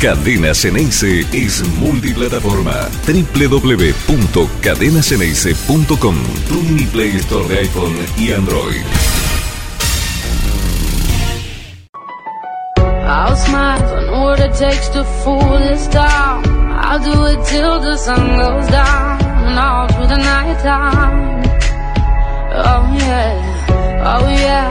Cadena Ceneice es multiplataforma. www.cadenaceneice.com Tu mini Play Store de iPhone y Android. I'll smile, I know what it takes to fool this town. I'll do it till the sun goes down and all through the night time. Oh yeah, oh yeah.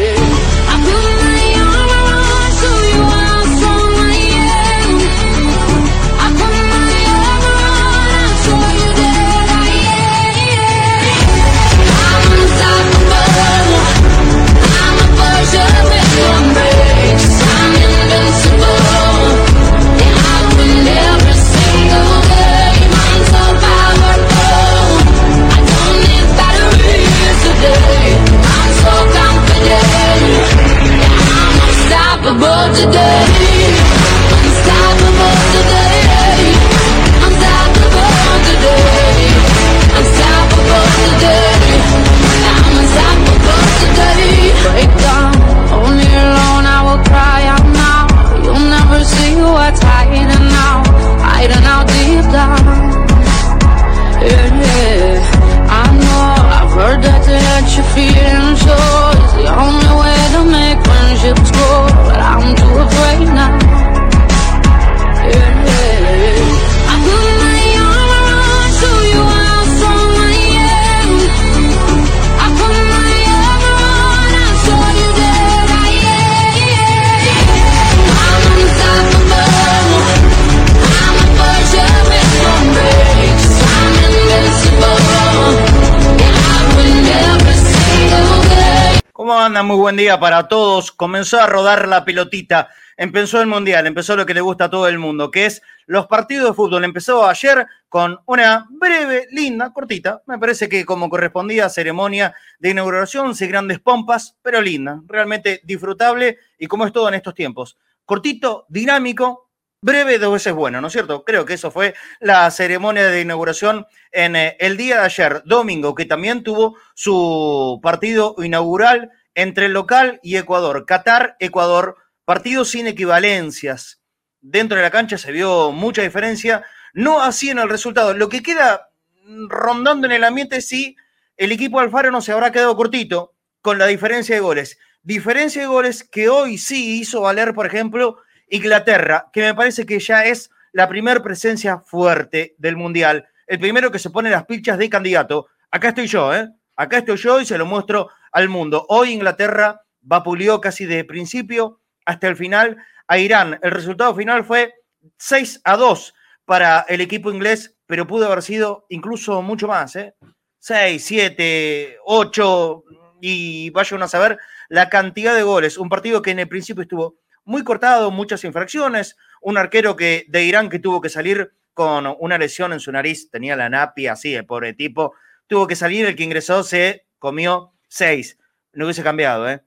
you sure. Is the only way to make friendships grow, ¿Cómo anda? Muy buen día para todos. Comenzó a rodar la pelotita. Empezó el Mundial, empezó lo que le gusta a todo el mundo, que es los partidos de fútbol. Empezó ayer con una breve, linda, cortita, me parece que como correspondía ceremonia de inauguración, sin grandes pompas, pero linda, realmente disfrutable y como es todo en estos tiempos. Cortito, dinámico, breve, dos veces bueno, ¿no es cierto? Creo que eso fue la ceremonia de inauguración en eh, el día de ayer, domingo, que también tuvo su partido inaugural entre el local y Ecuador. Qatar, Ecuador, partido sin equivalencias. Dentro de la cancha se vio mucha diferencia, no así en el resultado. Lo que queda rondando en el ambiente es si el equipo Alfaro no se habrá quedado cortito con la diferencia de goles. Diferencia de goles que hoy sí hizo valer, por ejemplo, Inglaterra, que me parece que ya es la primer presencia fuerte del Mundial. El primero que se pone las pilchas de candidato. Acá estoy yo, ¿eh? Acá estoy yo y se lo muestro al mundo. Hoy Inglaterra vapuleó casi de principio hasta el final a Irán. El resultado final fue 6 a 2 para el equipo inglés, pero pudo haber sido incluso mucho más, ¿eh? 6, 7, 8 y vaya uno a saber la cantidad de goles. Un partido que en el principio estuvo muy cortado, muchas infracciones, un arquero que de Irán que tuvo que salir con una lesión en su nariz, tenía la napia así, el pobre tipo, tuvo que salir, el que ingresó se comió 6. No hubiese cambiado, ¿eh?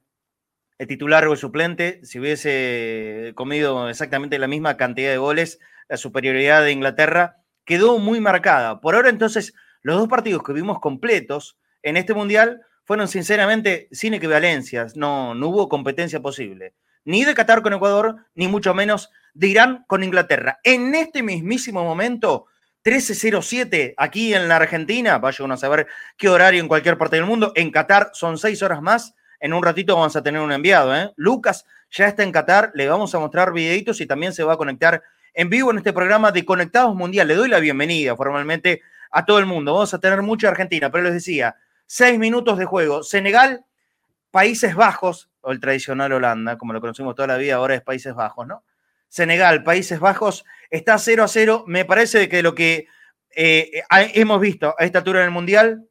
el titular o el suplente, si hubiese comido exactamente la misma cantidad de goles, la superioridad de Inglaterra quedó muy marcada. Por ahora, entonces, los dos partidos que vimos completos en este Mundial fueron sinceramente sin equivalencias, no, no hubo competencia posible, ni de Qatar con Ecuador, ni mucho menos de Irán con Inglaterra. En este mismísimo momento, 13.07 aquí en la Argentina, vaya uno a saber qué horario en cualquier parte del mundo, en Qatar son seis horas más, en un ratito vamos a tener un enviado. ¿eh? Lucas ya está en Qatar, le vamos a mostrar videitos y también se va a conectar en vivo en este programa de Conectados Mundial. Le doy la bienvenida formalmente a todo el mundo. Vamos a tener mucha Argentina, pero les decía, seis minutos de juego. Senegal, Países Bajos, o el tradicional Holanda, como lo conocimos toda la vida, ahora es Países Bajos, ¿no? Senegal, Países Bajos, está 0 a 0. Me parece que lo que eh, hemos visto a esta altura en el Mundial,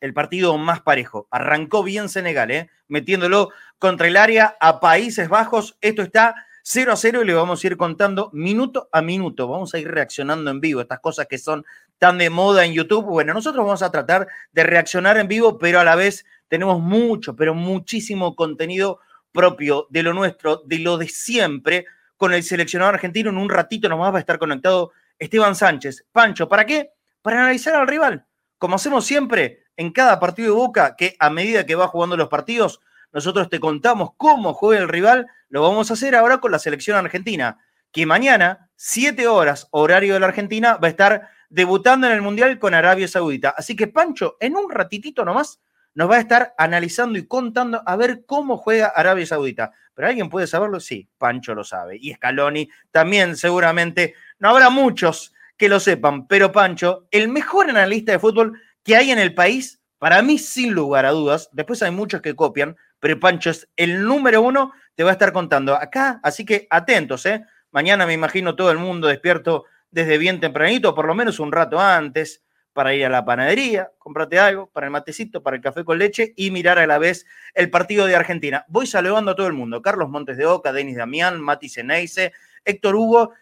el partido más parejo. Arrancó bien Senegal, ¿eh? metiéndolo contra el área a Países Bajos. Esto está 0 a 0 y le vamos a ir contando minuto a minuto. Vamos a ir reaccionando en vivo. Estas cosas que son tan de moda en YouTube. Bueno, nosotros vamos a tratar de reaccionar en vivo, pero a la vez tenemos mucho, pero muchísimo contenido propio de lo nuestro, de lo de siempre, con el seleccionador argentino. En un ratito nomás va a estar conectado Esteban Sánchez. Pancho, ¿para qué? Para analizar al rival como hacemos siempre en cada partido de Boca, que a medida que va jugando los partidos, nosotros te contamos cómo juega el rival, lo vamos a hacer ahora con la selección argentina, que mañana, 7 horas, horario de la Argentina, va a estar debutando en el Mundial con Arabia Saudita. Así que Pancho, en un ratitito nomás, nos va a estar analizando y contando a ver cómo juega Arabia Saudita. ¿Pero alguien puede saberlo? Sí, Pancho lo sabe. Y Scaloni también seguramente. No habrá muchos que lo sepan, pero Pancho, el mejor analista de fútbol que hay en el país, para mí sin lugar a dudas, después hay muchos que copian, pero Pancho es el número uno, te va a estar contando acá, así que atentos, ¿eh? Mañana me imagino todo el mundo despierto desde bien tempranito, por lo menos un rato antes, para ir a la panadería, comprarte algo, para el matecito, para el café con leche y mirar a la vez el partido de Argentina. Voy saludando a todo el mundo. Carlos Montes de Oca, Denis Damián, Mati Ceneice, Héctor Hugo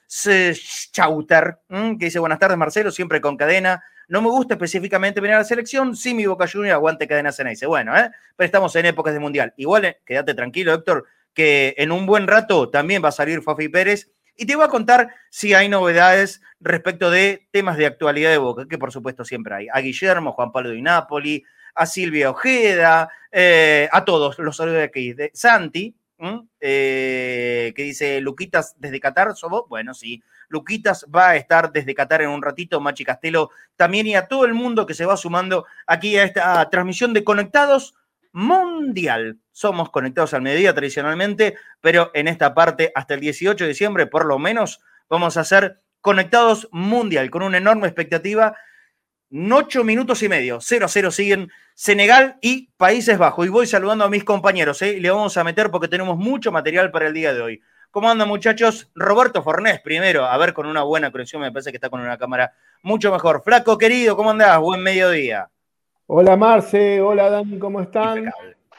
Chauter, que dice buenas tardes Marcelo, siempre con cadena. No me gusta específicamente venir a la selección, sí mi Boca Junior aguante cadena Ceneice. Bueno, ¿eh? pero estamos en épocas de mundial. Igual, eh, quédate tranquilo Héctor, que en un buen rato también va a salir Fafi Pérez y te voy a contar si hay novedades respecto de temas de actualidad de Boca, que por supuesto siempre hay. A Guillermo, Juan Pablo de Napoli, a Silvia Ojeda, eh, a todos los saludos de aquí. De Santi, eh, que dice Luquitas desde Qatar, ¿somos? Bueno, sí. Luquitas va a estar desde Qatar en un ratito, Machi Castelo también y a todo el mundo que se va sumando aquí a esta transmisión de Conectados mundial. Somos conectados al mediodía tradicionalmente, pero en esta parte, hasta el 18 de diciembre, por lo menos, vamos a ser conectados mundial, con una enorme expectativa. Ocho minutos y medio, 0 a 0 siguen Senegal y Países Bajos. Y voy saludando a mis compañeros, ¿eh? le vamos a meter porque tenemos mucho material para el día de hoy. ¿Cómo andan, muchachos? Roberto Fornés, primero, a ver, con una buena conexión, me parece que está con una cámara mucho mejor. Flaco, querido, ¿cómo andás? Buen mediodía. Hola Marce, hola Dani, ¿cómo están?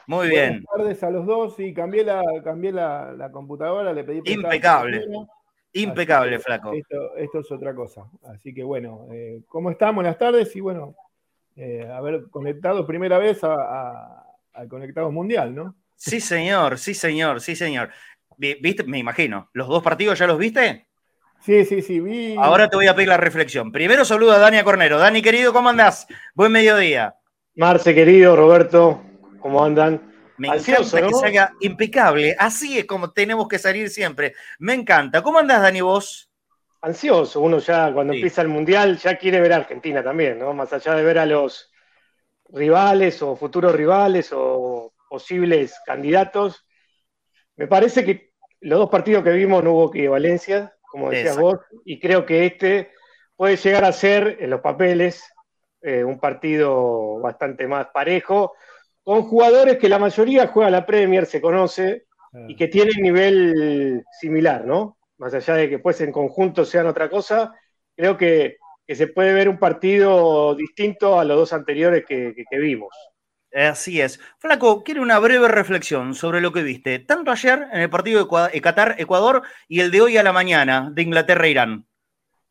Muy bien. Buenas tardes a los dos y cambié la, cambié la, computadora, le pedí... Impecable. Impecable, flaco. Esto, es otra cosa. Así que bueno, eh, ¿cómo están? Buenas tardes y bueno, eh, haber conectado primera vez al Conectado Mundial, ¿no? Sí, señor, sí, señor, sí, señor. ¿Viste? Me imagino. ¿Los dos partidos ya los viste? Sí, sí, sí, vi. Ahora te voy a pedir la reflexión. Primero saludo a Dani Cornero. Dani, querido, ¿cómo andás? Buen mediodía. Marce, querido, Roberto, ¿cómo andan? Me encanta que salga impecable. Así es como tenemos que salir siempre. Me encanta. ¿Cómo andás, Dani, vos? Ansioso. Uno ya, cuando empieza el Mundial, ya quiere ver a Argentina también, ¿no? Más allá de ver a los rivales o futuros rivales o posibles candidatos. Me parece que los dos partidos que vimos no hubo equivalencia, como decías vos, y creo que este puede llegar a ser en los papeles eh, un partido bastante más parejo, con jugadores que la mayoría juega la Premier, se conoce, y que tienen nivel similar, ¿no? Más allá de que pues en conjunto sean otra cosa, creo que, se puede ver un partido distinto a los dos anteriores que, vimos. Así es. Flaco, quiero una breve reflexión sobre lo que viste, tanto ayer en el partido de Qatar-Ecuador y el de hoy a la mañana de Inglaterra-Irán.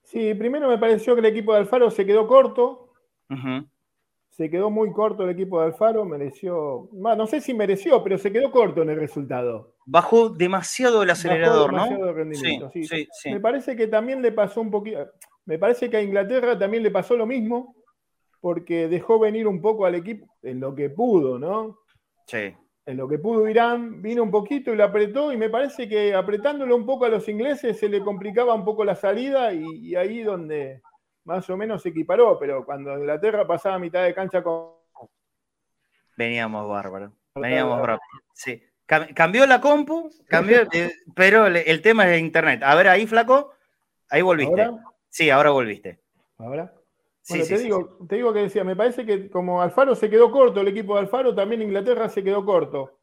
Sí, primero me pareció que el equipo de Alfaro se quedó corto, se quedó muy corto el equipo de Alfaro, mereció, no sé si mereció, pero se quedó corto en el resultado. Bajó demasiado el acelerador, Bajó demasiado El rendimiento, sí, Me parece que también le pasó un poquito, me parece que a Inglaterra también le pasó lo mismo, porque dejó venir un poco al equipo en lo que pudo, ¿no? Sí. En lo que pudo Irán, vino un poquito y lo apretó, y me parece que apretándolo un poco a los ingleses se le complicaba un poco la salida, y, y ahí donde más o menos se equiparó, pero cuando Inglaterra pasaba a mitad de cancha con... Veníamos bárbaro, veníamos bárbaro. Sí. Cambió la compu, cambió, eh, pero el tema es internet. A ver, ahí, flaco, ahí volviste. Sí, ahora volviste. ¿Ahora? Bueno, te, digo, te digo que decía, me parece que como Alfaro se quedó corto, el equipo de Alfaro, también Inglaterra se quedó corto.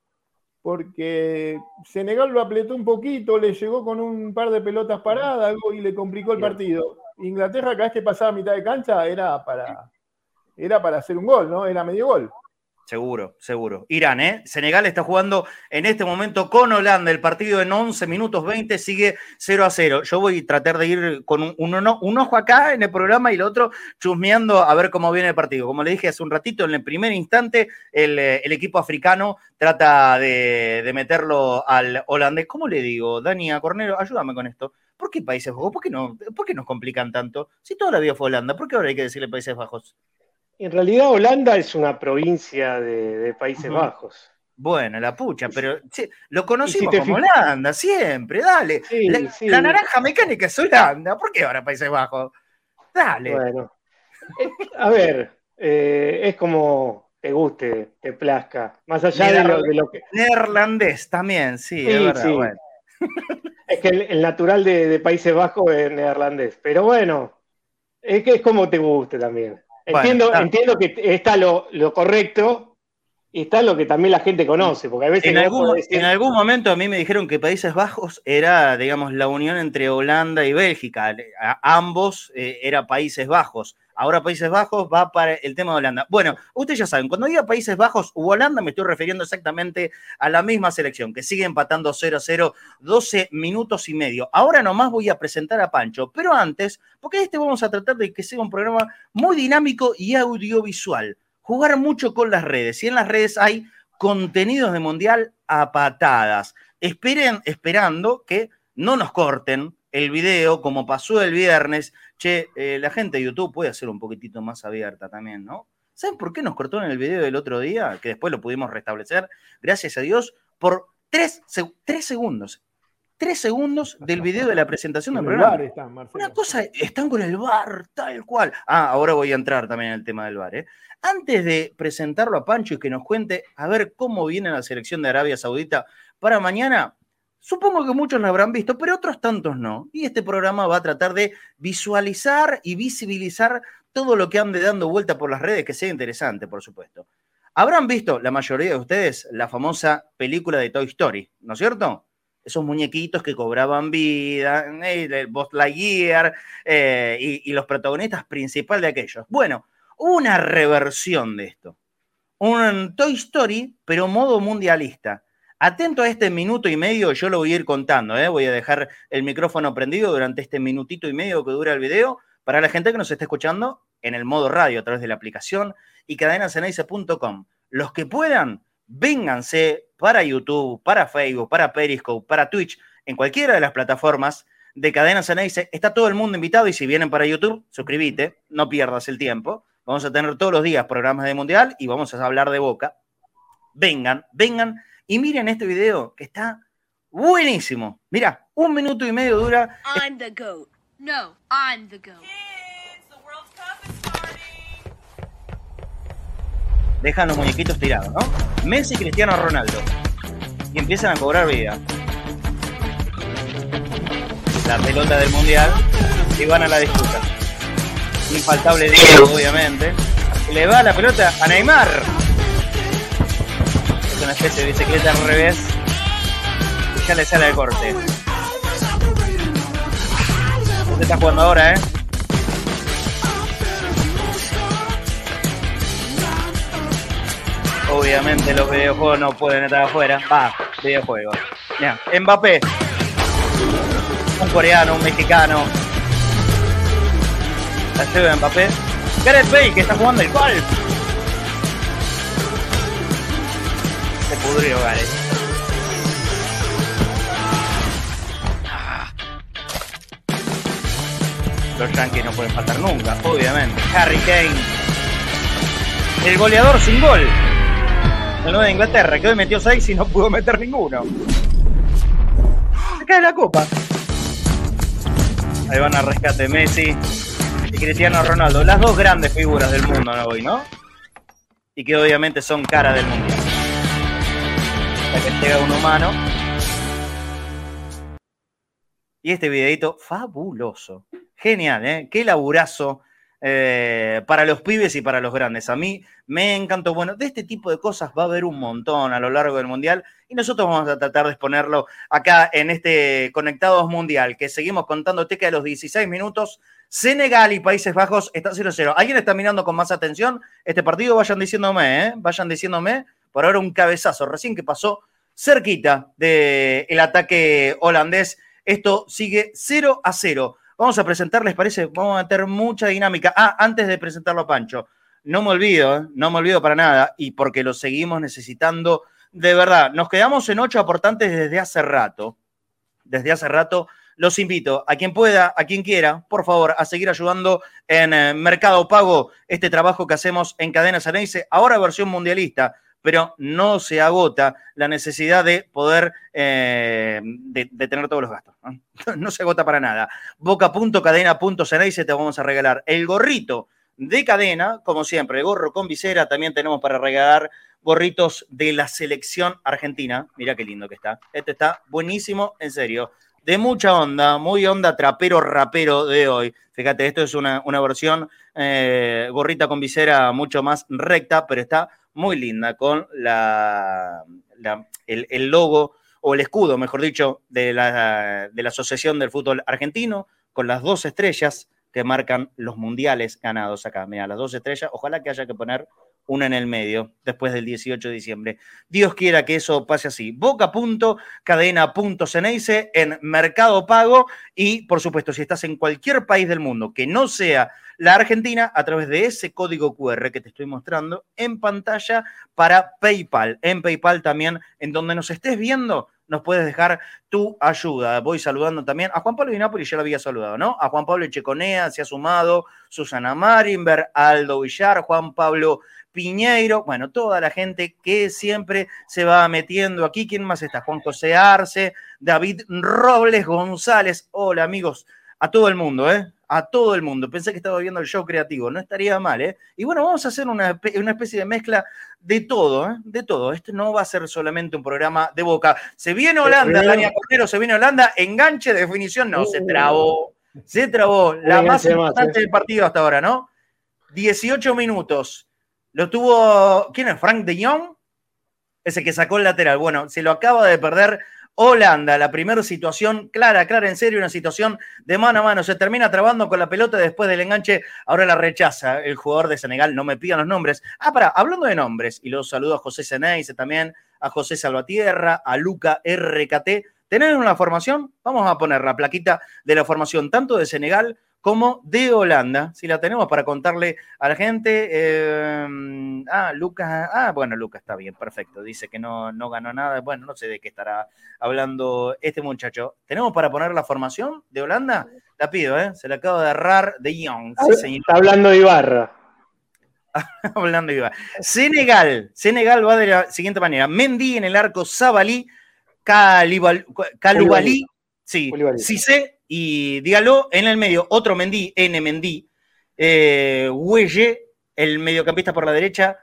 Porque Senegal lo apretó un poquito, le llegó con un par de pelotas paradas y le complicó el partido. Inglaterra cada vez que pasaba mitad de cancha era para, era para hacer un gol, ¿no? Era medio gol. Seguro, seguro. Irán, ¿eh? Senegal está jugando en este momento con Holanda. El partido en 11 minutos 20 sigue 0 a 0. Yo voy a tratar de ir con un, un, ojo acá en el programa y el otro chusmeando a ver cómo viene el partido. Como le dije hace un ratito, en el primer instante el, eh, equipo africano trata de, meterlo al holandés. ¿Cómo le digo, Dani Cornero? Ayúdame con esto. ¿Por qué Países Bajos? ¿Por qué, no, ¿Por qué nos complican tanto? Si toda la vida fue Holanda, ¿por qué ahora hay que decirle Países Bajos? En realidad Holanda es una provincia de, Países Bajos. Bueno, la pucha, pero lo conocimos como Holanda, siempre, dale. la, naranja mecánica es Holanda, ¿por qué ahora Países Bajos? Dale. Bueno, a ver, eh, es como te guste, te plazca, más allá de lo, que... Neerlandés también, sí, es verdad, Es que el, natural de, Países Bajos es neerlandés, pero bueno, es que es como te guste también. Entiendo, entiendo que está lo, lo correcto, y está lo que también la gente conoce, porque a veces... En, algún, en algún momento a mí me dijeron que Países Bajos era, digamos, la unión entre Holanda y Bélgica. ambos eh, era Países Bajos. Ahora Países Bajos va para el tema de Holanda. Bueno, ustedes ya saben, cuando diga Países Bajos u Holanda me estoy refiriendo exactamente a la misma selección, que sigue empatando 0-0, 12 minutos y medio. Ahora nomás voy a presentar a Pancho, pero antes, porque este vamos a tratar de que sea un programa muy dinámico y audiovisual jugar mucho con las redes. Y en las redes hay contenidos de mundial a patadas. Esperen, esperando que no nos corten el video como pasó el viernes. Che, eh, la gente de YouTube puede ser un poquitito más abierta también, ¿no? ¿Saben por qué nos cortó en el video del otro día? Que después lo pudimos restablecer, gracias a Dios, por tres, segundos. Tres segundos del video de la presentación del programa. Una cosa, están con el bar, tal cual. Ah, ahora voy a entrar también en el tema del bar, ¿eh? Antes de presentarlo a Pancho y que nos cuente a ver cómo viene la selección de Arabia Saudita para mañana, supongo que muchos lo habrán visto, pero otros tantos no. Y este programa va a tratar de visualizar y visibilizar todo lo que ande dando vuelta por las redes, que sea interesante, por supuesto. Habrán visto, la mayoría de ustedes, la famosa película de Toy Story, ¿no es cierto? Esos muñequitos que cobraban vida, eh, Boss Lightyear eh, y, y los protagonistas principales de aquellos. Bueno, una reversión de esto. Un Toy Story, pero modo mundialista. Atento a este minuto y medio, yo lo voy a ir contando, ¿eh? voy a dejar el micrófono prendido durante este minutito y medio que dura el video para la gente que nos está escuchando en el modo radio a través de la aplicación y cadenasenaice.com. Los que puedan, vénganse para YouTube, para Facebook, para Periscope, para Twitch, en cualquiera de las plataformas de Cadena Ceneice. Está todo el mundo invitado y si vienen para YouTube, suscríbete, no pierdas el tiempo. Vamos a tener todos los días programas de Mundial y vamos a hablar de Boca. Vengan, vengan y miren este video que está buenísimo. Mira, un minuto y medio dura. I'm the goat. No, I'm the goat. Dejan los muñequitos tirados, ¿no? Messi y Cristiano Ronaldo. Y empiezan a cobrar vida. La pelota del mundial y van a la disputa infaltable Diego, obviamente. Le va la pelota a Neymar. Es una especie de bicicleta al revés. Y ya le sale el corte. Se está jugando ahora, ¿eh? Obviamente los videojuegos no pueden estar afuera. Va, videojuegos. Mira, Mbappé. Un coreano, un mexicano, la lleva Mbappé. Gareth Bale que está jugando el golf. Se pudrió Gareth. Los Yankees no pueden faltar nunca, obviamente. Harry Kane. El goleador sin gol. El 9 de Inglaterra, que hoy metió 6 y no pudo meter ninguno. Se cae la copa. Ahí van a rescate Messi y Cristiano Ronaldo, las dos grandes figuras del mundo hoy, ¿no? Y que obviamente son cara del mundo. La que llega un humano. Y este videito fabuloso. Genial, ¿eh? Qué laburazo eh, para los pibes y para los grandes. A mí me encantó. Bueno, de este tipo de cosas va a haber un montón a lo largo del Mundial y nosotros vamos a tratar de exponerlo acá en este Conectados Mundial, que seguimos contándote que a los 16 minutos Senegal y Países Bajos está 0-0. ¿Alguien está mirando con más atención este partido? Vayan diciéndome, ¿eh? Vayan diciéndome. Por ahora un cabezazo recién que pasó cerquita del ataque holandés. Esto sigue 0 a 0. Vamos a presentarles, parece, vamos a meter mucha dinámica. Ah, antes de presentarlo a Pancho, no me olvido, ¿eh? no me olvido para nada, y porque lo seguimos necesitando de verdad. Nos quedamos en ocho aportantes desde hace rato. Desde hace rato los invito a quien pueda, a quien quiera, por favor, a seguir ayudando en eh, Mercado Pago, este trabajo que hacemos en Cadena Ceneice, ahora versión mundialista, pero no se agota la necesidad de poder eh, de, tener todos los gastos. ¿no? se agota para nada. Boca.cadena.ceneice te vamos a regalar el gorrito de cadena, como siempre, el gorro con visera, también tenemos para regalar gorritos de la selección argentina. Mira qué lindo que está. Este está buenísimo, en serio de mucha onda, muy onda trapero rapero de hoy. Fíjate, esto es una, versión eh, gorrita con visera mucho más recta, pero está muy linda con la, el, logo o el escudo, mejor dicho, de la, de la Asociación del Fútbol Argentino, con las dos estrellas que marcan los mundiales ganados acá. Mira, las dos estrellas, ojalá que haya que poner una en el medio después del 18 de diciembre. Dios quiera que eso pase así. Boca.cadena.ceneice en Mercado Pago y, por supuesto, si estás en cualquier país del mundo que no sea la Argentina, a través de ese código QR que te estoy mostrando en pantalla para PayPal. En PayPal también, en donde nos estés viendo, nos puedes dejar tu ayuda. Voy saludando también a Juan Pablo Napoli, ya lo había saludado, ¿no? A Juan Pablo Checonea, se ha sumado, Susana Marinberg, Aldo Villar, Juan Pablo Piñeiro, bueno, toda la gente que siempre se va metiendo aquí. ¿Quién más está? Juan José Arce, David Robles González. Hola amigos, a todo el mundo, ¿eh? A todo el mundo. Pensé que estaba viendo el show creativo, no estaría mal, ¿eh? Y bueno, vamos a hacer una, especie de mezcla de todo, ¿eh? De todo. Este no va a ser solamente un programa de boca. Se viene Holanda, Dania Cornero, se viene Holanda, enganche, definición, no, se trabó. Se trabó. La más importante ¿eh? del partido hasta ahora, ¿no? 18 minutos. Lo tuvo, ¿quién es? Frank de Jong, ese que sacó el lateral. Bueno, se lo acaba de perder Holanda, la primera situación clara, clara, en serio, una situación de mano a mano. Se termina trabando con la pelota después del enganche. Ahora la rechaza el jugador de Senegal. No me pidan los nombres. Ah, para, hablando de nombres, y los saludo a José Seneise también, a José Salvatierra, a Luca RKT. ¿Tener una formación? Vamos a poner la plaquita de la formación tanto de Senegal como de Holanda. Si la tenemos para contarle a la gente. Eh, ah, Lucas. Ah, bueno, Lucas está bien, perfecto. Dice que no, no ganó nada. Bueno, no sé de qué estará hablando este muchacho. ¿Tenemos para poner la formación de Holanda? La pido, ¿eh? Se la acabo de agarrar de Young. Está hablando de Ibarra. hablando de Ibarra. Senegal. Senegal va de la siguiente manera. Mendy en el arco, Zabalí, Calubalí, sí, Cissé y dígalo, en el medio, otro Mendy, N. Mendy, eh, el mediocampista por la derecha,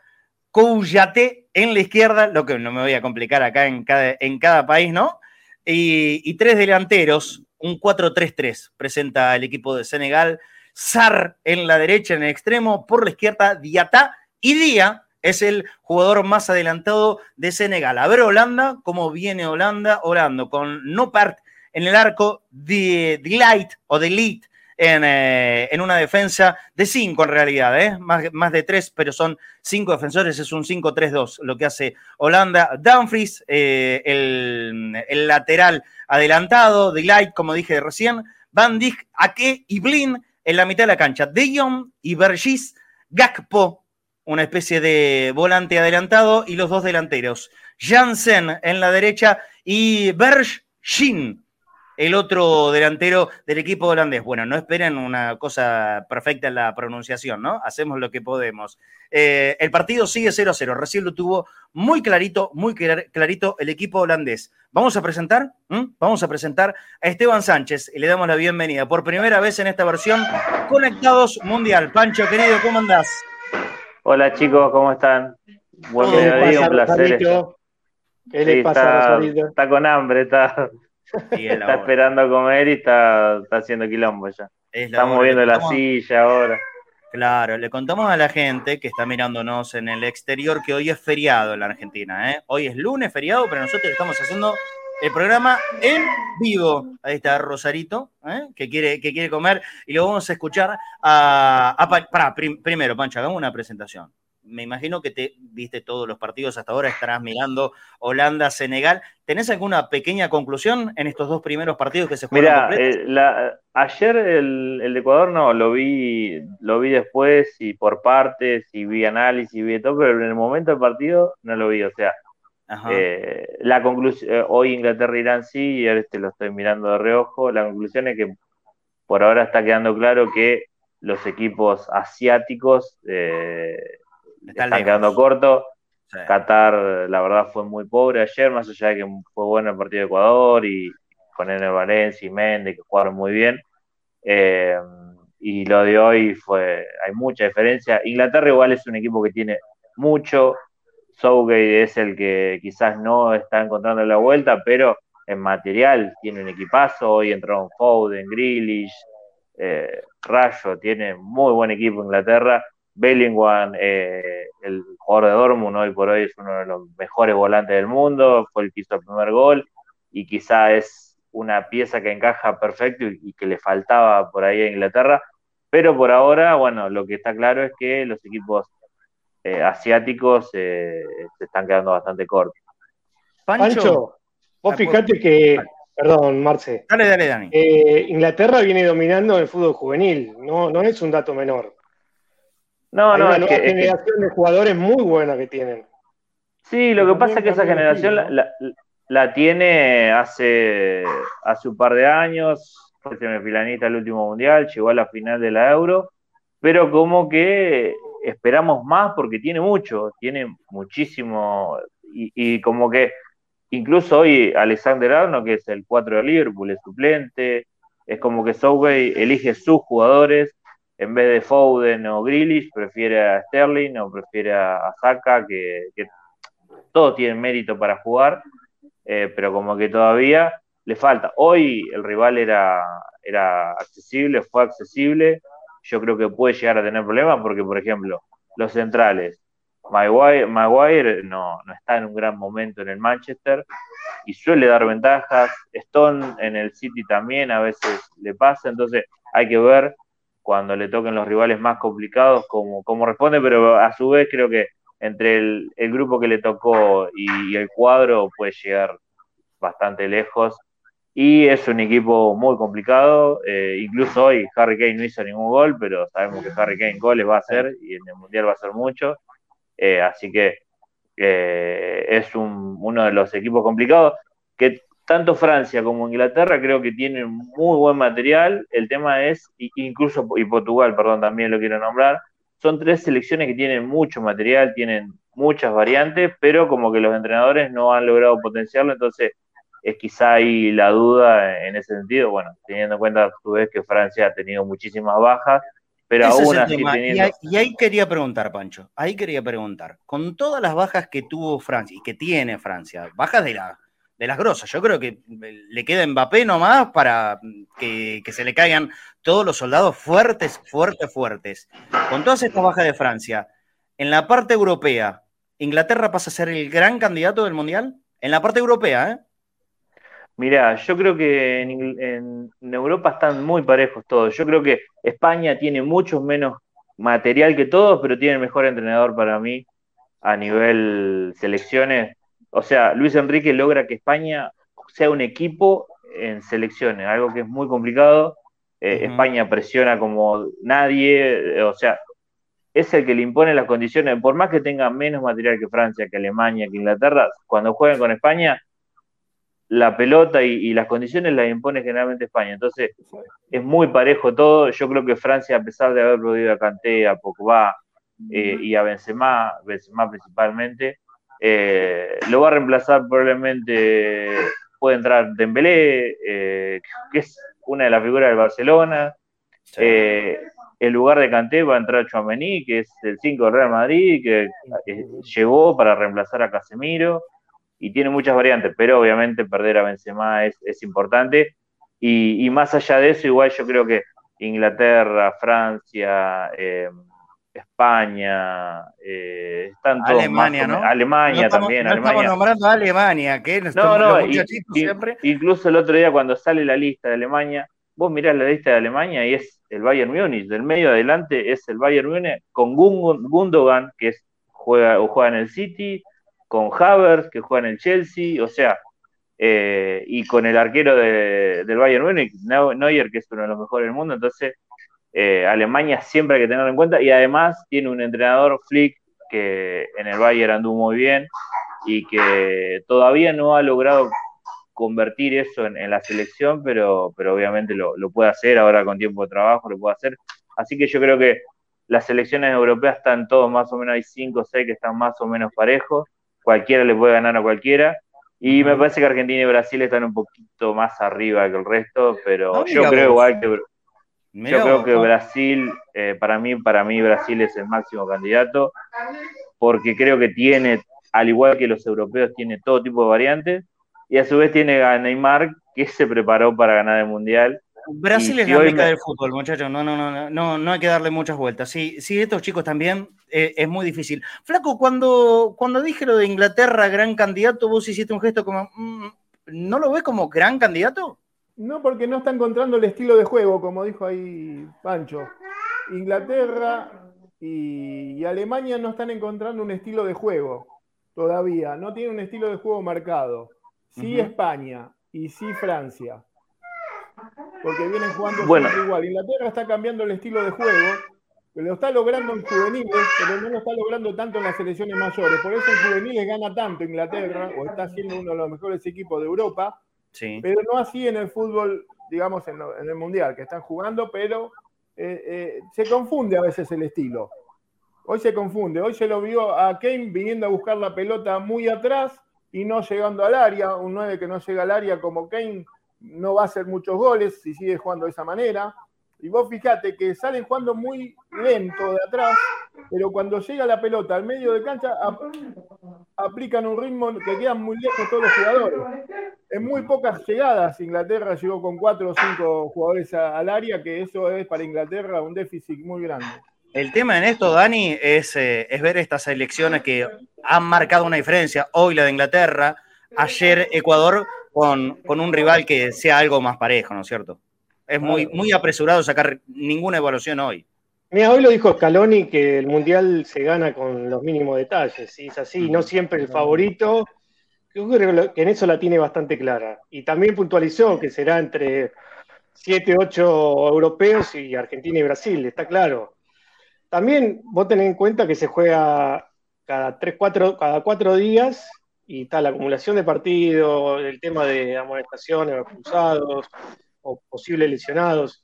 Kouyate en la izquierda, lo que no me voy a complicar acá en cada, en cada país, ¿no? Y, tres delanteros, un 4-3-3, presenta el equipo de Senegal, Sar en la derecha, en el extremo, por la izquierda, Diata y Día es el jugador más adelantado de Senegal. A ver Holanda, cómo viene Holanda, Holanda, con Nopart en el arco, de Light o de Lead eh, en, una defensa de cinco en realidad, ¿eh? más, más, de tres, pero son cinco defensores, es un 5-3-2 lo que hace Holanda. Dumfries, eh, el, lateral adelantado, de Light, como dije recién, Van Dijk, Ake y Blin en la mitad de la cancha. De Jong y Bergis, Gakpo, una especie de volante adelantado, y los dos delanteros. Jansen en la derecha y Berg Shin el otro delantero del equipo holandés. Bueno, no esperen una cosa perfecta en la pronunciación, ¿no? Hacemos lo que podemos. Eh, el partido sigue 0 a 0. Recién lo tuvo muy clarito, muy clarito el equipo holandés. Vamos a presentar, vamos a presentar a Esteban Sánchez y le damos la bienvenida por primera vez en esta versión Conectados Mundial. Pancho, querido, ¿cómo andás? Hola chicos, ¿cómo están? Buen mediodía, un placer. ¿Qué le pasa, está, está con hambre, está está esperando a comer y está, haciendo quilombo ya. está moviendo la silla ahora. Claro, le contamos a la gente que está mirándonos en el exterior que hoy es feriado en la Argentina. ¿eh? Hoy es lunes, feriado, pero nosotros estamos haciendo el programa en vivo. Ahí está Rosarito, ¿eh? que, quiere, que quiere comer, y lo vamos a escuchar a. para, primero, Pancho, hagamos una presentación me imagino que te viste todos los partidos hasta ahora, estarás mirando Holanda, Senegal. ¿Tenés alguna pequeña conclusión en estos dos primeros partidos que se jugaron? Mira, eh, ayer el, el, Ecuador no, lo vi, lo vi después y por partes y vi análisis y vi todo, pero en el momento del partido no lo vi. O sea, Eh, la conclusión, eh, hoy Inglaterra-Irán sí, y ahora este lo estoy mirando de reojo. La conclusión es que por ahora está quedando claro que los equipos asiáticos eh, están, quedando cortos. Qatar, la verdad, fue muy pobre ayer, más allá de que fue bueno el partido de Ecuador y con el Valencia y Méndez, que jugaron muy bien. y lo de hoy fue, hay mucha diferencia. Inglaterra igual es un equipo que tiene mucho, Southgate es el que quizás no está encontrando la vuelta, pero en material tiene un equipazo. Hoy entraron Foden, Grealish, eh, Rayo, tiene muy buen equipo Inglaterra. Bellingham, eh, el jugador de Dortmund, hoy por hoy es uno de los mejores volantes del mundo, fue el que hizo el primer gol y quizá es una pieza que encaja perfecto y que le faltaba por ahí a Inglaterra. Pero por ahora, bueno, lo que está claro es que los equipos eh, asiáticos eh, se están quedando bastante cortos. Pancho, vos ah, fijate que, perdón, Marce. Dale, dale, Dani. Eh, Inglaterra viene dominando el fútbol juvenil, no, no es un dato menor. No, no, una generación de jugadores muy buena que tienen. Sí, lo que pasa es que esa generación la, tiene hace, hace un par de años, fue semifinalista el último mundial, llegó a la final de la Euro, pero como que esperamos más porque tiene mucho, tiene muchísimo, y, como que incluso hoy Alexander Arno, que es el 4 de Liverpool, es suplente, es como que Southgate elige sus jugadores, en vez de Foden o Grealish, prefiere a Sterling o prefiere a Saka, que, todos tienen mérito para jugar, eh, pero como que todavía le falta. Hoy el rival era, era accesible, fue accesible, yo creo que puede llegar a tener problemas porque, por ejemplo, los centrales, Maguire, no, no, está en un gran momento en el Manchester y suele dar ventajas. Stone en el City también a veces le pasa, entonces hay que ver cuando le toquen los rivales más complicados cómo, cómo responde, pero a su vez creo que entre el, grupo que le tocó y el cuadro puede llegar bastante lejos y es un equipo muy complicado. Eh, incluso hoy Harry Kane no hizo ningún gol, pero sabemos que Harry Kane goles va a hacer y en el Mundial va a hacer mucho. Eh, así que eh, es uno de los equipos complicados que tanto Francia como Inglaterra creo que tienen muy buen material. El tema es, incluso, y Portugal, perdón, también lo quiero nombrar, son tres selecciones que tienen mucho material, tienen muchas variantes, pero como que los entrenadores no han logrado potenciarlo, entonces es quizá ahí la duda en ese sentido, bueno, teniendo en cuenta a su vez que Francia ha tenido muchísimas bajas, pero aún así teniendo... y, ahí, quería preguntar, Pancho, ahí quería preguntar, con todas las bajas que tuvo Francia y que tiene Francia, bajas de, la, de las grosas, yo creo que le queda Mbappé nomás para que, que se le caigan todos los soldados fuertes, fuertes, fuertes. Con todas estas bajas de Francia, en la parte europea, ¿Inglaterra pasa a ser el gran candidato del Mundial? En la parte europea, ¿eh? Mirá, yo creo que en, Europa están muy parejos todos. Yo creo que España tiene mucho menos material que todos, pero tiene el mejor entrenador para mí a nivel selecciones. O sea, Luis Enrique logra que España sea un equipo en selecciones, algo que es muy complicado. Eh, España presiona como nadie, o sea, es el que le impone las condiciones, por más que tenga menos material que Francia, que Alemania, que Inglaterra, cuando jueguen con España, la pelota y, las condiciones las impone generalmente España. Entonces, es muy parejo todo. Yo creo que Francia, a pesar de haber perdido a Kanté, a Pogba eh, y a Benzema, Benzema principalmente, eh, lo va a reemplazar probablemente, puede entrar Dembélé, eh, que es una de las figuras del Barcelona. en lugar de Kanté va a entrar Chouameni, que es el 5 del Real Madrid, que llegó para reemplazar a Casemiro y tiene muchas variantes, pero obviamente perder a Benzema es, es importante. Y, más allá de eso, igual yo creo que Inglaterra, Francia, eh, España, eh, están todos Alemania, ¿no? Alemania también. No Alemania. estamos nombrando a Alemania, que no, no, siempre. Incluso el otro día cuando sale la lista de Alemania, vos mirás la lista de Alemania y es el Bayern Múnich, del medio adelante es el Bayern Múnich con Gundogan, que es, juega, juega en el City, con Havertz, que juega en el Chelsea, o sea, eh, y con el arquero del Bayern Múnich, Neuer, que es uno de los mejores del mundo, entonces eh, Alemania siempre hay que tenerlo en cuenta, y además tiene un entrenador, Flick, que en el Bayern anduvo muy bien, y que todavía no ha logrado convertir eso en, la selección, pero, pero obviamente lo, puede hacer ahora con tiempo de trabajo, lo puede hacer. Así que yo creo que las selecciones europeas están todos más o menos, hay cinco o seis que están más o menos parejos, cualquiera le puede ganar a cualquiera, y me parece que Argentina y Brasil están un poquito más arriba que el resto, pero yo creo igual que yo creo que Brasil, eh, para mí, para mí Brasil es el máximo candidato, porque creo que tiene, al igual que los europeos, tiene todo tipo de variantes, y a su vez tiene a Neymar, que se preparó para ganar el Mundial. Brasil es la meca del fútbol, muchachos. No, no, no, no, no hay que darle muchas vueltas. Sí, sí, estos chicos también eh, es muy difícil. Flaco, cuando, cuando dije lo de Inglaterra, gran candidato, vos hiciste un gesto como, mm, ¿no lo ves como gran candidato? No, porque no está encontrando el estilo de juego, como dijo ahí Pancho. Inglaterra y, Alemania no están encontrando un estilo de juego todavía. No tiene un estilo de juego marcado. Sí España y sí Francia. Porque vienen jugando bueno. igual. Inglaterra está cambiando el estilo de juego. Lo está logrando en juveniles, pero no lo está logrando tanto en las selecciones mayores. Por eso en juveniles gana tanto Inglaterra, o está siendo uno de los mejores equipos de Europa, pero no así en el fútbol, digamos, en, el Mundial, que están jugando, pero eh, eh, se confunde a veces el estilo. Hoy se confunde. Hoy se lo vio a Kane viniendo a buscar la pelota muy atrás y no llegando al área. Un 9 que no llega al área como Kane no va a hacer muchos goles si sigue jugando de esa manera. Y vos fijate que salen jugando muy lento de atrás, pero cuando llega la pelota al medio de cancha, aplican un ritmo que quedan muy lejos todos los jugadores. En muy pocas llegadas, Inglaterra llegó con cuatro o cinco jugadores al área, que eso es para Inglaterra un déficit muy grande. El tema en esto, Dani, es, eh, es ver estas elecciones que han marcado una diferencia. Hoy la de Inglaterra, ayer Ecuador, con, con un rival que sea algo más parejo, ¿no es cierto? Es muy, muy apresurado sacar ninguna evaluación hoy. Mira, hoy lo dijo Scaloni que el Mundial se gana con los mínimos detalles, y es así, no siempre el favorito. Yo creo que en eso la tiene bastante clara. Y también puntualizó que será entre 7, 8 europeos y Argentina y Brasil, está claro. También vos tenés en cuenta que se juega cada 3, 4, cada cuatro días y está la acumulación de partidos, el tema de amonestaciones, expulsados, o posibles lesionados.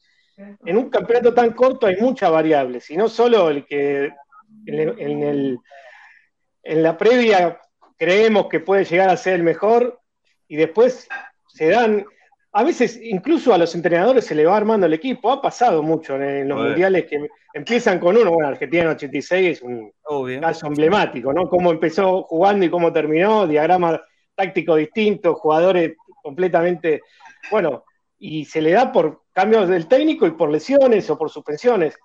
En un campeonato tan corto hay muchas variables, y no solo el que en, el, en la previa creemos que puede llegar a ser el mejor y después se dan, a veces incluso a los entrenadores se le va armando el equipo, ha pasado mucho en, los mundiales que empiezan con uno, bueno, Argentina en 86 es un caso emblemático, ¿no? Cómo empezó jugando y cómo terminó, diagrama táctico distinto, jugadores completamente, bueno, y se le da por cambios del técnico y por lesiones o por suspensiones.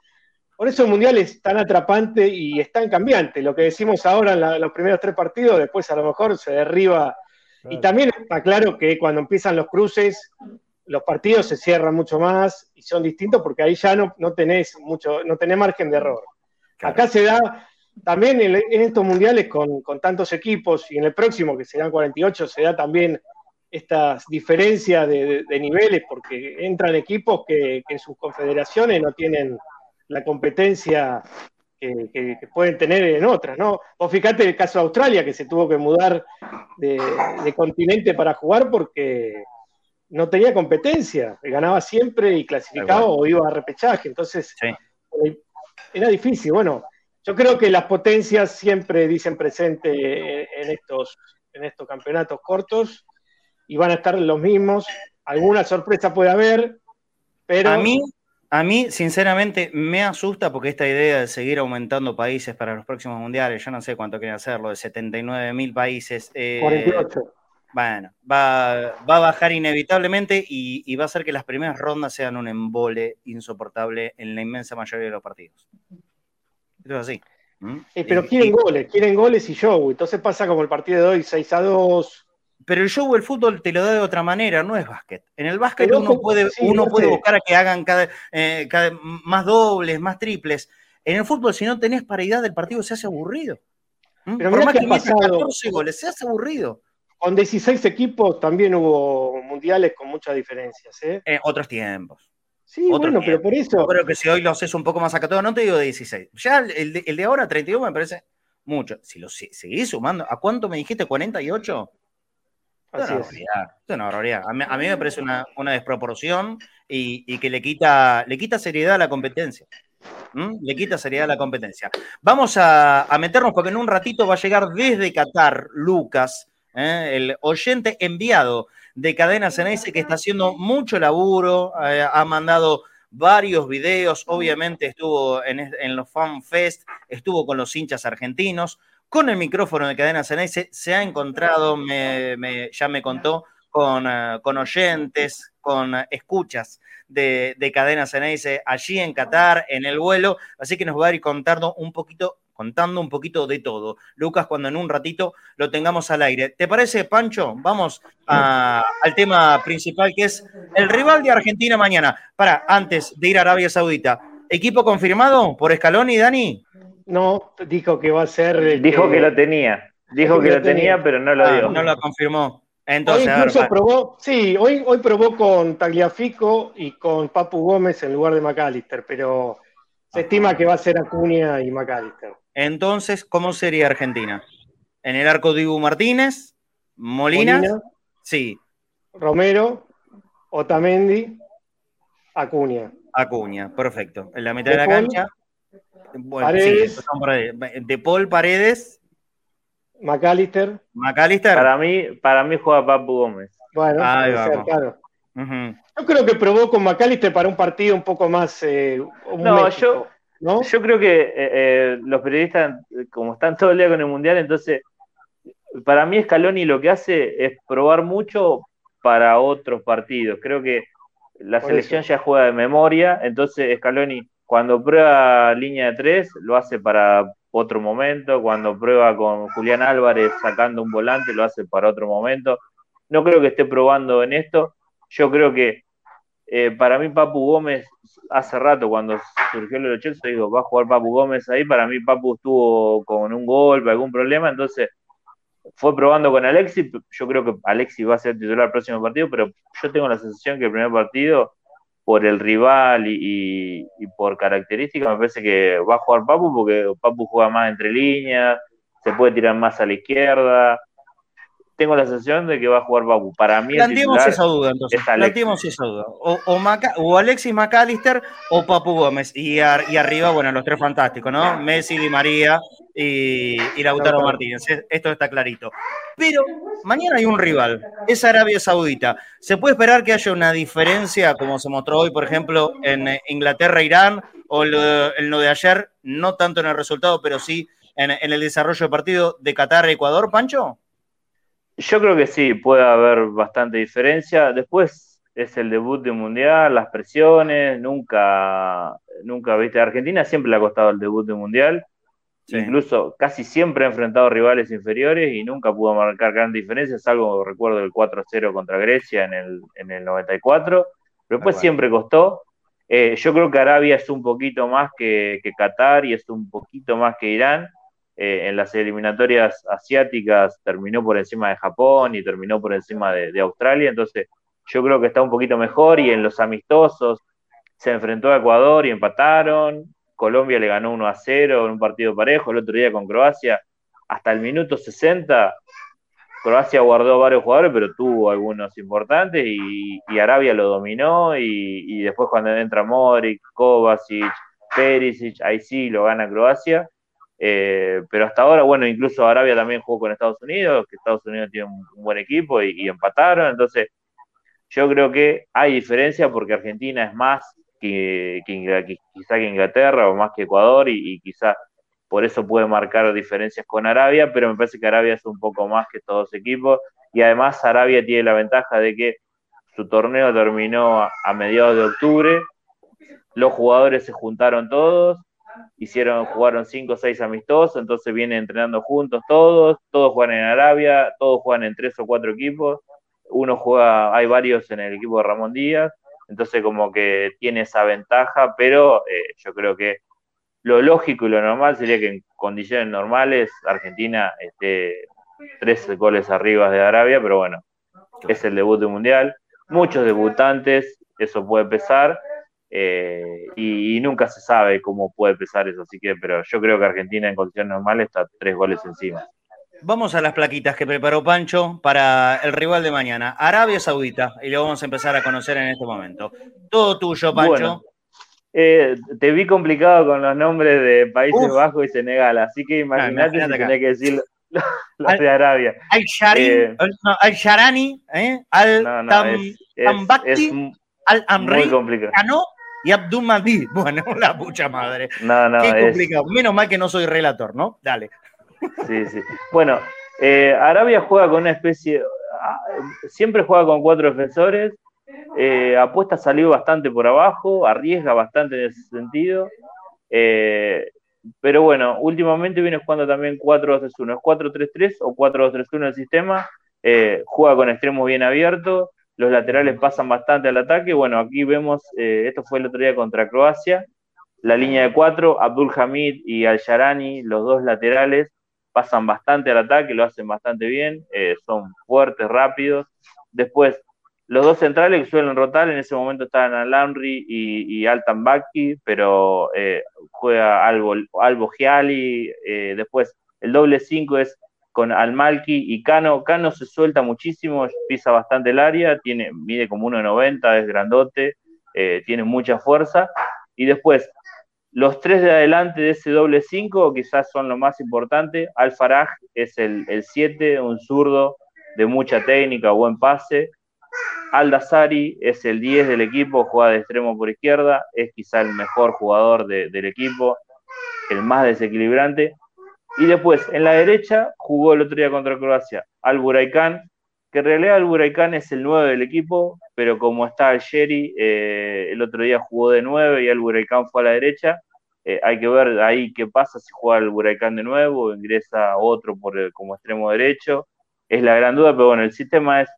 Por eso el Mundial es tan atrapante y es tan cambiante. Lo que decimos ahora en los primeros tres partidos, después a lo mejor se derriba. Y también está claro que cuando empiezan los cruces, los partidos se cierran mucho más y son distintos porque ahí ya no, no tenés mucho, no tenés margen de error. Acá se da también en, estos mundiales con, con, tantos equipos y en el próximo, que serán 48, se da también estas diferencias de, niveles, porque entran equipos que, en sus confederaciones no tienen la competencia que, pueden tener en otras, ¿no? O fíjate el caso de Australia, que se tuvo que mudar de, continente para jugar porque no tenía competencia, ganaba siempre y clasificaba o iba a repechaje, entonces era difícil. Bueno, yo creo que las potencias siempre dicen presente en estos, en estos campeonatos cortos y van a estar los mismos. Alguna sorpresa puede haber, pero... A mí, a mí, sinceramente, me asusta porque esta idea de seguir aumentando países para los próximos mundiales, yo no sé cuánto quieren hacerlo, de 79 mil países. Eh, 48. Bueno, va, va, a bajar inevitablemente y, va a hacer que las primeras rondas sean un embole insoportable en la inmensa mayoría de los partidos. Esto es así. Eh, pero quieren goles, quieren goles y show. Entonces pasa como el partido de hoy, 6 a 2, pero el show del fútbol te lo da de otra manera, no es básquet. En el básquet uno puede, uno puede buscar a que hagan eh, cada, más dobles, más triples. En el fútbol, si no tenés paridad del partido, se hace aburrido. ¿Mm? Pero Por más que, que pasado, 14 goles, se hace aburrido. Con 16 equipos también hubo mundiales con muchas diferencias. ¿eh? En otros tiempos. Sí, bueno, pero por eso. Yo creo que si hoy lo haces un poco más acatado, no te digo de 16. Ya el de, el de ahora, 32, me parece mucho. Si lo seguís sumando, ¿a cuánto me dijiste? ¿48? Es una barbaridad. A mí, me parece una, desproporción y, que le quita, le quita seriedad a la competencia. Le quita seriedad a la competencia. Vamos a, meternos porque en un ratito va a llegar desde Qatar Lucas, ¿eh? el oyente enviado de Cadena Ceneice que está haciendo mucho laburo, eh, ha mandado varios videos, obviamente estuvo en, en los Fan Fest, estuvo con los hinchas argentinos, con el micrófono de Cadena Ceneice, se ha encontrado, ya me contó, con, con oyentes, con escuchas de, de Cadena Ceneice allí en Qatar, en el vuelo, así que nos va a ir contando un poquito contando un poquito de todo. Lucas, cuando en un ratito lo tengamos al aire. ¿Te parece, Pancho? Vamos al tema principal, que es el rival de Argentina mañana. Para, antes de ir a Arabia Saudita, ¿equipo confirmado por Scaloni, Dani? No, dijo que va a ser. Dijo que lo tenía. Dijo que, lo tenía, pero no lo ah, dio. No lo confirmó. Entonces, hoy incluso probó, sí, hoy, hoy probó con Tagliafico y con Papu Gómez en lugar de McAllister, pero se estima que va a ser Acuña y McAllister. Entonces, ¿cómo sería Argentina? En el arco de Ibu Martínez, Molina, sí. Romero, Otamendi, Acuña. Acuña, perfecto. En la mitad de, la cancha, Paredes. de Paul Paredes. McAllister. McAllister. Para mí, para mí juega Papu Gómez. Bueno, claro. Yo creo que probó con McAllister para un partido un poco más. Eh, no, yo, yo creo que eh, eh, los periodistas, como están todo el día con el mundial, entonces, para mí Scaloni lo que hace es probar mucho para otros partidos. Creo que la selección ya juega de memoria, entonces Scaloni cuando prueba línea de tres, lo hace para otro momento. Cuando prueba con Julián Álvarez sacando un volante, lo hace para otro momento. No creo que esté probando en esto. Yo creo que eh, para mí Papu Gómez, hace rato cuando surgió el Chelsea, digo, va a jugar Papu Gómez ahí. Para mí Papu estuvo con un golpe, algún problema, entonces fue probando con Alexis. Yo creo que Alexis va a ser titular el próximo partido, pero yo tengo la sensación que el primer partido por el rival y, por características, me parece que va a jugar Papu porque Papu juega más entre líneas, se puede tirar más a la izquierda. Tengo la sensación de que va a jugar Papu. Para mí, planteemos esa duda entonces. Planteemos esa duda. O, Alexis McAllister o Papu Gómez. Y, y, arriba, bueno, los tres fantásticos, ¿no? Messi, Di María y, y Lautaro Martínez. Esto está clarito. Pero mañana hay un rival, es Arabia Saudita. ¿Se puede esperar que haya una diferencia, como se mostró hoy, por ejemplo, en Inglaterra-Irán, o el, no de ayer, no tanto en el resultado, pero sí en, el desarrollo del partido de Qatar-Ecuador, Pancho? Yo creo que sí, puede haber bastante diferencia. Después es el debut de Mundial, las presiones, nunca, nunca, viste, Argentina siempre le ha costado el debut de Mundial Incluso casi siempre ha enfrentado rivales inferiores y nunca pudo marcar grandes diferencias, salvo recuerdo el 4-0 contra Grecia en el, en el 94, pero después siempre costó. Eh, yo creo que Arabia es un poquito más que, que Qatar y es un poquito más que Irán. Eh, en las eliminatorias asiáticas terminó por encima de Japón y terminó por encima de, Australia, entonces yo creo que está un poquito mejor y en los amistosos se enfrentó a Ecuador y empataron, Colombia le ganó 1 a 0 en un partido parejo, el otro día con Croacia, hasta el minuto 60, Croacia guardó varios jugadores, pero tuvo algunos importantes y, Arabia lo dominó y, después cuando entra Modric, Kovacic, Perisic, ahí sí lo gana Croacia. Eh, pero hasta ahora, bueno, incluso Arabia también jugó con Estados Unidos, que Estados Unidos tiene un, buen equipo y, empataron. Entonces, yo creo que hay diferencia porque Argentina es más que, quizá que Inglaterra o más que Ecuador y, quizá por eso puede marcar diferencias con Arabia, pero me parece que Arabia es un poco más que todos equipos y además Arabia tiene la ventaja de que su torneo terminó a, mediados de octubre, los jugadores se juntaron todos, hicieron, jugaron cinco o seis amistosos, entonces vienen entrenando juntos todos, todos juegan en Arabia, todos juegan en tres o cuatro equipos, uno juega, hay varios en el equipo de Ramón Díaz, entonces como que tiene esa ventaja, pero eh, yo creo que lo lógico y lo normal sería que en condiciones normales Argentina esté tres goles arriba de Arabia, pero bueno, es el debut de mundial, muchos debutantes, eso puede pesar, eh, y, nunca se sabe cómo puede pesar eso, así que, pero yo creo que Argentina en condiciones normales está tres goles encima. Vamos a las plaquitas que preparó Pancho para el rival de mañana, Arabia Saudita, y lo vamos a empezar a conocer en este momento. Todo tuyo, Pancho. Eh, te vi complicado con los nombres de Países Bajos y Senegal, así que imagínate si tenés que decir los de Arabia. Al, al Sharani, al Tambakti, al Amri, y Abdul Mahdi. Bueno, la pucha madre. No, no, Qué complicado. Menos mal que no soy relator, ¿no? Dale. Sí, sí. Bueno, eh, Arabia juega con una especie, ah, siempre juega con cuatro defensores, eh, apuesta salió bastante por abajo, arriesga bastante en ese sentido, eh, pero bueno, últimamente viene jugando también 4-2-3-1, es 4-3-3 o 4-2-3-1 el sistema, juega con extremos bien abiertos, los laterales pasan bastante al ataque, bueno, aquí vemos, esto fue el otro día contra Croacia, la línea de cuatro, Abdul Hamid y Al-Sharani, los dos laterales, pasan bastante al ataque, lo hacen bastante bien, eh, son fuertes, rápidos. Después, los dos centrales que suelen rotar, en ese momento estaban Alamri y, y Altan pero eh, juega Albo, Albo Giali. Eh, después, el doble 5 es con Almalki y Cano. Cano se suelta muchísimo, pisa bastante el área, tiene, mide como 1,90, es grandote, tiene mucha fuerza. Y después, los tres de adelante de ese doble 5 quizás son lo más importante. Al Faraj es el 7, un zurdo de mucha técnica, buen pase. Al Dazari es el 10 del equipo, juega de extremo por izquierda, es quizá el mejor jugador del equipo, el más desequilibrante. Y después, en la derecha, jugó el otro día contra Croacia Al Buraikan, que en realidad Al Buraikan es el 9 del equipo, pero como está el Sherry, eh, el otro día jugó de 9 y Al Buraikan fue a la derecha. Eh, hay que ver ahí qué pasa si juega el Huracán de nuevo, ingresa otro por como extremo derecho. Es la gran duda, pero bueno, el sistema es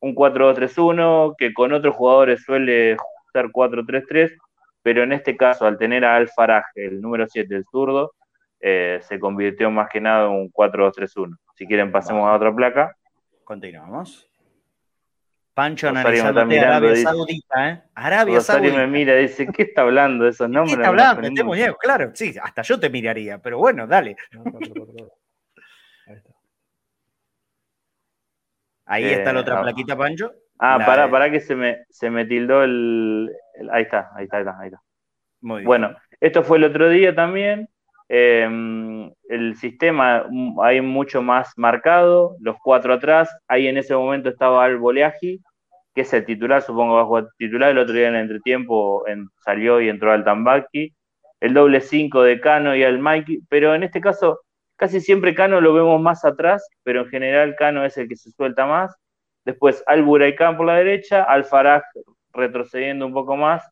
un 4-2-3-1, que con otros jugadores suele ser 4-3-3, pero en este caso, al tener a Al el número 7, el zurdo, eh, se convirtió más que nada en un 4-2-3-1. Si quieren, pasemos a otra placa. Continuamos. Pancho analizando Arabia Saudita, ¿eh? Arabia Rosario Saudita. me mira y dice, ¿qué está hablando de esos nombres? ¿Qué está hablando? Este muñeco, claro, sí, hasta yo te miraría, pero bueno, dale. Ahí está. la otra eh, plaquita, Pancho. Ah, para, para que se me, se me tildó el, Ahí está, ahí está, ahí está. Muy bien. Bueno, esto fue el otro día también. Em, el sistema mm, hay mucho más marcado, los cuatro atrás, ahí en ese momento estaba Al Boleaji, que es el titular, supongo va a jugar titular, el otro día en el entretiempo salió y entró al Tambaki, el doble 5 de Cano y al Mikey, pero en este caso casi siempre Cano lo vemos más atrás, pero en general Cano es el que se suelta más, después Al Buraikan por la derecha, Al Faraj retrocediendo un poco más,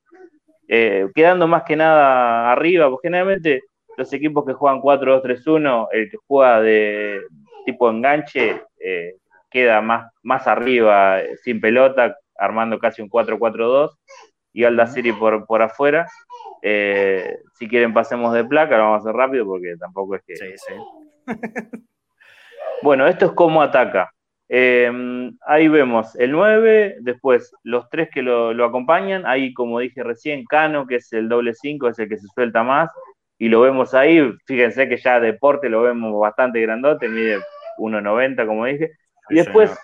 eh, quedando más que nada arriba, porque generalmente los equipos que juegan 4-2-3-1, el que juega de tipo enganche, eh, queda más, más arriba, sin pelota, armando casi un 4-4-2, y Alda City por, por afuera. Eh, si quieren pasemos de placa, lo vamos a hacer rápido porque tampoco es que... Sí, sí. bueno, esto es cómo ataca. Eh, ahí vemos el 9, después los tres que lo, lo, acompañan, ahí como dije recién, Cano, que es el doble 5, es el que se suelta más, y lo vemos ahí, fíjense que ya deporte lo vemos bastante grandote, mide 1,90 como dije, y después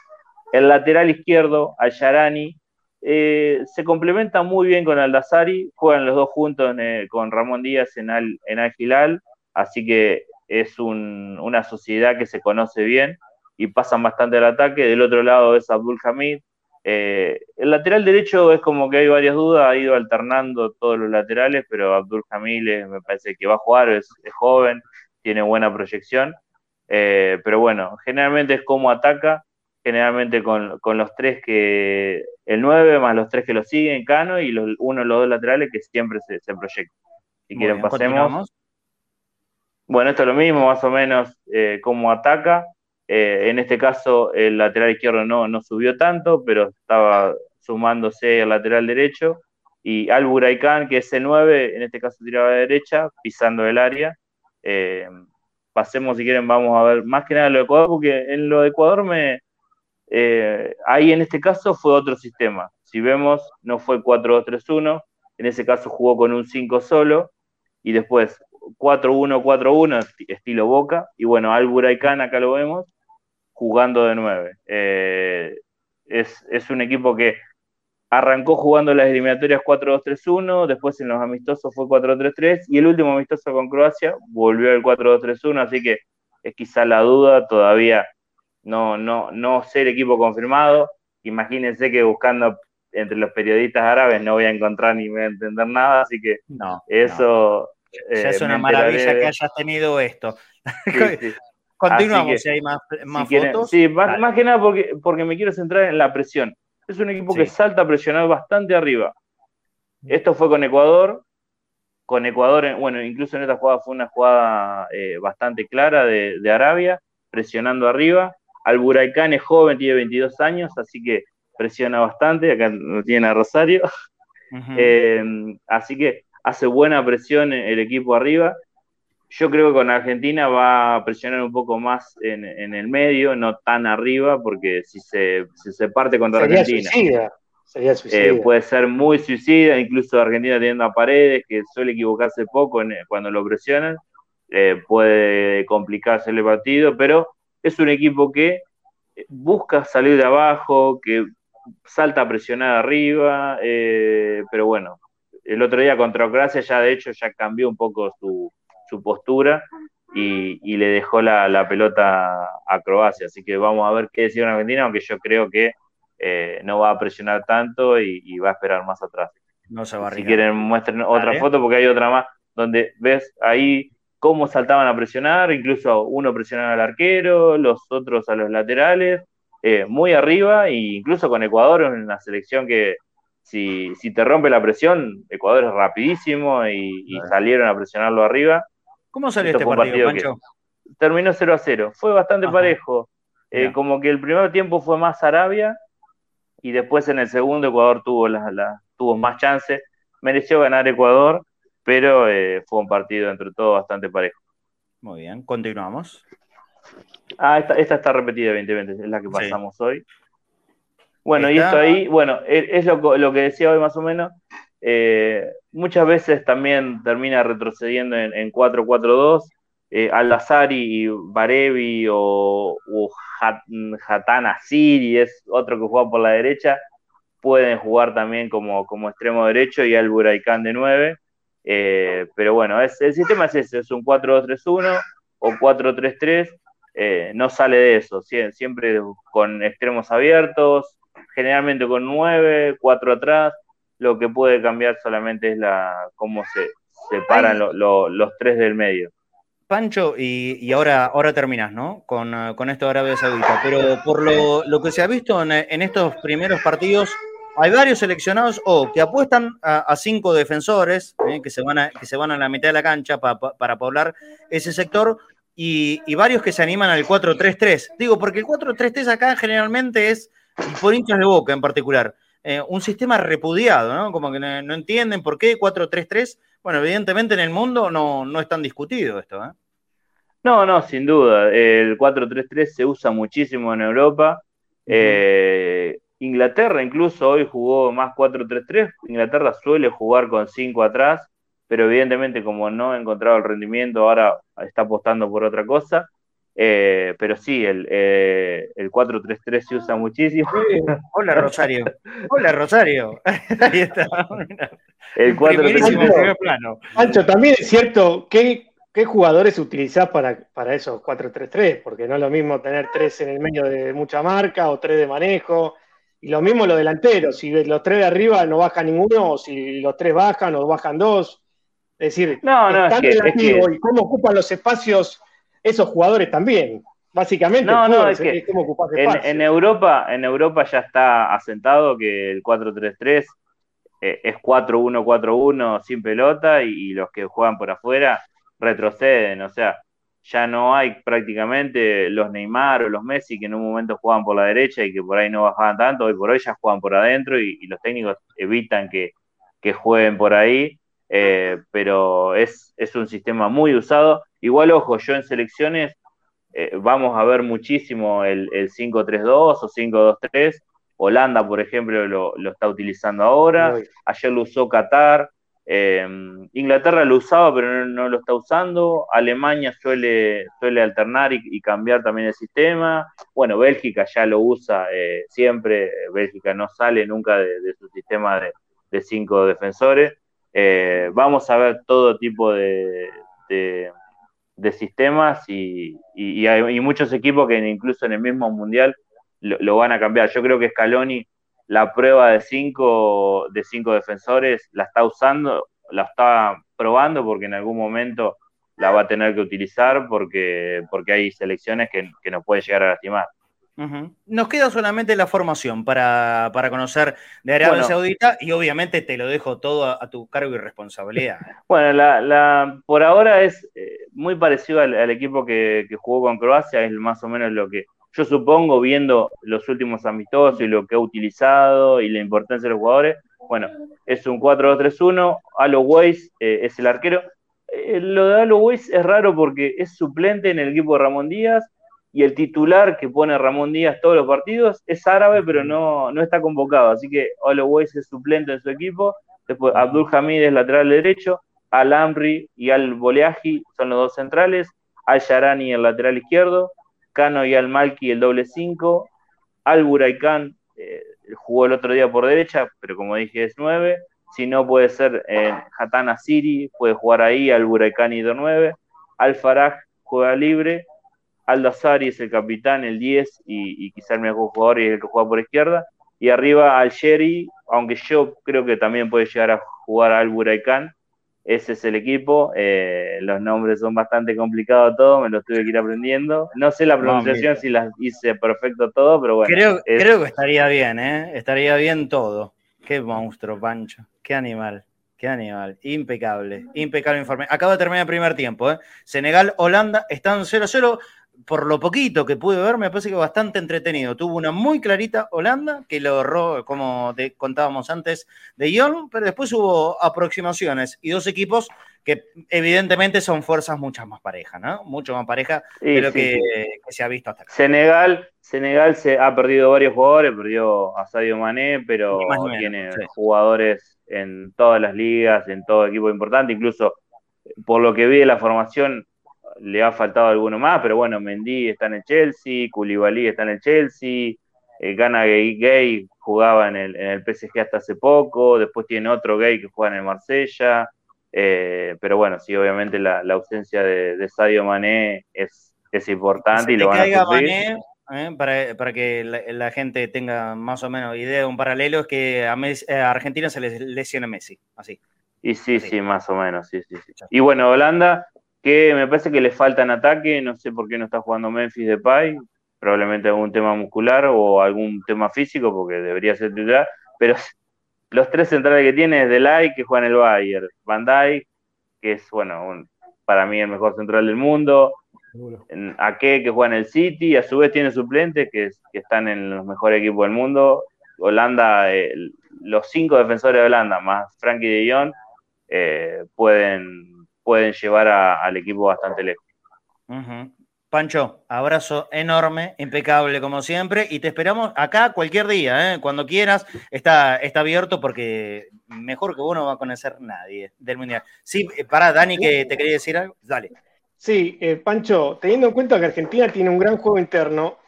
el lateral izquierdo, Ayarani, eh, se complementa muy bien con Aldazari, juegan los dos juntos eh, con Ramón Díaz en Al, en Al así que es una sociedad que se conoce bien y pasan bastante al ataque. Del otro lado es Abdul Hamid, eh, el lateral derecho es como que hay varias dudas, ha ido alternando todos los laterales, pero Abdul Jamil me parece que va a jugar, es, joven, tiene buena proyección. Eh, pero bueno, generalmente es como ataca, generalmente con, los tres que, el 9 más los tres que lo siguen, Cano, y los, uno los dos laterales que siempre se, se proyectan. Si quieren, pasemos. Bueno, esto es lo mismo, más o menos eh, como ataca. Eh, en este caso, el lateral izquierdo no, no subió tanto, pero estaba sumándose al lateral derecho. Y Al Buraikan, que es el 9, en este caso tiraba de derecha, pisando el área. Eh, pasemos, si quieren, vamos a ver más que nada lo de Ecuador, porque en lo de Ecuador me. Eh, ahí en este caso fue otro sistema. Si vemos, no fue 4-2-3-1. en ese caso jugó con un 5 solo, y después 4-1-4-1, estilo Boca, y bueno, Al Buraicán, acá lo vemos, jugando de 9. Eh, es, es, un equipo que arrancó jugando las eliminatorias 4-2-3-1, después en los amistosos fue 4-3-3, y el último amistoso con Croacia volvió al 4-2-3-1, así que es quizá la duda, todavía no, no, no sé el equipo confirmado. Imagínense que buscando entre los periodistas árabes no voy a encontrar ni voy a entender nada, así que no, eso... Ya es eh, una maravilla que hayas tenido esto. Continuamos si hay más, fotos. sí, más, que nada porque, porque me quiero centrar en la presión. Es un equipo que salta a presionar bastante arriba. Esto fue con Ecuador. Con Ecuador, bueno, incluso en esta jugada fue una jugada eh, bastante clara de, Arabia, presionando arriba. Al Buraicán es joven, tiene 22 años, así que presiona bastante. Acá lo tiene a Rosario. Eh, así que hace buena presión el equipo arriba. Yo creo que con Argentina va a presionar un poco más en, el medio, no tan arriba, porque si se, se parte contra Argentina. Sería suicida. Eh, puede ser muy suicida, incluso Argentina teniendo a paredes, que suele equivocarse poco cuando lo presionan, eh, puede complicarse el partido, pero es un equipo que busca salir de abajo, que salta a presionar arriba, eh, pero bueno, el otro día contra Croacia ya de hecho ya cambió un poco su, su postura y, le dejó la, pelota a Croacia. Así que vamos a ver qué decide Argentina, aunque yo creo que eh, no va a presionar tanto y, va a esperar más atrás. No se va a Si quieren, muestren otra foto porque hay otra más donde ves ahí cómo saltaban a presionar, incluso uno presionaba al arquero, los otros a los laterales, eh, muy arriba, e incluso con Ecuador en una selección que si, si te rompe la presión, Ecuador es rapidísimo y salieron a presionarlo arriba ¿Cómo salió este partido, Pancho? Terminó 0 a 0. Fue bastante parejo. Eh, como que el primer tiempo fue más Arabia y después en el segundo Ecuador tuvo, la, tuvo más chances. Mereció ganar Ecuador, pero eh, fue un partido entre todos bastante parejo. Muy bien, continuamos. Ah, esta, está repetida, evidentemente, es la que pasamos hoy. Bueno, y esto ahí, bueno, es lo, lo, que decía hoy más o menos. Eh, muchas veces también termina retrocediendo en, 4-4-2. Eh, Al-Azari Barevi o, o Hatana Siri es otro que juega por la derecha, pueden jugar también como, como extremo derecho y Al Buraicán de 9. Eh, pero bueno, es, el sistema es ese, es un 4-2-3-1 o 4-3-3, eh, no sale de eso, siempre con extremos abiertos, generalmente con 9, 4 atrás, lo que puede cambiar solamente es la cómo se separan los tres del medio. Pancho, y, ahora, ahora terminas, ¿no? Con, uh, con, esto de Arabia Saudita, pero por lo, que se ha visto en, estos primeros partidos, hay varios seleccionados o que apuestan a, cinco defensores ¿eh? que, se van a, que se van a la mitad de la cancha para poblar ese sector y, y, varios que se animan al 4-3-3. Digo, porque el 4-3-3 acá generalmente es por hinchas de boca en particular. Eh, un sistema repudiado, ¿no? Como que no, entienden por qué 4-3-3. Bueno, evidentemente en el mundo no, no es tan discutido esto, ¿eh? No, no, sin duda. El 4-3-3 se usa muchísimo en Europa. Eh, Inglaterra incluso hoy jugó más 4-3-3. Inglaterra suele jugar con 5 atrás, pero evidentemente como no ha encontrado el rendimiento, ahora está apostando por otra cosa. Eh, pero sí, el, eh, el 4-3-3 se usa muchísimo. hola Rosario. Hola Rosario. Ahí está. El 4-3-3. Pancho, también es cierto, ¿qué, qué jugadores utilizás para, para esos 4-3-3? Porque no es lo mismo tener tres en el medio de mucha marca o tres de manejo. Y lo mismo los delanteros. Si los tres de arriba no baja ninguno, o si los tres bajan o bajan dos. Es decir, no, no, es que, y cómo ocupan los espacios esos jugadores también. Básicamente, no, no, es que en, Europa, en Europa ya está asentado que el 4-3-3 eh, es 4-1-4-1 sin pelota y, los que juegan por afuera retroceden. O sea, ya no hay prácticamente los Neymar o los Messi que en un momento jugaban por la derecha y que por ahí no bajaban tanto, hoy por hoy ya juegan por adentro y, los técnicos evitan que, jueguen por ahí. Eh, pero es, es un sistema muy usado Igual, ojo, yo en selecciones eh, vamos a ver muchísimo el, 5-3-2 o 5-2-3, Holanda, por ejemplo, lo, está utilizando ahora. Ayer lo usó Qatar. Eh, Inglaterra lo usaba, pero no, lo está usando. Alemania suele, suele alternar y, cambiar también el sistema. Bueno, Bélgica ya lo usa eh, siempre. Bélgica no sale nunca de, su sistema de, cinco defensores. Vamos a ver todo tipo de, sistemas y, hay muchos equipos que incluso en el mismo mundial lo, van a cambiar. Yo creo que Scaloni la prueba de cinco, de cinco defensores la está usando, la está probando porque en algún momento la va a tener que utilizar porque, porque hay selecciones que, que nos puede llegar a lastimar. Nos queda solamente la formación para, conocer de Arabia Saudita y obviamente te lo dejo todo a, tu cargo y responsabilidad. Bueno, la, por ahora es eh, muy parecido al, equipo que, que, jugó con Croacia, es más o menos lo que, yo supongo, viendo los últimos amistosos y lo que ha utilizado y la importancia de los jugadores, bueno, es un 4-2-3-1, Alo Weiss eh, es el arquero. Eh, lo de Alo Weiss es raro porque es suplente en el equipo de Ramón Díaz y el titular que pone Ramón Díaz todos los partidos es árabe, pero no, no está convocado. Así que Alo Weiss es suplente en su equipo. Después Abdul Hamid es lateral derecho, Al Amri y Al Boleaji son los dos centrales, Al Yarani el lateral izquierdo, Cano y Al Malki el doble 5, Al Buraikan eh, jugó el otro día por derecha, pero como dije es 9, si no puede ser en Hatana Siri, puede jugar ahí, Al Buraikan y 9, Al Faraj juega libre, Al Dazari es el capitán, el 10, y, quizá el mejor jugador y el que juega por izquierda, y arriba Al Sheri, aunque yo creo que también puede llegar a jugar Al Buraikan, ese es el equipo. Eh, los nombres son bastante complicados todos, me los tuve que ir aprendiendo. No sé la pronunciación si las hice perfecto todo, pero bueno. Creo, creo que estaría bien, ¿eh? Estaría bien todo. Qué monstruo, Pancho. Qué animal. Qué animal. Impecable. Impecable informe. Acaba de terminar el primer tiempo. ¿eh? Senegal, Holanda están 0-0 por lo poquito que pude ver, me parece que bastante entretenido. Tuvo una muy clarita Holanda, que lo ahorró, como contábamos antes, de Ion, pero después hubo aproximaciones y dos equipos que evidentemente son fuerzas muchas más parejas, ¿no? Mucho más pareja de lo que, se ha visto hasta acá. Senegal, Senegal se ha perdido varios jugadores, perdió a Sadio Mané, pero tiene jugadores en todas las ligas, en todo equipo importante, incluso por lo que vi de la formación, le ha faltado alguno más, pero bueno, Mendy está en el Chelsea, Koulibaly está en el Chelsea, eh, Gana Gay, Gay jugaba en el, en el, PSG hasta hace poco, después tiene otro Gay que juega en el Marsella, eh, pero bueno, sí, obviamente la, ausencia de, Sadio Mané es, es importante y lo van a Mané, eh, para, para, que la, gente tenga más o menos idea, un paralelo es que a, Argentina se les lesiona Messi, así. Y sí, sí, más o menos, sí, sí, sí. Y bueno, Holanda que me parece que le falta en ataque, no sé por qué no está jugando Memphis de Pai, probablemente algún tema muscular o algún tema físico, porque debería ser titular, pero los tres centrales que tiene es Delay, que juega en el Bayern, Van Dijk, que es, bueno, para mí el mejor central del mundo, Ake, que juega en el City, a su vez tiene suplentes que, están en los mejores equipos del mundo, Holanda, eh, los cinco defensores de Holanda, más Frankie de Jong, eh, pueden pueden llevar al equipo bastante lejos. Pancho, abrazo enorme, impecable como siempre, y te esperamos acá cualquier día, ¿eh? cuando quieras, está, está abierto porque mejor que vos no va a conocer nadie del Mundial. Sí, eh, para Dani, que te quería decir algo, dale. Sí, eh, Pancho, teniendo en cuenta que Argentina tiene un gran juego interno,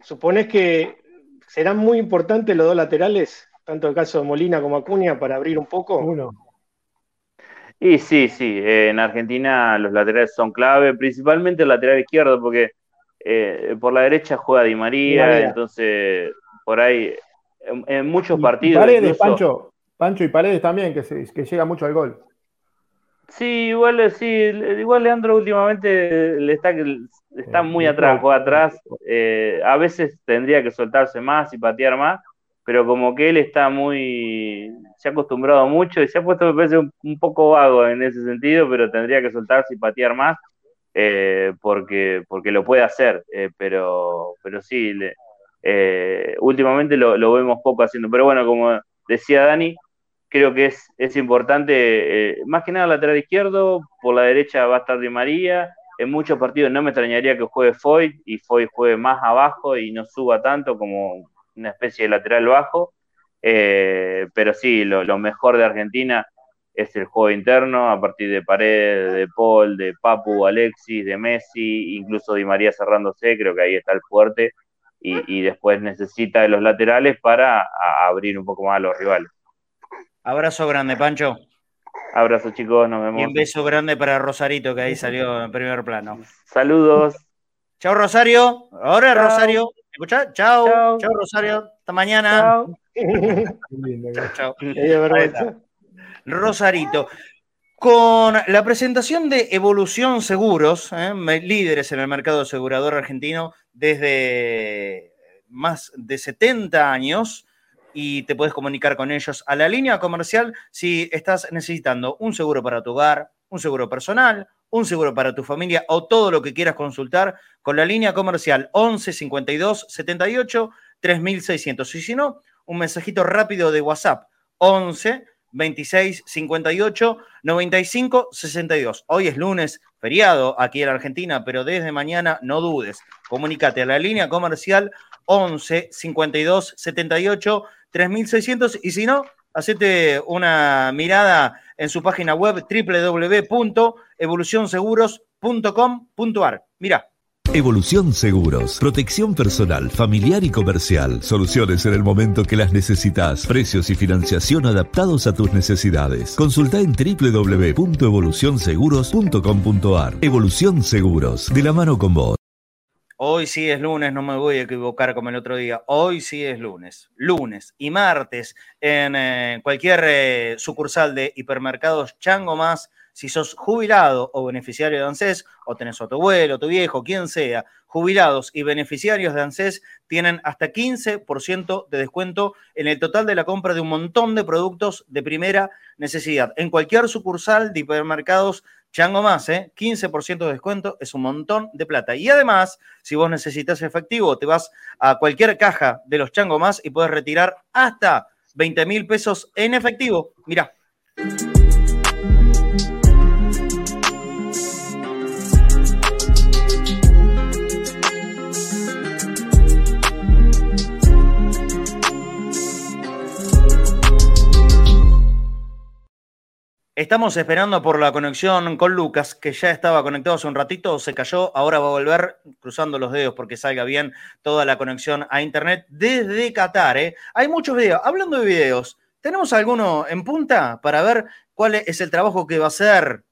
¿supones que serán muy importantes los dos laterales, tanto el caso de Molina como Acuña, para abrir un poco? Uno. Y sí, sí, en Argentina los laterales son clave, principalmente el lateral izquierdo, porque eh, por la derecha juega Di María, entonces por ahí en, muchos partidos. Paredes, Pancho, Pancho y Paredes también, que, se, que llega mucho al gol. Sí, igual, sí, igual Leandro últimamente le está, está eh, muy atrás, juega atrás. Eh, a veces tendría que soltarse más y patear más, pero como que él está muy, se ha acostumbrado mucho y se ha puesto, me parece, un, poco vago en ese sentido, pero tendría que soltarse y patear más, eh, porque, porque lo puede hacer, eh, pero, pero sí, eh, últimamente lo, vemos poco haciendo, pero bueno, como decía Dani, creo que es, es importante, más que nada lateral izquierdo, por la derecha va a estar Di María, en muchos partidos no me extrañaría que juegue Foy y Foy juegue más abajo y no suba tanto como una especie de lateral bajo. Eh, pero sí, lo, mejor de Argentina es el juego interno a partir de Paredes, de Paul, de Papu, Alexis, de Messi, incluso Di María cerrándose, creo que ahí está el fuerte. Y, después necesita de los laterales para abrir un poco más a los rivales. Abrazo grande, Pancho. Abrazo, chicos, nos vemos. Y un beso grande para Rosarito, que ahí salió en primer plano. Saludos. Chao, Rosario. Ahora, Rosario. Chao. Chao. Rosario. Hasta mañana. Chao. Rosarito. Con la presentación de Evolución Seguros, ¿eh? líderes en el mercado asegurador argentino desde más de 70 años, y te puedes comunicar con ellos a la línea comercial si estás necesitando un seguro para tu hogar, un seguro personal, un seguro para tu familia o todo lo que quieras consultar con la línea comercial 11 52 78 3600. Y si no, un mensajito rápido de WhatsApp 11 26 58 95 62. Hoy es lunes, feriado aquí en Argentina, pero desde mañana no dudes. Comunícate a la línea comercial 11 52 78 3600 y si no, hacete una mirada en su página web www.evolucionseguros.com.ar. Mira. Evolución Seguros, protección personal, familiar y comercial, soluciones en el momento que las necesitas, precios y financiación adaptados a tus necesidades. Consulta en www.evolucionseguros.com.ar. Evolución Seguros, de la mano con vos. Hoy sí es lunes, no me voy a equivocar como el otro día. Hoy sí es lunes. Lunes y martes en eh, cualquier eh, sucursal de hipermercados Chango Más. Si sos jubilado o beneficiario de ANSES, o tenés a tu abuelo, tu viejo, quien sea, jubilados y beneficiarios de ANSES tienen hasta 15% de descuento en el total de la compra de un montón de productos de primera necesidad. En cualquier sucursal de hipermercados Chango más, ¿eh? 15% de descuento es un montón de plata. Y además, si vos necesitas efectivo, te vas a cualquier caja de los Chango más y puedes retirar hasta 20 mil pesos en efectivo. Mirá. Estamos esperando por la conexión con Lucas, que ya estaba conectado hace un ratito, se cayó, ahora va a volver cruzando los dedos porque salga bien toda la conexión a internet desde Qatar. ¿eh? Hay muchos videos. Hablando de videos, ¿tenemos alguno en punta para ver cuál es el trabajo que va a hacer,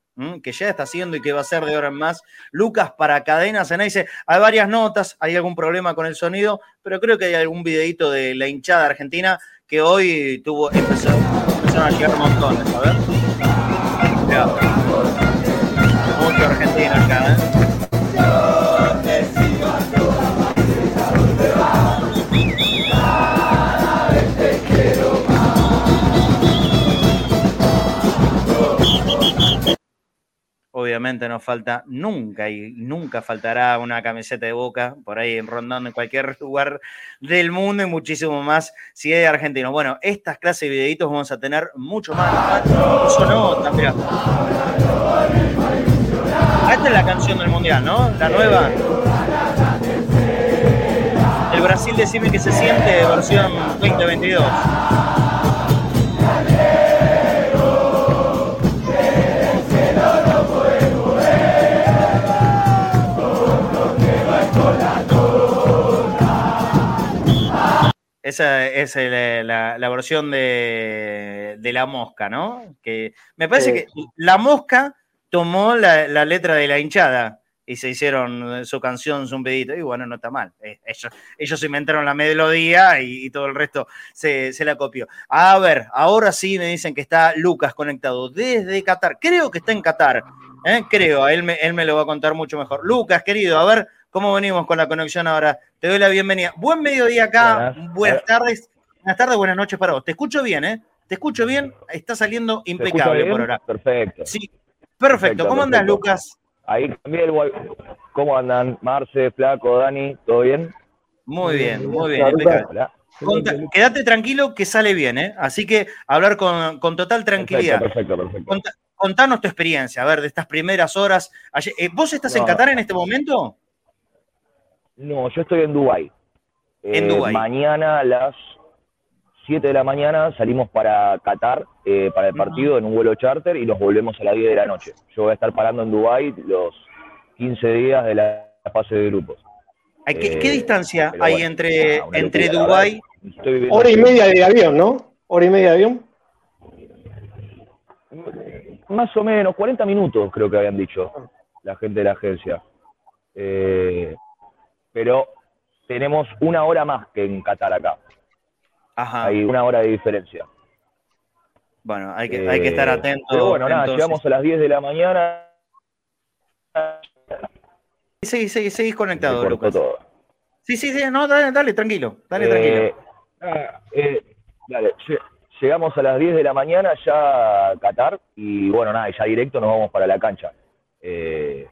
que ya está haciendo y que va a hacer de ahora en más? Lucas para Cadenas en dice, hay varias notas, hay algún problema con el sonido, pero creo que hay algún videito de la hinchada argentina que hoy tuvo, empezó, empezaron a llegar montones, a ver. Mucho argentino acá, ¿eh? Obviamente no falta nunca y nunca faltará una camiseta de boca por ahí rondando en cualquier lugar del mundo y muchísimo más si es argentino. Bueno, estas clases de videitos vamos a tener mucho más. Eso no, también. Esta es la canción del mundial, ¿no? La nueva. El Brasil decime que se siente versión 2022. Esa es la, versión de, La Mosca, ¿no? Que me parece que La Mosca tomó la, letra de la hinchada y se hicieron su canción, su pedito, y bueno, no está mal. Eh, ellos, ellos inventaron la melodía y, todo el resto se, la copió. A ver, ahora sí me dicen que está Lucas conectado desde Qatar. Creo que está en Qatar, ¿eh? creo, él me, él me lo va a contar mucho mejor. Lucas, querido, a ver, ¿Cómo venimos con la conexión ahora? Te doy la bienvenida. Buen mediodía acá, buenas, tardes, buenas tardes, buenas noches para vos. Te escucho bien, ¿eh? Te escucho bien, está saliendo impecable por ahora. Perfecto. Sí, perfecto. ¿Cómo andas, Lucas? Ahí también, ¿cómo andan? Marce, Flaco, Dani, ¿todo bien? Muy bien, muy bien, quédate tranquilo que sale bien, ¿eh? Así que hablar con, total tranquilidad. Perfecto, perfecto. contanos tu experiencia, a ver, de estas primeras horas. Eh, ¿Vos estás en Qatar en este momento? No, yo estoy en Dubái. En Dubái. Mañana a las 7 de la mañana salimos para Qatar, para el partido, en un vuelo charter y nos volvemos a las 10 de la noche. Yo voy a estar parando en Dubái los 15 días de la fase de grupos. ¿Qué, distancia hay entre, entre Dubái? Hora y media de avión, ¿no? Hora y media de avión. Más o menos, 40 minutos creo que habían dicho la gente de la agencia. Eh, pero tenemos una hora más que en Qatar acá. Ajá. Hay una hora de diferencia. Bueno, hay que, hay que estar eh, atentos. Pero bueno, nada, llegamos a las 10 de la mañana. Seguís, seguís, seguís conectado, Lucas. Sí, sí, sí, no, dale, dale, tranquilo, dale, tranquilo. Eh, dale, llegamos a las 10 de la mañana ya a Qatar y bueno, nada, ya directo nos vamos para la cancha. Eh,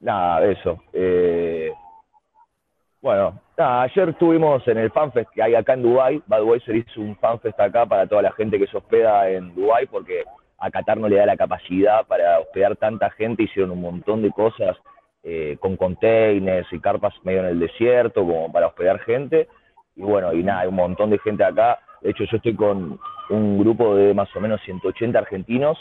nada, eso. Bueno, nada, ayer estuvimos en el FanFest que hay acá en Dubai. Budweiser hizo un FanFest acá para toda la gente que se hospeda en Dubai porque a Qatar no le da la capacidad para hospedar tanta gente. Hicieron un montón de cosas eh, con containers y carpas medio en el desierto como para hospedar gente. Y bueno, y nada, hay un montón de gente acá de hecho, yo estoy con un grupo de más o menos 180 argentinos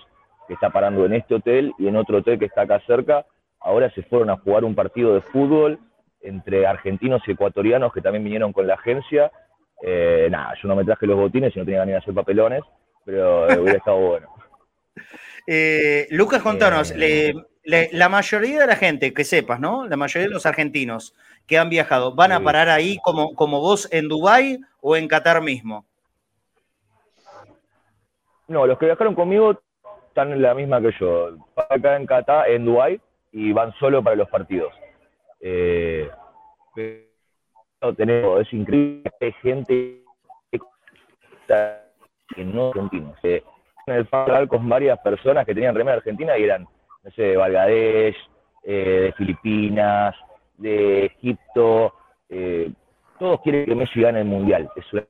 que está parando en este hotel y en otro hotel que está acá cerca. Ahora se fueron a jugar un partido de fútbol entre argentinos y ecuatorianos que también vinieron con la agencia. Eh, nada, yo no me traje los botines y no tenía ganas de hacer papelones, pero hubiera estado bueno. Eh, Lucas, contanos, la mayoría de la gente, que sepas, ¿no? La mayoría de los argentinos que han viajado, ¿van a parar ahí como, como vos en Dubái o en Qatar mismo? No, los que viajaron conmigo están en la misma que yo. Acá en Qatar, en Dubái, y van solo para los partidos. Eh, tenemos, es increíble, hay gente que no argentinos. Eh, en el hablar con varias personas que tenían remera argentina y eran, no sé, de Bangladesh, eh, de Filipinas, de Egipto. Eh, todos quieren que Messi gane el mundial, es una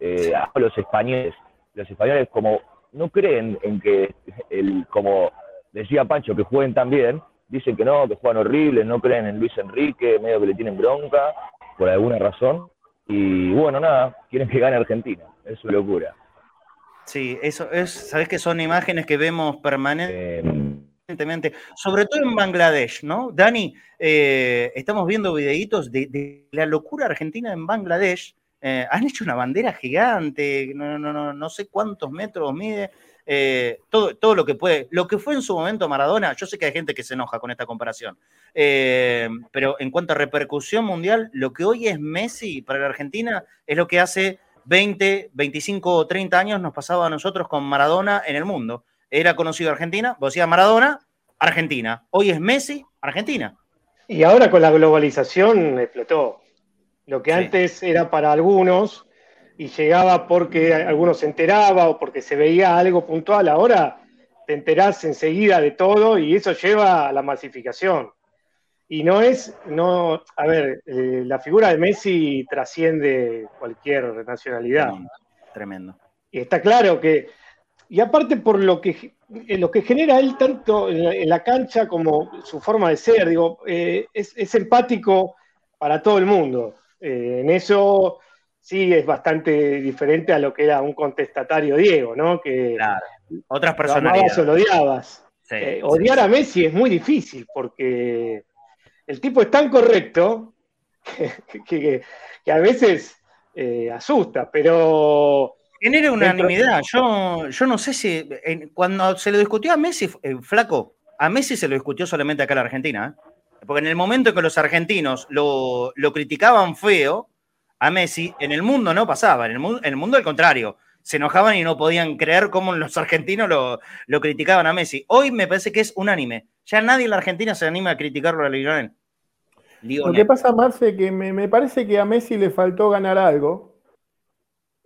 eh, los españoles, los españoles como no creen en que, el, como decía Pancho, que jueguen tan bien, dicen que no, que juegan horribles, no creen en Luis Enrique, medio que le tienen bronca, por alguna razón. Y bueno, nada, quieren que gane Argentina, es una locura. Sí, eso es, sabes que son imágenes que vemos permanentemente, sobre todo en Bangladesh, ¿no? Dani, eh, estamos viendo videitos de, de, la locura argentina en Bangladesh, eh, han hecho una bandera gigante, no, no, no, no sé cuántos metros mide, eh, todo, todo lo que puede. Lo que fue en su momento Maradona, yo sé que hay gente que se enoja con esta comparación, eh, pero en cuanto a repercusión mundial, lo que hoy es Messi para la Argentina es lo que hace 20, 25 o 30 años nos pasaba a nosotros con Maradona en el mundo. Era conocido Argentina, vos decías Maradona, Argentina. Hoy es Messi, Argentina. Y ahora con la globalización explotó. Lo que antes era para algunos y llegaba porque algunos se enteraba o porque se veía algo puntual, ahora te enterás enseguida de todo y eso lleva a la masificación. Y no es, no, a ver, eh, la figura de Messi trasciende cualquier nacionalidad. Tremendo. Y está claro que, y aparte por lo que, eh, lo que genera él tanto en la, cancha como su forma de ser, digo, eh, es, es empático para todo el mundo. Eh, en eso sí es bastante diferente a lo que era un contestatario Diego, ¿no? Que claro. otras personalidades. Lo, odiabas. Eh, odiar a Messi es muy difícil porque el tipo es tan correcto que, a veces eh, asusta, pero... Genera unanimidad. Yo, yo no sé si cuando se lo discutió a Messi, flaco, a Messi se lo discutió solamente acá en la Argentina. ¿eh? Porque en el momento en que los argentinos lo, criticaban feo a Messi, en el mundo no pasaba, en el, mundo, en el mundo al contrario. Se enojaban y no podían creer cómo los argentinos lo, criticaban a Messi. Hoy me parece que es unánime. Ya nadie en la Argentina se anima a criticarlo a Lionel. Lo que pasa, Marce, que me, parece que a Messi le faltó ganar algo.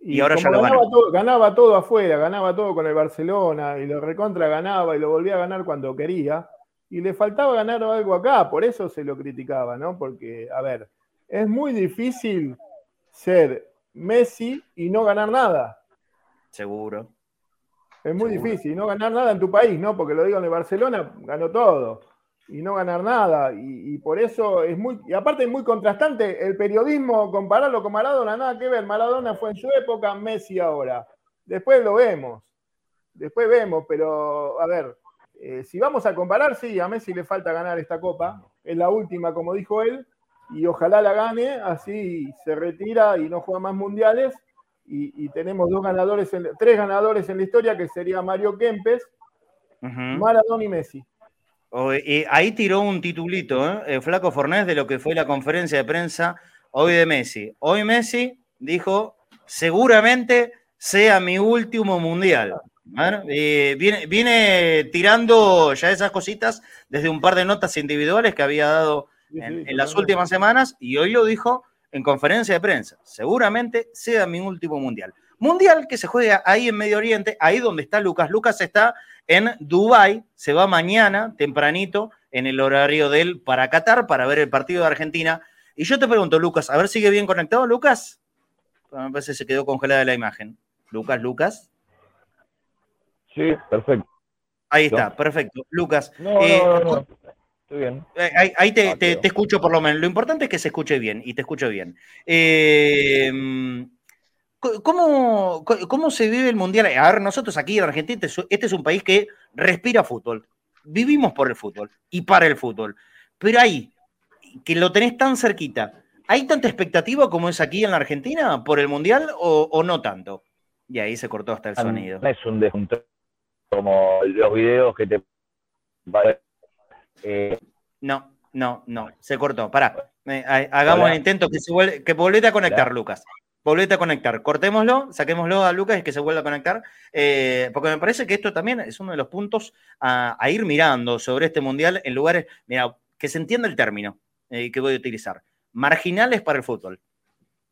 Y, ahora ya lo ganaba todo, ganaba todo afuera, ganaba todo con el Barcelona y lo recontra ganaba y lo volvía a ganar cuando quería y le faltaba ganar algo acá, por eso se lo criticaba, ¿no? Porque, a ver, es muy difícil ser Messi y no ganar nada. Seguro. Es muy difícil, no ganar nada en tu país, ¿no? Porque lo digo en el Barcelona, ganó todo. Y no ganar nada. Y, por eso es muy. Y aparte es muy contrastante. El periodismo, compararlo con Maradona, nada que ver. Maradona fue en su época, Messi ahora. Después lo vemos. Después vemos, pero a ver, eh, si vamos a comparar, sí, a Messi le falta ganar esta copa. Es la última, como dijo él. Y ojalá la gane, así se retira y no juega más mundiales y, tenemos dos ganadores, tres ganadores en la historia, que sería Mario Kempes, Maradona y Messi. ahí tiró un titulito, ¿eh? el Flaco Fornés, de lo que fue la conferencia de prensa hoy de Messi. Hoy Messi dijo, seguramente sea mi último mundial. Eh, viene, viene, tirando ya esas cositas desde un par de notas individuales que había dado en las últimas semanas y hoy lo dijo en conferencia de prensa. Seguramente sea mi último mundial. Mundial que se juega ahí en Medio Oriente, ahí donde está Lucas. Lucas está en Dubái, se va mañana tempranito en el horario del para Qatar para ver el partido de Argentina. Y yo te pregunto, Lucas, a ver, ¿sigue bien conectado, Lucas? Me parece que se quedó congelada la imagen. Lucas, Lucas. Sí, perfecto. Ahí está, perfecto. Lucas. Eh, Estoy bien. Eh, ahí, ah, te, escucho por lo menos. Lo importante es que se escuche bien y te escucho bien. Eh, ¿cómo, ¿Cómo se vive el Mundial? A ver, nosotros aquí en Argentina, este, este es un país que respira fútbol. Vivimos por el fútbol y para el fútbol. Pero ahí, que lo tenés tan cerquita, ¿hay tanta expectativa como es aquí en la Argentina por el Mundial o, no tanto? Y ahí se cortó hasta el sonido. Es un desjunto como los videos que te eh, no, no, no, se cortó. Pará, eh, hagamos el intento que se vuelva, que volvete a conectar, Lucas. Volvete a conectar. Cortémoslo, saquémoslo a Lucas y que se vuelva a conectar. Eh, porque me parece que esto también es uno de los puntos a, ir mirando sobre este mundial en lugares, mira, que se entienda el término que voy a utilizar. Marginales para el fútbol.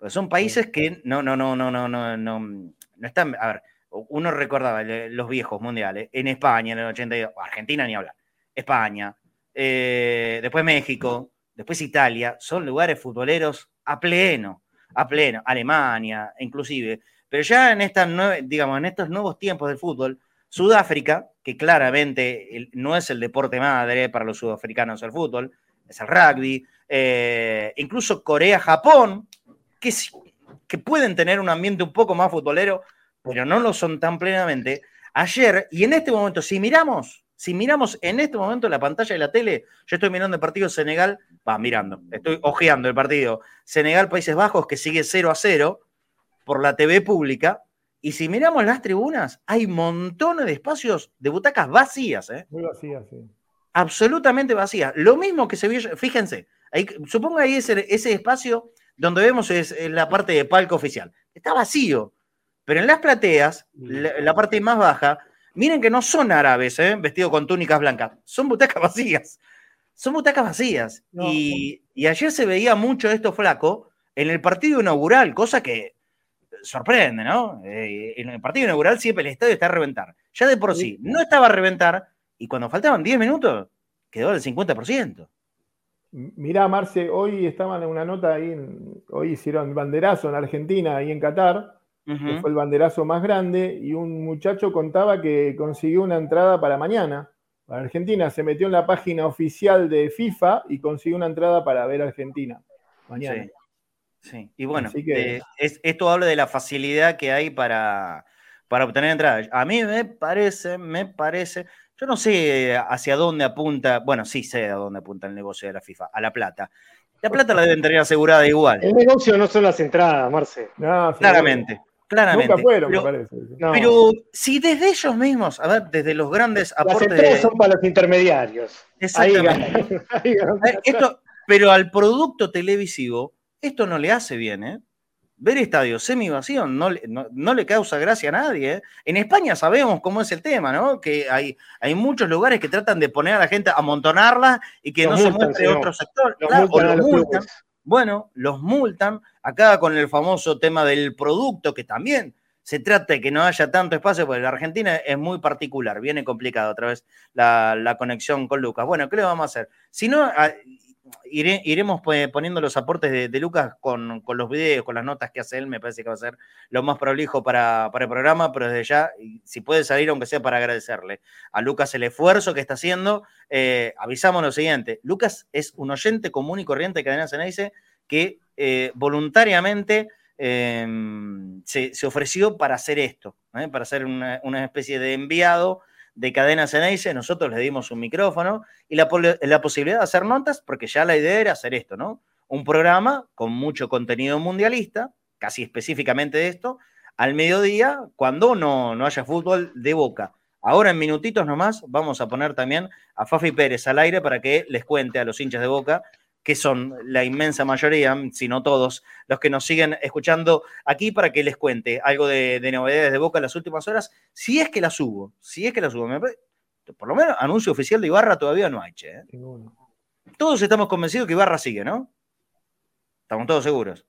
Son países que no, no, no, no, no, no, no, no están. A ver, uno recordaba los viejos mundiales en España en el 82, Argentina ni hablar. España, eh, después México, después Italia, son lugares futboleros a pleno, a pleno, Alemania, inclusive. Pero ya en, estas digamos, en estos nuevos tiempos del fútbol, Sudáfrica, que claramente no es el deporte madre para los sudafricanos el fútbol, es el rugby, eh, incluso Corea, Japón, que, que pueden tener un ambiente un poco más futbolero, pero no lo son tan plenamente. Ayer, y en este momento, si miramos si miramos en este momento la pantalla de la tele, yo estoy mirando el partido Senegal, va mirando, estoy ojeando el partido Senegal-Países Bajos que sigue 0 a 0 por la TV pública. Y si miramos las tribunas, hay montones de espacios de butacas vacías. ¿eh? Muy vacías, sí. Absolutamente vacías. Lo mismo que se vio, fíjense, ahí, suponga ahí ese, ese espacio donde vemos es, la parte de palco oficial. Está vacío. Pero en las plateas, la parte más baja, Miren que no son árabes, ¿eh? vestidos con túnicas blancas, son butacas vacías. Son butacas vacías. Y, ayer se veía mucho esto flaco en el partido inaugural, cosa que sorprende, ¿no? Eh, en el partido inaugural siempre el estadio está a reventar. Ya de por sí, no estaba a reventar y cuando faltaban 10 minutos quedó al 50%. Mirá, Marce, hoy estaban en una nota ahí, hoy hicieron banderazo en Argentina y en Qatar, que fue el banderazo más grande, y un muchacho contaba que consiguió una entrada para mañana. Para Argentina se metió en la página oficial de FIFA y consiguió una entrada para ver Argentina mañana. Sí, y bueno, eh, esto habla de la facilidad que hay para, para obtener entradas. A mí me parece, me parece, yo no sé hacia dónde apunta, bueno, sí sé a dónde apunta el negocio de la FIFA, a la plata. La plata la deben tener asegurada igual. El negocio no son las entradas, Marce. Claramente. Claramente. Nunca fueron, pero, me parece. Pero si desde ellos mismos, a ver, desde los grandes aportes. Las son para los intermediarios. Exactamente. esto, pero al producto televisivo, esto no le hace bien, ¿eh? Ver estadios semi vacíos no, no, le causa gracia a nadie. ¿eh? En España sabemos cómo es el tema, ¿no? Que hay, hay muchos lugares que tratan de poner a la gente a amontonarla y que no se muestre otro sector. o lo multan. Bueno, los multan, acá con el famoso tema del producto, que también se trata de que no haya tanto espacio, porque la Argentina es muy particular, viene complicado otra vez la, conexión con Lucas. Bueno, ¿qué le vamos a hacer? Si no, iremos poniendo los aportes de, Lucas con, los videos, con las notas que hace él, me parece que va a ser lo más prolijo para, para el programa, pero desde ya, si puede salir, aunque sea para agradecerle a Lucas el esfuerzo que está haciendo, eh, avisamos lo siguiente, Lucas es un oyente común y corriente de Cadena Ceneice que eh, voluntariamente em, se, ofreció para hacer esto, ¿eh? para ser una, una especie de enviado de Cadena Ceneice, nosotros le dimos un micrófono y la, posibilidad de hacer notas, porque ya la idea era hacer esto, ¿no? Un programa con mucho contenido mundialista, casi específicamente de esto, al mediodía, cuando no, no haya fútbol de boca. Ahora en minutitos nomás vamos a poner también a Fafi Pérez al aire para que les cuente a los hinchas de boca que son la inmensa mayoría, si no todos, los que nos siguen escuchando aquí para que les cuente algo de, novedades de Boca en las últimas horas, si es que las subo, si es que las subo. Por lo menos anuncio oficial de Ibarra todavía no hay, che. ¿eh? Todos estamos convencidos que Ibarra sigue, ¿no? Estamos todos seguros.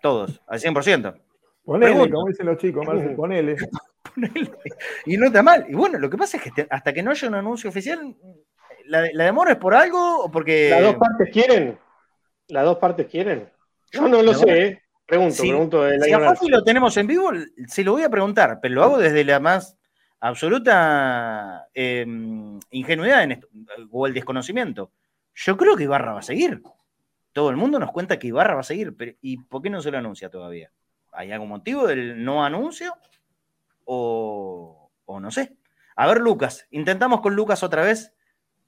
Todos, al 100%. Ponele, como dicen los chicos, Marcel, ponele. Y no está mal. Y bueno, lo que pasa es que hasta que no haya un anuncio oficial, ¿La, demora es por algo o porque.? ¿Las dos partes quieren? ¿Las dos partes quieren? Yo no lo sé, ¿eh? Pregunto, pregunto. De la si a Fafi lo tenemos en vivo, se lo voy a preguntar, pero lo hago desde la más absoluta em, ingenuidad en esto, o el desconocimiento. Yo creo que Ibarra va a seguir. Todo el mundo nos cuenta que Ibarra va a seguir, pero ¿y por qué no se lo anuncia todavía? ¿Hay algún motivo del no anuncio? O, o no sé. A ver, Lucas, intentamos con Lucas otra vez.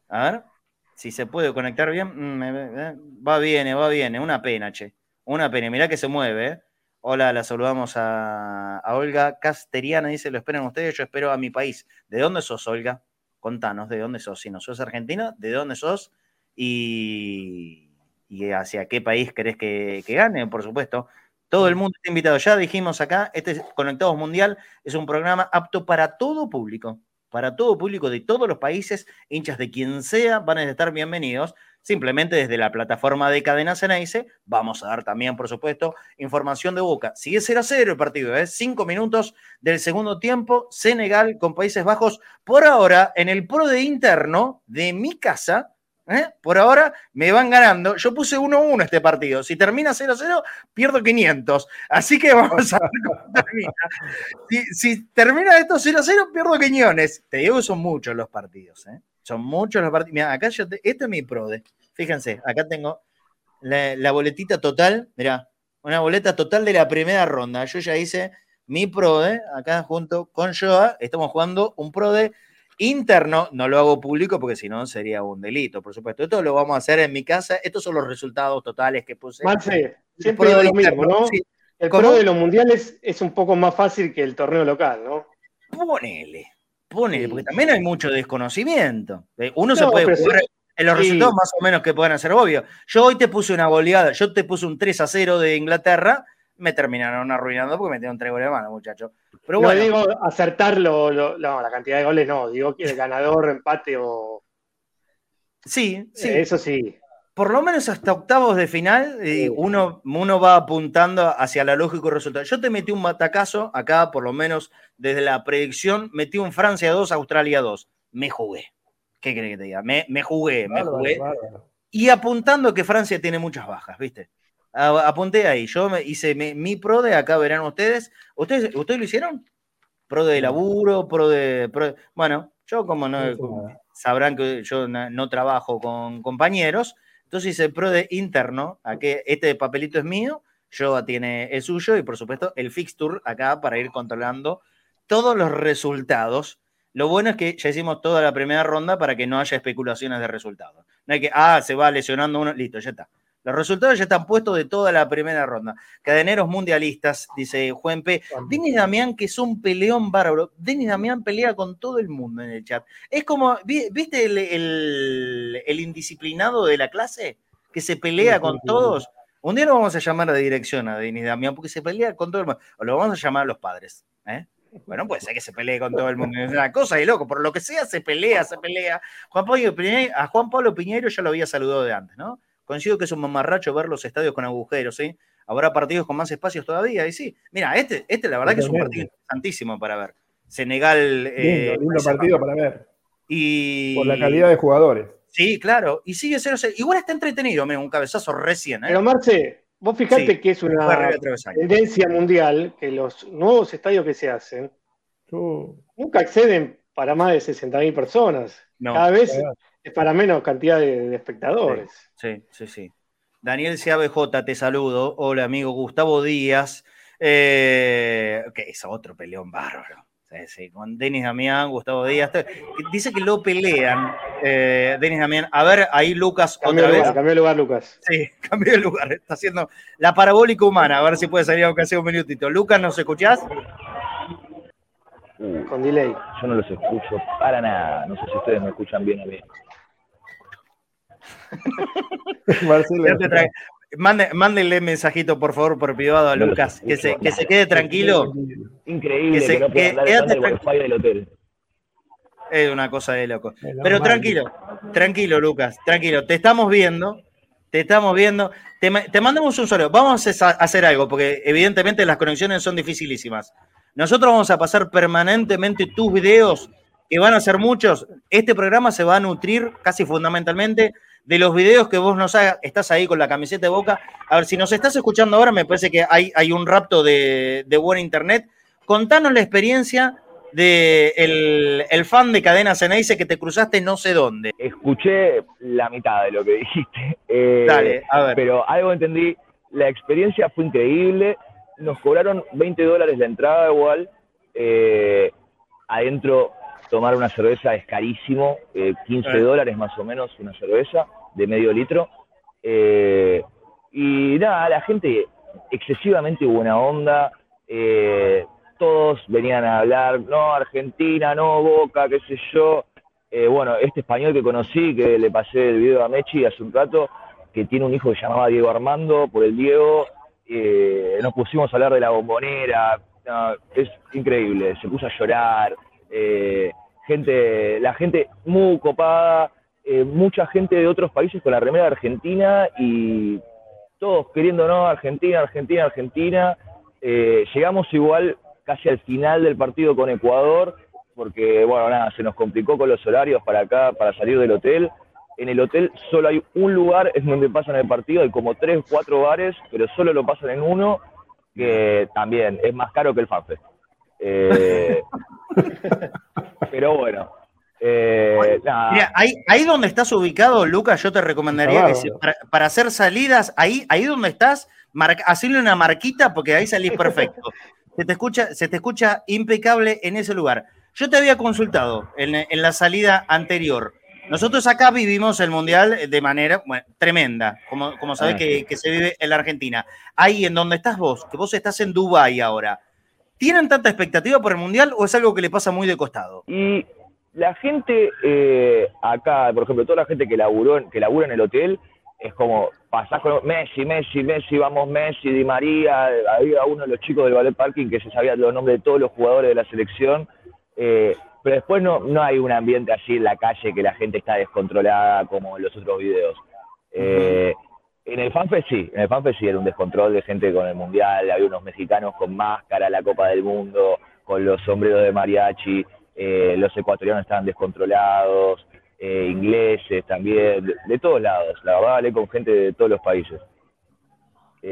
A ver, si se puede conectar bien. Mm, va bien, va bien. Una pena, che. Una pena. Mirá que se mueve. ¿eh? Hola, la saludamos a, Olga Casteriana. Dice, lo esperan ustedes, yo espero a mi país. ¿De dónde sos, Olga? Contanos, ¿de dónde sos? Si no sos argentina, ¿de dónde sos? Y, hacia qué país querés que, que gane, por supuesto. Todo el mundo está invitado. Ya dijimos acá, este Conectados Mundial es un programa apto para todo público para todo público de todos los países, hinchas de quien sea, van a estar bienvenidos. Simplemente desde la plataforma de Cadena Ceneice vamos a dar también, por supuesto, información de Boca. Sigue 0 a 0 el partido, ¿eh? Cinco minutos del segundo tiempo, Senegal con Países Bajos. Por ahora, en el pro de interno de mi casa, ¿Eh? Por ahora me van ganando. Yo puse 1-1 este partido. Si termina 0-0, pierdo 500. Así que vamos a ver cómo termina. Si, termina esto 0-0, pierdo quiñones. Te digo que son muchos los partidos. ¿eh? Son muchos los partidos. Mira, acá yo este es mi PRODE. Fíjense, acá tengo la, boletita total. Mira, una boleta total de la primera ronda. Yo ya hice mi PRODE acá junto con Joa. Estamos jugando un PRODE interno, no lo hago público porque si no sería un delito, por supuesto. Esto lo vamos a hacer en mi casa. Estos son los resultados totales que puse. Marce, siempre lo mismo, ¿no? El pro de los mundiales es un poco más fácil que el torneo local, ¿no? Ponele, ponele, porque también hay mucho desconocimiento. Eh, uno se puede jugar en los resultados más o menos que puedan ser obvios. Yo hoy te puse una goleada, yo te puse un 3 a 0 de Inglaterra me terminaron arruinando porque me metieron tres goles de mano, muchachos. Pero bueno. No digo acertarlo, la cantidad de goles no, digo que el ganador, empate o. Sí, sí. Eso sí. Por lo menos hasta octavos de final, eh, uno, uno va apuntando hacia la lógico resultado. Yo te metí un matacazo acá, por lo menos desde la predicción, metí un Francia 2, Australia 2. Me jugué. ¿Qué crees que te diga? Me, jugué, me jugué. Y apuntando que Francia tiene muchas bajas, ¿viste? Apunté ahí. Yo me hice mi, pro de acá verán ustedes. ¿Ustedes, ¿Ustedes lo hicieron? Pro de laburo, pro de. bueno, yo como no. sabrán que yo no, trabajo con compañeros. Entonces hice pro de interno. Aquí, este papelito es mío. Yo tiene el suyo y por supuesto el fixture acá para ir controlando todos los resultados. Lo bueno es que ya hicimos toda la primera ronda para que no haya especulaciones de resultados. No hay que, ah, se va lesionando uno, listo, ya está. Los resultados ya están puestos de toda la primera ronda. Cadeneros mundialistas, dice Juan P. Denis Damián, que es un peleón bárbaro. Denis Damián pelea con todo el mundo en el chat. Es como, ¿viste el, indisciplinado de la clase? Que se pelea con todos. Un día lo vamos a llamar a dirección a Denis Damián porque se pelea con todo el mundo. O lo vamos a llamar a los padres. ¿eh? Bueno, puede ser que se pelee con todo el mundo. Es una cosa de loco. Por lo que sea, se pelea, se pelea. Juan Pablo a Juan Pablo Piñeiro ya lo había saludado de antes, ¿no? Coincido que es un mamarracho ver los estadios con agujeros, ¿sí? Habrá partidos con más espacios todavía, y sí. Mira, este, este la verdad que es un partido interesantísimo para ver. Senegal. Eh, lindo, lindo partido para ver. Y... Por la calidad de jugadores. Sí, claro. Y sigue 0-0. Igual está entretenido, un cabezazo recién. ¿eh? Pero Marce, vos fijate que es una tendencia mundial que los nuevos estadios que se hacen nunca exceden para más de 60.000 personas. Cada vez es para menos cantidad de, espectadores. Sí, sí, sí. Daniel CABJ, te saludo. Hola, amigo Gustavo Díaz. Eh, que es otro peleón bárbaro. Sí, con Denis Damián, Gustavo Díaz. Dice que lo pelean, eh, Denis Damián. A ver, ahí Lucas otra vez. Cambió de lugar, Lucas. Sí, cambió de lugar. Está haciendo la parabólica humana. A ver si puede salir aunque sea un minutito. Lucas, ¿nos escuchás? Uh, con delay. Yo no los escucho para nada. No sé si ustedes me escuchan bien a mí. Marcelo. mándenle mensajito, por favor, por privado a Lucas. Que se, que se quede tranquilo. Increíble que, no pueda hablar el wifi del hotel. Es una cosa de loco. Pero tranquilo, tranquilo, Lucas, tranquilo. Te estamos viendo, te estamos viendo. Te, te mandamos un solo. Vamos a hacer algo, porque evidentemente las conexiones son dificilísimas. Nosotros vamos a pasar permanentemente tus videos, que van a ser muchos. Este programa se va a nutrir casi fundamentalmente de los videos que vos nos hagas. Estás ahí con la camiseta de boca. A ver, si nos estás escuchando ahora, me parece que hay, hay un rapto de, de buena internet. Contanos la experiencia de el, fan de Cadena Ceneice que te cruzaste no sé dónde. Escuché la mitad de lo que dijiste. Eh, Dale, a ver. Pero algo entendí. La experiencia fue increíble nos cobraron 20 dólares la entrada igual. Eh, adentro tomar una cerveza es carísimo, 15 eh, dólares más o menos una cerveza de medio litro. Eh, y nada, la gente excesivamente buena onda, todos venían a hablar, no, Argentina, no, Boca, qué sé yo. bueno, este español que conocí, que le pasé el video a Mechi hace un rato, que tiene un hijo que se llamaba Diego Armando, por el Diego, eh, nos pusimos a hablar de la bombonera, es increíble, se puso a llorar, eh, gente, la gente muy copada, eh, mucha gente de otros países con la remera de Argentina y todos queriendo no, Argentina, Argentina, Argentina. llegamos igual casi al final del partido con Ecuador, porque bueno, nada, se nos complicó con los horarios para acá, para salir del hotel en el hotel solo hay un lugar en donde pasan el partido, hay como tres, cuatro bares, pero solo lo pasan en uno, que también es más caro que el FanFest. Eh, pero bueno. Eh, Mira, ahí, donde estás ubicado, Lucas, yo te recomendaría que para, hacer salidas, ahí, ahí donde estás, hacerle una marquita porque ahí salís perfecto. se, te escucha, se te escucha impecable en ese lugar. Yo te había consultado en, en la salida anterior. Nosotros acá vivimos el Mundial de manera tremenda, como, como sabes ah, que, se vive en la Argentina. Ahí en donde estás vos, que vos estás en Dubái ahora, ¿tienen tanta expectativa por el Mundial o es algo que le pasa muy de costado? Y la gente eh, acá, por ejemplo, toda la gente que laburó, que labura en el hotel, es como pasás con Messi, Messi, Messi, vamos Messi, Di María, había uno de los chicos del ballet parking que se sabía los nombres de todos los jugadores de la selección. Eh, pero después no, no hay un ambiente así en la calle que la gente está descontrolada como en los otros videos. Eh, en el FanFest sí, en el FanFest sí era un descontrol de gente con el Mundial, había unos mexicanos con máscara, la Copa del Mundo, con los sombreros de mariachi, eh, los ecuatorianos estaban descontrolados, eh, ingleses también, de, todos lados, la verdad hablé con gente de todos los países.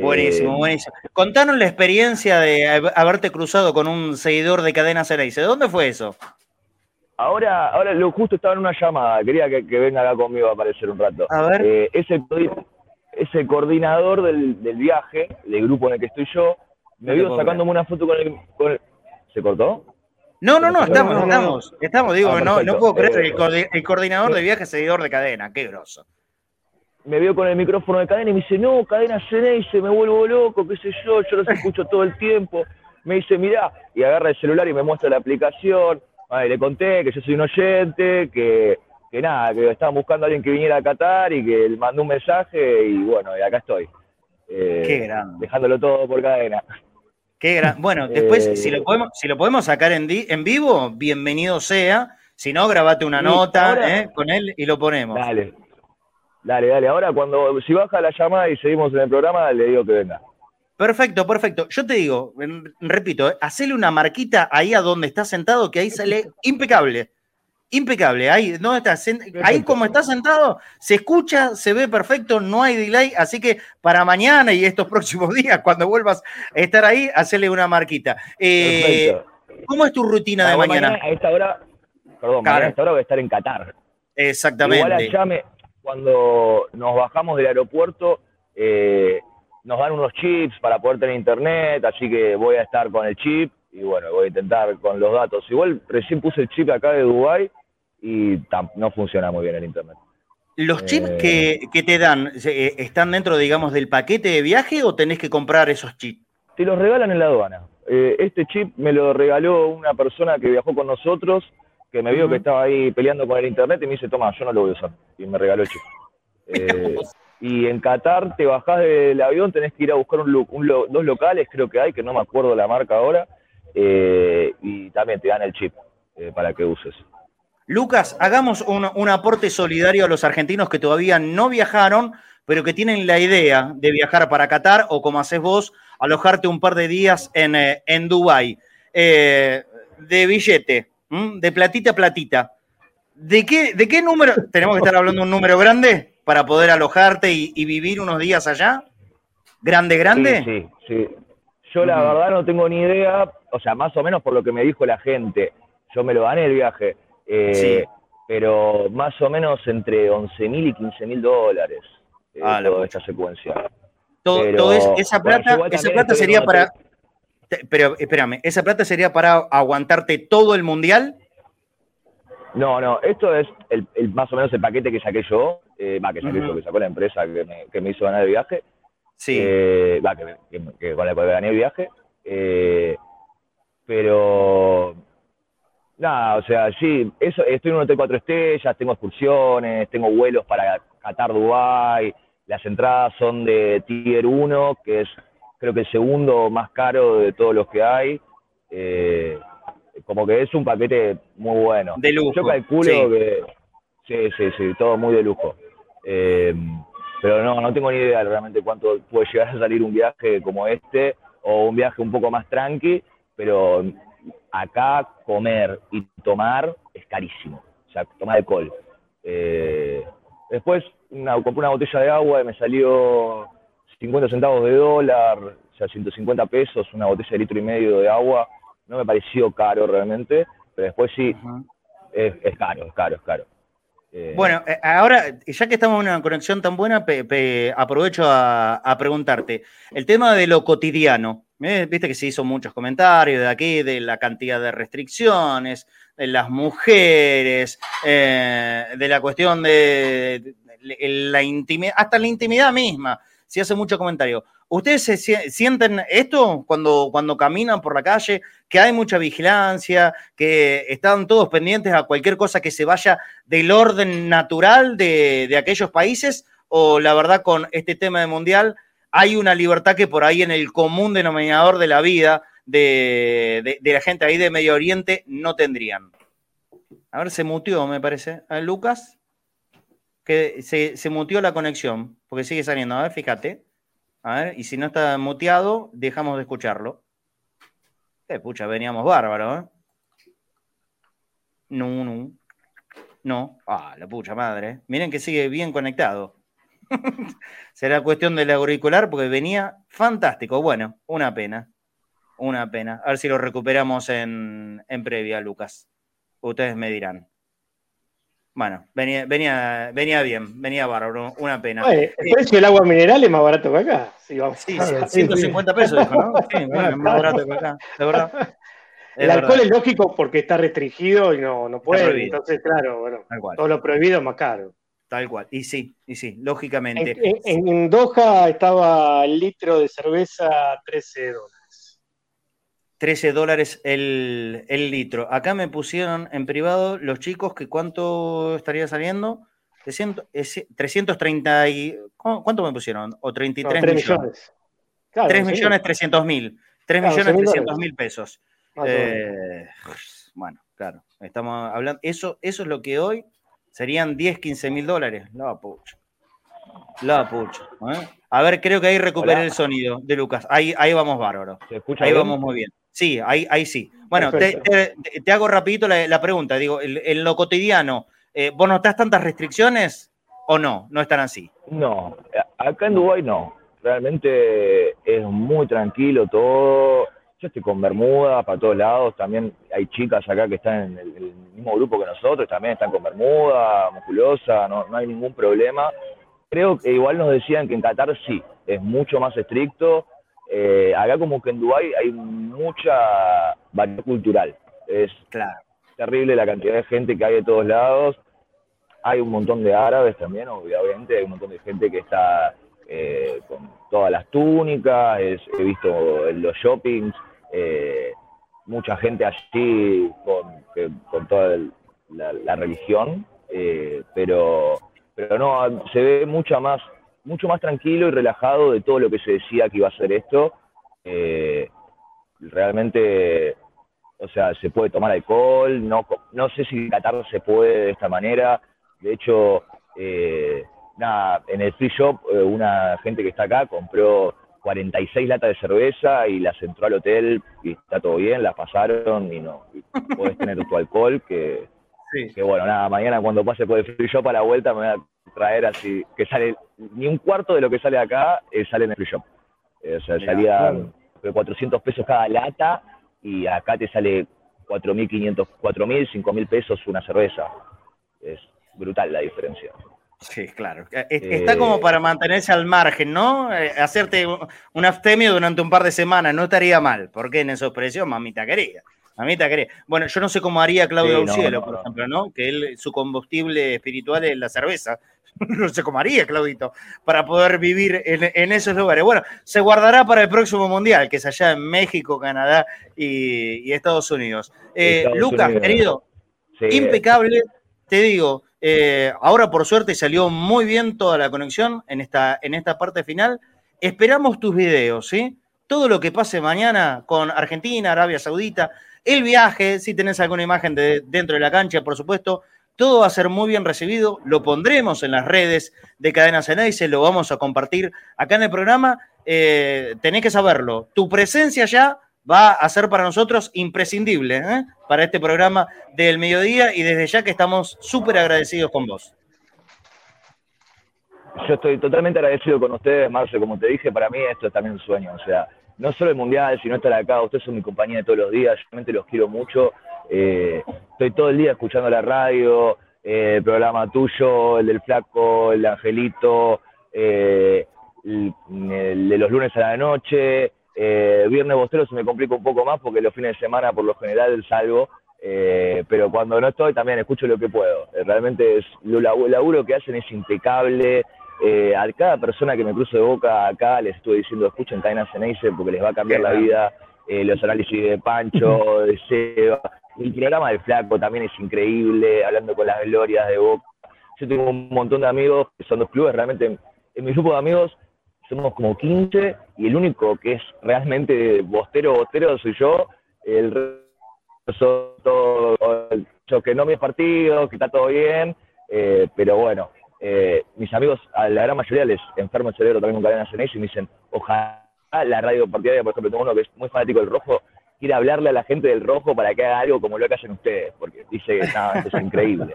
Buenísimo, buenísimo. Contanos la experiencia de haberte cruzado con un seguidor de Cadena Cereice. ¿Dónde fue eso? Ahora, ahora lo justo estaba en una llamada, quería que, venga acá conmigo a aparecer un rato. A ver. Eh, es, el, coordinador del, viaje, del grupo en el que estoy yo, me vio sacándome una foto con el, ¿Se cortó? No, no, no, estamos, estamos, estamos, digo, ah, no, no puedo creer, eh, el, coordinador de viaje, seguidor de cadena, qué groso. Me vio con el micrófono de cadena y me dice, no, cadena se me vuelvo loco, qué sé yo, yo los escucho todo el tiempo. Me dice, mirá, y agarra el celular y me muestra la aplicación, le conté que yo soy un oyente, que, nada, que estaban buscando a alguien que viniera a Qatar y que él mandó un mensaje y bueno, y acá estoy. Eh, Qué grande. Dejándolo todo por cadena. Qué gran. Bueno, después, si, lo eh, podemos, si lo podemos sacar en, en vivo, bienvenido sea. Si no, grabate una nota eh, con él y lo ponemos. Dale. Dale, dale. Ahora, cuando si baja la llamada y seguimos en el programa, le digo que venga. Perfecto, perfecto. Yo te digo, repito, eh, hacele una marquita ahí a donde está sentado, que ahí sale impecable. Impecable. Ahí, ¿no está? ahí como está sentado, se escucha, se ve perfecto, no hay delay. Así que para mañana y estos próximos días, cuando vuelvas a estar ahí, hacerle una marquita. Eh, ¿Cómo es tu rutina de mañana? A esta hora, perdón, a esta hora voy a estar en Qatar. Exactamente. Igual allá me, cuando nos bajamos del aeropuerto, eh, nos dan unos chips para poder tener internet, así que voy a estar con el chip y bueno, voy a intentar con los datos. Igual recién puse el chip acá de Dubai y no funciona muy bien el internet. ¿Los chips que, eh, te dan eh, están dentro, digamos, del paquete de viaje o tenés que comprar esos chips? Te los regalan en la aduana. Eh, este chip me lo regaló una persona que viajó con nosotros, que me vio que estaba ahí peleando con el internet y me dice, toma, yo no lo voy a usar. Y me regaló el chip. y en Qatar te bajás del avión, tenés que ir a buscar un, dos locales, creo que hay, que no me acuerdo la marca ahora, y también te dan el chip para que uses. Lucas, hagamos un, aporte solidario a los argentinos que todavía no viajaron, pero que tienen la idea de viajar para Qatar o, como haces vos, alojarte un par de días en, eh, en Dubái. Eh, de billete, de platita a platita. ¿De qué, ¿De qué número? ¿Tenemos que estar hablando de un número grande para poder alojarte y, vivir unos días allá? ¿Grande, grande? Sí, sí. Yo la verdad no tengo ni idea, o sea, más o menos por lo que me dijo la gente. Yo me lo gané el viaje eh, pero más o menos entre 11 mil y 15 mil dólares eh, ah, toda esta secuencia. Todo, esa plata, esa plata sería para. Pero espérame, ¿esa plata sería para aguantarte todo el mundial? No, no, esto es el, más o menos el paquete que saqué yo, eh, va, que saqué yo, que sacó la empresa que me, que me hizo ganar el viaje. Sí. va, que, que, con la que gané el viaje. pero Nada, o sea, sí, eso, estoy en un hotel cuatro estrellas, tengo excursiones, tengo vuelos para Qatar, Dubai, las entradas son de Tier 1, que es creo que el segundo más caro de todos los que hay. Eh, como que es un paquete muy bueno. De lujo. Yo calculo que... Sí, sí, sí, todo muy de lujo. Eh, pero no, no tengo ni idea realmente cuánto puede llegar a salir un viaje como este o un viaje un poco más tranqui, pero acá comer y tomar es carísimo, o sea, tomar alcohol. Eh, después una, compré una botella de agua y me salió 50 centavos de dólar, o sea, 150 pesos, una botella de litro y medio de agua. No me pareció caro realmente, pero después sí, es, caro, es caro, es caro. Eh, bueno, eh, ahora, ya que estamos en una conexión tan buena, aprovecho a, preguntarte, el tema de lo cotidiano, ¿eh? viste que se hizo muchos comentarios de aquí, de la cantidad de restricciones, de las mujeres, de la cuestión de, la intimidad, hasta la intimidad misma, se hace mucho comentario. ¿Ustedes se sienten esto cuando, cuando caminan por la calle, que hay mucha vigilancia, que están todos pendientes a cualquier cosa que se vaya del orden natural de, aquellos países? ¿O la verdad con este tema de mundial hay una libertad que por ahí en el común denominador de la vida de, la gente ahí de Medio Oriente no tendrían? A ver, se mutió, me parece. ¿A Lucas? Que se, se mutió la conexión, porque sigue saliendo. A ver, fíjate. A ver, y si no está muteado, dejamos de escucharlo. Eh, pucha, veníamos bárbaro, ¿eh? No, no. No. Ah, la pucha madre. Miren que sigue bien conectado. Será cuestión del auricular porque venía fantástico. Bueno, una pena. Una pena. A ver si lo recuperamos en, en previa, Lucas. Ustedes me dirán. Bueno, venía, venía, venía bien, venía bárbaro, una pena. el precio del agua mineral es más barato que acá. Sí, vamos. sí, 150 pesos, dijo, ¿no? Sí, bueno, más barato que acá, de verdad. el alcohol es lógico porque está restringido y no, no puede. Entonces, claro, bueno, todo lo prohibido es más caro. Tal cual, y sí, y sí, lógicamente. En, en Doha estaba el litro de cerveza 13 dólares. 13 dólares el, litro. Acá me pusieron en privado los chicos que cuánto estaría saliendo. 330 y... ¿Cuánto me pusieron? ¿O 33 millones? 3 millones 300 mil. 3 millones 300 mil pesos. Eh, bueno, claro. Estamos hablando... Eso, eso es lo que hoy serían 10, 15 mil dólares. La pucha. La pucha. ¿eh? A ver, creo que ahí recuperé el sonido de Lucas. Ahí, ahí vamos bárbaro. ahí vamos muy bien. Sí, ahí, ahí sí. Bueno, te, hago rapidito la, pregunta. Digo, en, lo cotidiano, eh, ¿vos notás tantas restricciones o no? ¿No están así? No, acá en Dubái no. Realmente es muy tranquilo todo. Yo estoy con Bermuda para todos lados. También hay chicas acá que están en el, mismo grupo que nosotros, también están con Bermuda, musculosa, no, no hay ningún problema. Creo que igual nos decían que en Qatar sí, es mucho más estricto eh, acá como que en Dubái hay mucha variedad cultural. Es terrible la cantidad de gente que hay de todos lados. Hay un montón de árabes también, obviamente, hay un montón de gente que está eh, con todas las túnicas, he visto en los shoppings, eh, mucha gente allí con, toda la, religión, pero, pero no, se ve mucha más mucho más tranquilo y relajado de todo lo que se decía que iba a ser esto. Eh, realmente, o sea, se puede tomar alcohol, no, no sé si Qatar se puede de esta manera. De hecho, eh, nada, en el free shop, eh, una gente que está acá compró 46 latas de cerveza y las entró al hotel y está todo bien, las pasaron y no, puedes tener tu alcohol, que, que bueno, nada, mañana cuando pase por el free shop a la vuelta me voy a traer así, que sale ni un cuarto de lo que sale acá eh, sale en el free shop. Eh, o sea, salía 400 pesos cada lata y acá te sale 4.500, 4.000, 5.000 pesos una cerveza. Es brutal la diferencia. Sí, claro. Eh, está como para mantenerse al margen, ¿no? hacerte un aftemio durante un par de semanas no estaría mal, porque en esos precios, mamita querida. Mamita querida. Bueno, yo no sé cómo haría Claudio sí, por ejemplo, ¿no? Que él, su combustible espiritual es la cerveza. no sé cómo haría, Claudito, para poder vivir en, esos lugares. Bueno, se guardará para el próximo Mundial, que es allá en México, Canadá y, Estados Unidos. Eh, Lucas, querido, impecable, te digo, eh, ahora por suerte salió muy bien toda la conexión en esta, en esta parte final. Esperamos tus videos, ¿sí? Todo lo que pase mañana con Argentina, Arabia Saudita, el viaje, si tenés alguna imagen de, dentro de la cancha, por supuesto, todo va a ser muy bien recibido, lo pondremos en las redes de Cadena se lo vamos a compartir acá en el programa. Eh, tenés que saberlo, tu presencia ya va a ser para nosotros imprescindible ¿eh? para este programa del mediodía y desde ya que estamos súper agradecidos con vos. Yo estoy totalmente agradecido con ustedes, Marce, como te dije, para mí esto es también un sueño, o sea, no solo el Mundial, sino estar acá, ustedes son mi compañía de todos los días, realmente los quiero mucho eh, estoy todo el día escuchando la radio, eh, el programa tuyo, el del flaco, el de Angelito, eh, el, de los lunes a la noche. viernes bostero se me complica un poco más porque los fines de semana por lo general salgo, pero cuando no estoy también escucho lo que puedo. realmente es, lo, laburo que hacen es impecable. A cada persona que me cruzo de boca acá les estoy diciendo escuchen Cadena Ceneice porque les va a cambiar la vida. los análisis de Pancho, de Seba, el programa del Flaco también es increíble, hablando con las glorias de Boca. Yo tengo un montón de amigos que son dos clubes, realmente en, mi grupo de amigos somos como 15 y el único que es realmente bostero, bostero soy yo. El resto son todos que no mis partidos, que está todo bien, eh, pero bueno, eh, mis amigos, a la gran mayoría les enfermo el cerebro también con cadena y me dicen, ojalá la radio partidaria, por ejemplo, tengo uno que es muy fanático del rojo, quiere hablarle a la gente del rojo para que haga algo como lo que hacen ustedes, porque dice que es increíble.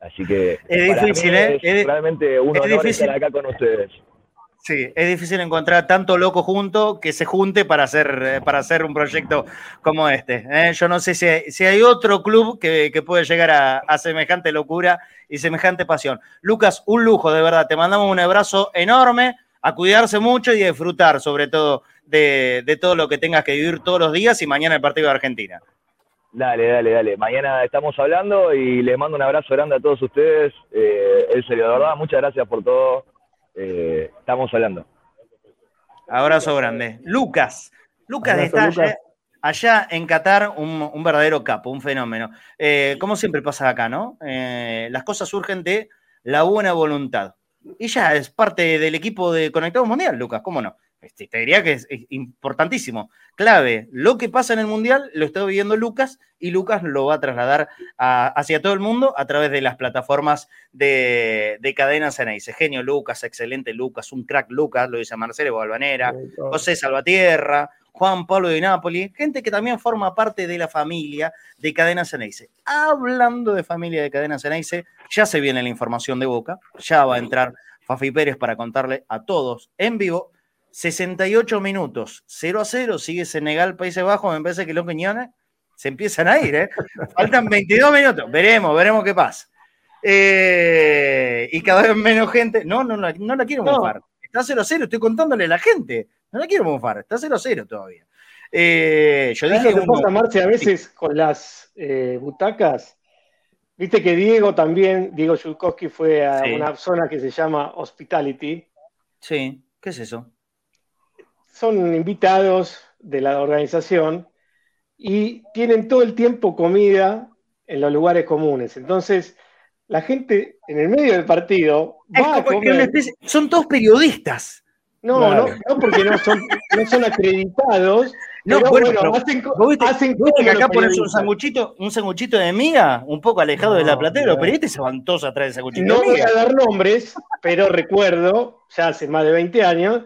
Así que es difícil, ¿eh? Es, realmente un honor estar acá con ustedes. Sí, es difícil encontrar tanto loco junto que se junte para hacer, eh, para hacer un proyecto como este. ¿eh? Yo no sé si, hay otro club que, puede llegar a, a, semejante locura y semejante pasión. Lucas, un lujo, de verdad. Te mandamos un abrazo enorme, a cuidarse mucho y a disfrutar, sobre todo, de, todo lo que tengas que vivir todos los días y mañana el partido de Argentina. Dale, dale, dale. Mañana estamos hablando y les mando un abrazo grande a todos ustedes. Eh, en serio, de verdad, muchas gracias por todo. Eh, estamos hablando. Abrazo grande. Lucas. Lucas está Allá, en Qatar, un, verdadero capo, un fenómeno. Eh, como siempre pasa acá, ¿no? las cosas surgen de la buena voluntad. Y ya es parte del equipo de Conectados Mundial, Lucas, ¿cómo no? Este, te diría que es, importantísimo, clave. Lo que pasa en el Mundial lo está viendo Lucas y Lucas lo va a trasladar hacia todo el mundo a través de las plataformas de, de cadenas dice Genio Lucas, excelente Lucas, un crack Lucas, lo dice Marcelo Balvanera, José Salvatierra, Juan Pablo de Napoli, gente que también forma parte de la familia de Cadena Ceneice. Hablando de familia de Cadena Ceneice, ya se viene la información de Boca, ya va a entrar Fafi Pérez para contarle a todos en vivo 68 minutos, 0 a 0, sigue Senegal, Países Bajos, me parece que los Quiñones se empiezan a ir, ¿eh? Faltan 22 minutos, veremos, veremos qué pasa. Eh, y cada vez menos gente, no, no, no, la quiero mofar, está 0 a 0, estoy contándole a la gente, no la quiero mofar, está 0 a 0 todavía. Eh, yo dije... ¿Qué pasa, Marce, a veces con las eh, butacas? Viste que Diego también, Diego Yulkowski fue a una zona que se llama Hospitality. Sí, ¿qué es eso? Son invitados de la organización y tienen todo el tiempo comida en los lugares comunes. Entonces, la gente en el medio del partido va a comer. son todos periodistas. No, no, no, porque no son, no son acreditados. No, bueno, hacen, hacen que acá pones un sanguchito, un sanguchito de miga, un poco alejado de la platea, pero este se van todos atrás del sanguchito no de miga. No voy a dar nombres, pero recuerdo, ya hace más de 20 años,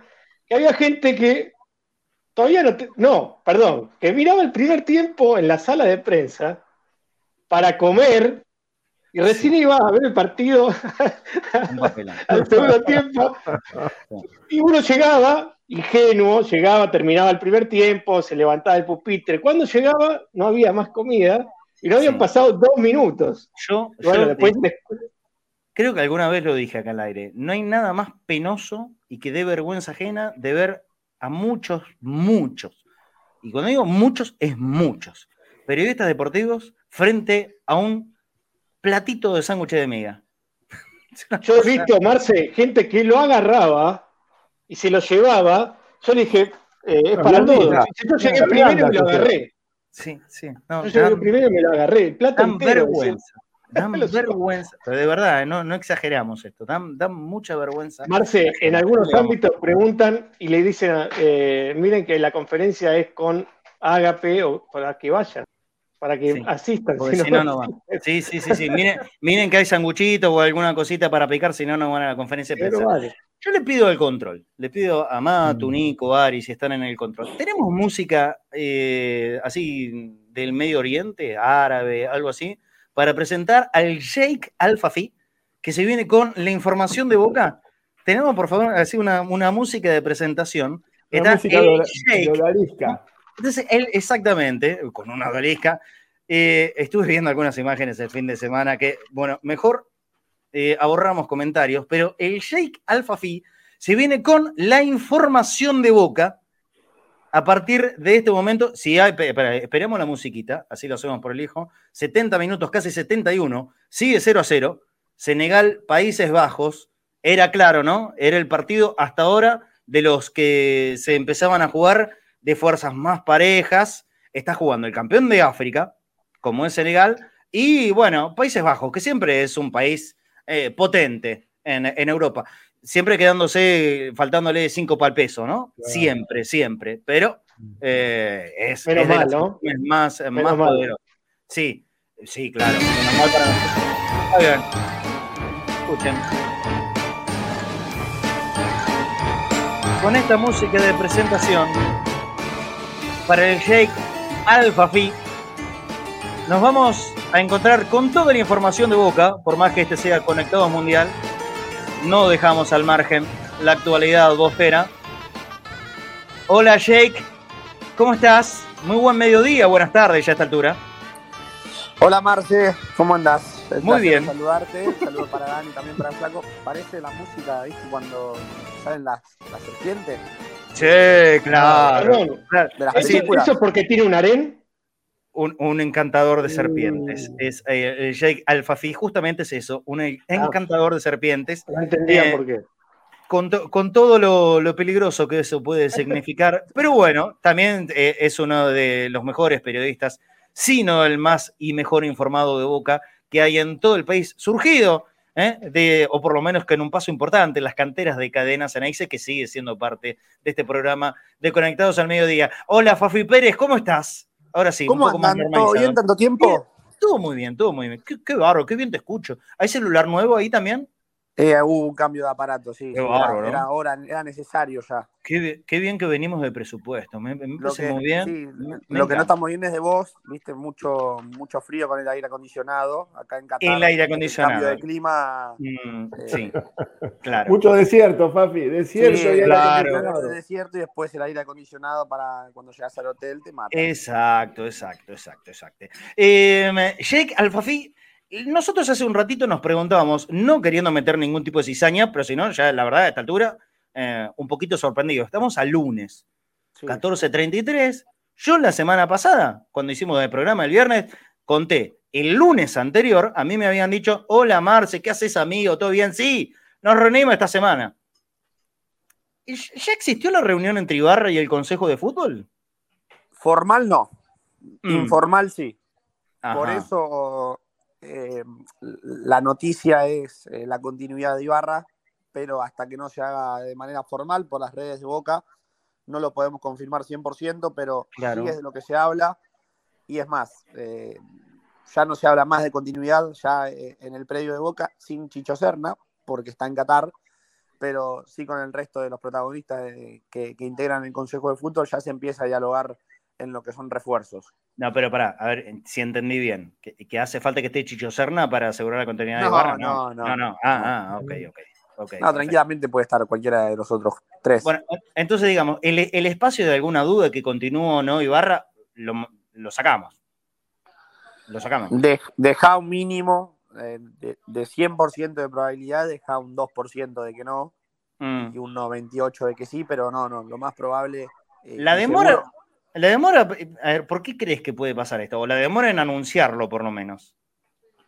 que había gente que todavía no, no, perdón, que miraba el primer tiempo en la sala de prensa para comer y recién iba a ver el partido al segundo tiempo. Y uno llegaba, ingenuo, llegaba, terminaba el primer tiempo, se levantaba el pupitre. Cuando llegaba, no había más comida y no habían pasado dos minutos. Yo, creo que alguna vez lo dije acá al aire. No hay nada más penoso y que dé vergüenza ajena de ver a muchos, muchos, y cuando digo muchos, es muchos, periodistas deportivos frente a un platito de sándwich de miga. Yo he visto, Marce, gente que lo agarraba y se lo llevaba. Yo le dije, eh, es para todos. Yo llegué primero y me lo agarré. Sí, sí. yo llegué primero y me lo agarré. El plato entero. Vergüenza. Dan vergüenza, pero de verdad, no, no exageramos esto, dan, mucha vergüenza. Marce, en algunos ámbitos preguntan y le dicen, eh, miren que la conferencia es con Agape o para que vayan, para que asistan. Si no, no, van. Sí, sí, sí, sí. Miren, miren que hay sanguchitos o alguna cosita para picar, si no, no van a la conferencia de prensa. Yo le pido el control, le pido a Matu, mm. Nico, Ari, si están en el control. ¿Tenemos música eh, así del Medio Oriente, árabe, algo así? Para presentar al Sheikh Al-Fafi, que se viene con la información de Boca. Tenemos, por favor, así una, música de presentación. Una música de, Entonces, él, exactamente, con una odalisca. Eh, estuve viendo algunas imágenes el fin de semana que, bueno, mejor eh, ahorramos comentarios, pero el Sheikh Al-Fafi se viene con la información de Boca a partir de este momento, si hay, esperemos la musiquita, así lo hacemos por el hijo, 70 minutos, casi 71, sigue 0 a 0, Senegal, Países Bajos, era claro, ¿no? Era el partido hasta ahora de los que se empezaban a jugar de fuerzas más parejas, está jugando el campeón de África, como es Senegal, y bueno, Países Bajos, que siempre es un país eh, potente en, en Europa siempre quedándose, faltándole cinco para el peso, ¿no? Siempre, siempre. Pero eh, es, Menos mal, ¿no? es más, más poderoso. Sí, sí, claro. Menos mal para bien. Escuchen. Con esta música de presentación, para el Jake Alfafi, nos vamos a encontrar con toda la información de Boca, por más que este sea conectado mundial, no dejamos al margen la actualidad bosfera. Hola Jake, ¿cómo estás? Muy buen mediodía, buenas tardes ya a esta altura. Hola Marce, ¿cómo andás? Muy bien. Saludarte, saludo para Dani, también para Flaco. Parece la música, ¿viste? Cuando salen las, las serpientes. Sí, claro. ¿Eso, es porque tiene un harén? Un, encantador de serpientes. Mm. Es eh, Jake Alfafi, justamente es eso, un ah. encantador de serpientes. No entendía eh, por qué. Con, todo lo, peligroso que eso puede significar. Pero bueno, también eh, es uno de los mejores periodistas, sino el más y mejor informado de Boca que hay en todo el país, surgido, de, o por lo menos que en un paso importante, las canteras de cadenas Ceneice, que sigue siendo parte de este programa de Conectados al Mediodía. Hola, Fafi Pérez, ¿cómo estás? Ahora sí. ¿Cómo un andan? ¿Todo bien tanto tiempo? todo muy bien, todo muy bien. Qué, barro, qué bien te escucho. ¿Hay celular nuevo ahí también? Eh, hubo un cambio de aparato, sí. era, era, necesario ya. Qué, bien que venimos de presupuesto. Me, parece muy bien. lo que no estamos bien es de vos, viste, mucho, mucho frío con el aire acondicionado. Acá en Qatar. El aire acondicionado. El cambio de clima. Mm, eh, sí, claro. Mucho desierto, Fafi. Desierto y claro. desierto y después el aire acondicionado para cuando llegas al hotel te mata. Exacto, exacto, exacto, exacto. Eh, Jake, al Fafi nosotros hace un ratito nos preguntábamos, no queriendo meter ningún tipo de cizaña, pero si no, ya la verdad a esta altura, eh, un poquito sorprendido. Estamos a lunes, 14.33. Yo la semana pasada, cuando hicimos el programa el viernes, conté, el lunes anterior, a mí me habían dicho, hola Marce, ¿qué haces amigo? ¿Todo bien? Sí, nos reunimos esta semana. ¿Ya existió la reunión entre Ibarra y el Consejo de Fútbol? Formal no, mm. informal sí. Por eso eh, la noticia es eh, la continuidad de Ibarra, pero hasta que no se haga de manera formal por las redes de Boca, no lo podemos confirmar 100%, pero sí es de lo que se habla. Y es más, eh, ya no se habla más de continuidad ya en el predio de Boca sin Chicho Serna, porque está en Qatar, pero sí con el resto de los protagonistas que, que integran el Consejo de Fútbol ya se empieza a dialogar en lo que son refuerzos. No, pero para, a ver si entendí bien. ¿Que, hace falta que esté Chicho Serna para asegurar la continuidad de Barra? No, no, no. no, Ah, ah, ok, ok. no, tranquilamente puede estar cualquiera de los otros tres. Bueno, entonces digamos, el, espacio de alguna duda de que continúe o no Ibarra, lo, lo sacamos. Lo sacamos. deja un mínimo eh, de, de, 100% de probabilidad, deja un 2% de que no, mm. y un 98% de que sí, pero no, no, lo más probable. Eh, la demora, la demora, a ver, ¿por qué crees que puede pasar esto? O la demora en anunciarlo, por lo menos.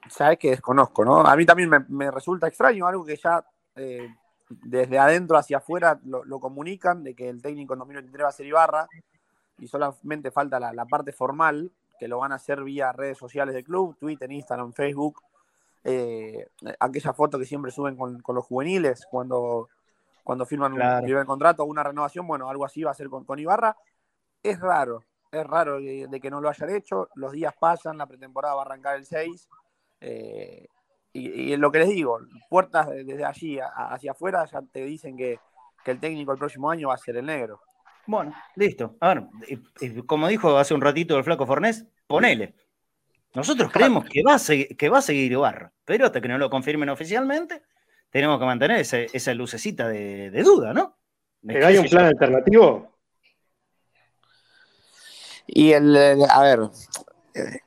Sabes que desconozco, ¿no? A mí también me, resulta extraño, algo que ya eh, desde adentro hacia afuera lo, comunican, de que el técnico en 2023 va a ser Ibarra, y solamente falta la, parte formal, que lo van a hacer vía redes sociales del club, Twitter, Instagram, Facebook. Eh, aquella foto que siempre suben con, los juveniles cuando, cuando firman un primer contrato o una renovación, bueno, algo así va a ser con, con Ibarra es raro, es raro de, que no lo hayan hecho. Los días pasan, la pretemporada va a arrancar el 6. Eh, y, en lo que les digo, puertas desde allí hacia afuera ya te dicen que, el técnico el próximo año va a ser el negro. Bueno, listo. A ver, como dijo hace un ratito el flaco Fornés, ponele. Nosotros creemos que va a, seguir, que va a seguir Ibarra, pero hasta que no lo confirmen oficialmente, tenemos que mantener esa lucecita de, duda, ¿no? ¿Pero hay un plan alternativo? Y el, a ver, eh,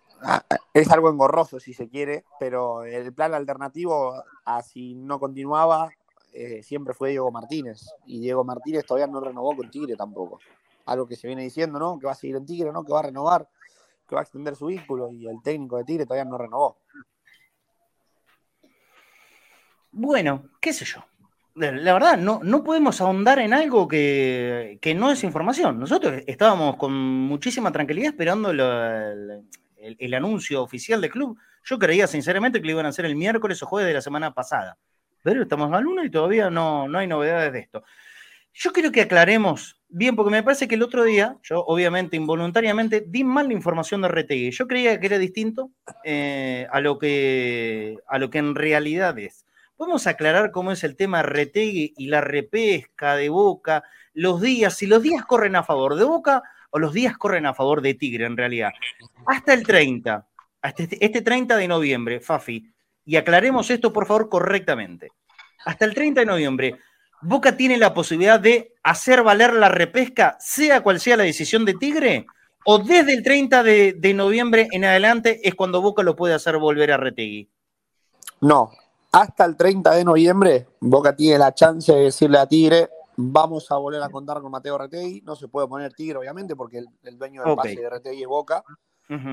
es algo engorroso si se quiere, pero el plan alternativo a si no continuaba eh, siempre fue Diego Martínez. Y Diego Martínez todavía no renovó con Tigre tampoco. Algo que se viene diciendo, ¿no? Que va a seguir en Tigre, ¿no? Que va a renovar, que va a extender su vínculo y el técnico de Tigre todavía no renovó. Bueno, qué sé yo la verdad, no, no podemos ahondar en algo que, no es información. Nosotros estábamos con muchísima tranquilidad esperando el, anuncio oficial del club. Yo creía sinceramente que lo iban a hacer el miércoles o jueves de la semana pasada. Pero estamos a luna y todavía no, no hay novedades de esto. Yo quiero que aclaremos bien, porque me parece que el otro día, yo obviamente involuntariamente di mal la información de RTI. Yo creía que era distinto eh, a, lo que, a lo que en realidad es. ¿Podemos aclarar cómo es el tema Retegui y la repesca de Boca? Los días, si los días corren a favor de Boca o los días corren a favor de Tigre en realidad. Hasta el 30, hasta este, 30 este de noviembre, Fafi, y aclaremos esto por favor correctamente. Hasta el 30 de noviembre, Boca tiene la posibilidad de hacer valer la repesca, sea cual sea la decisión de Tigre, o desde el 30 de, de noviembre en adelante es cuando Boca lo puede hacer volver a Retegui. No, hasta el 30 de noviembre, Boca tiene la chance de decirle a Tigre, vamos a volver a contar con Mateo Retegui. No se puede poner Tigre, obviamente, porque el, dueño del pase de Retegui es Boca.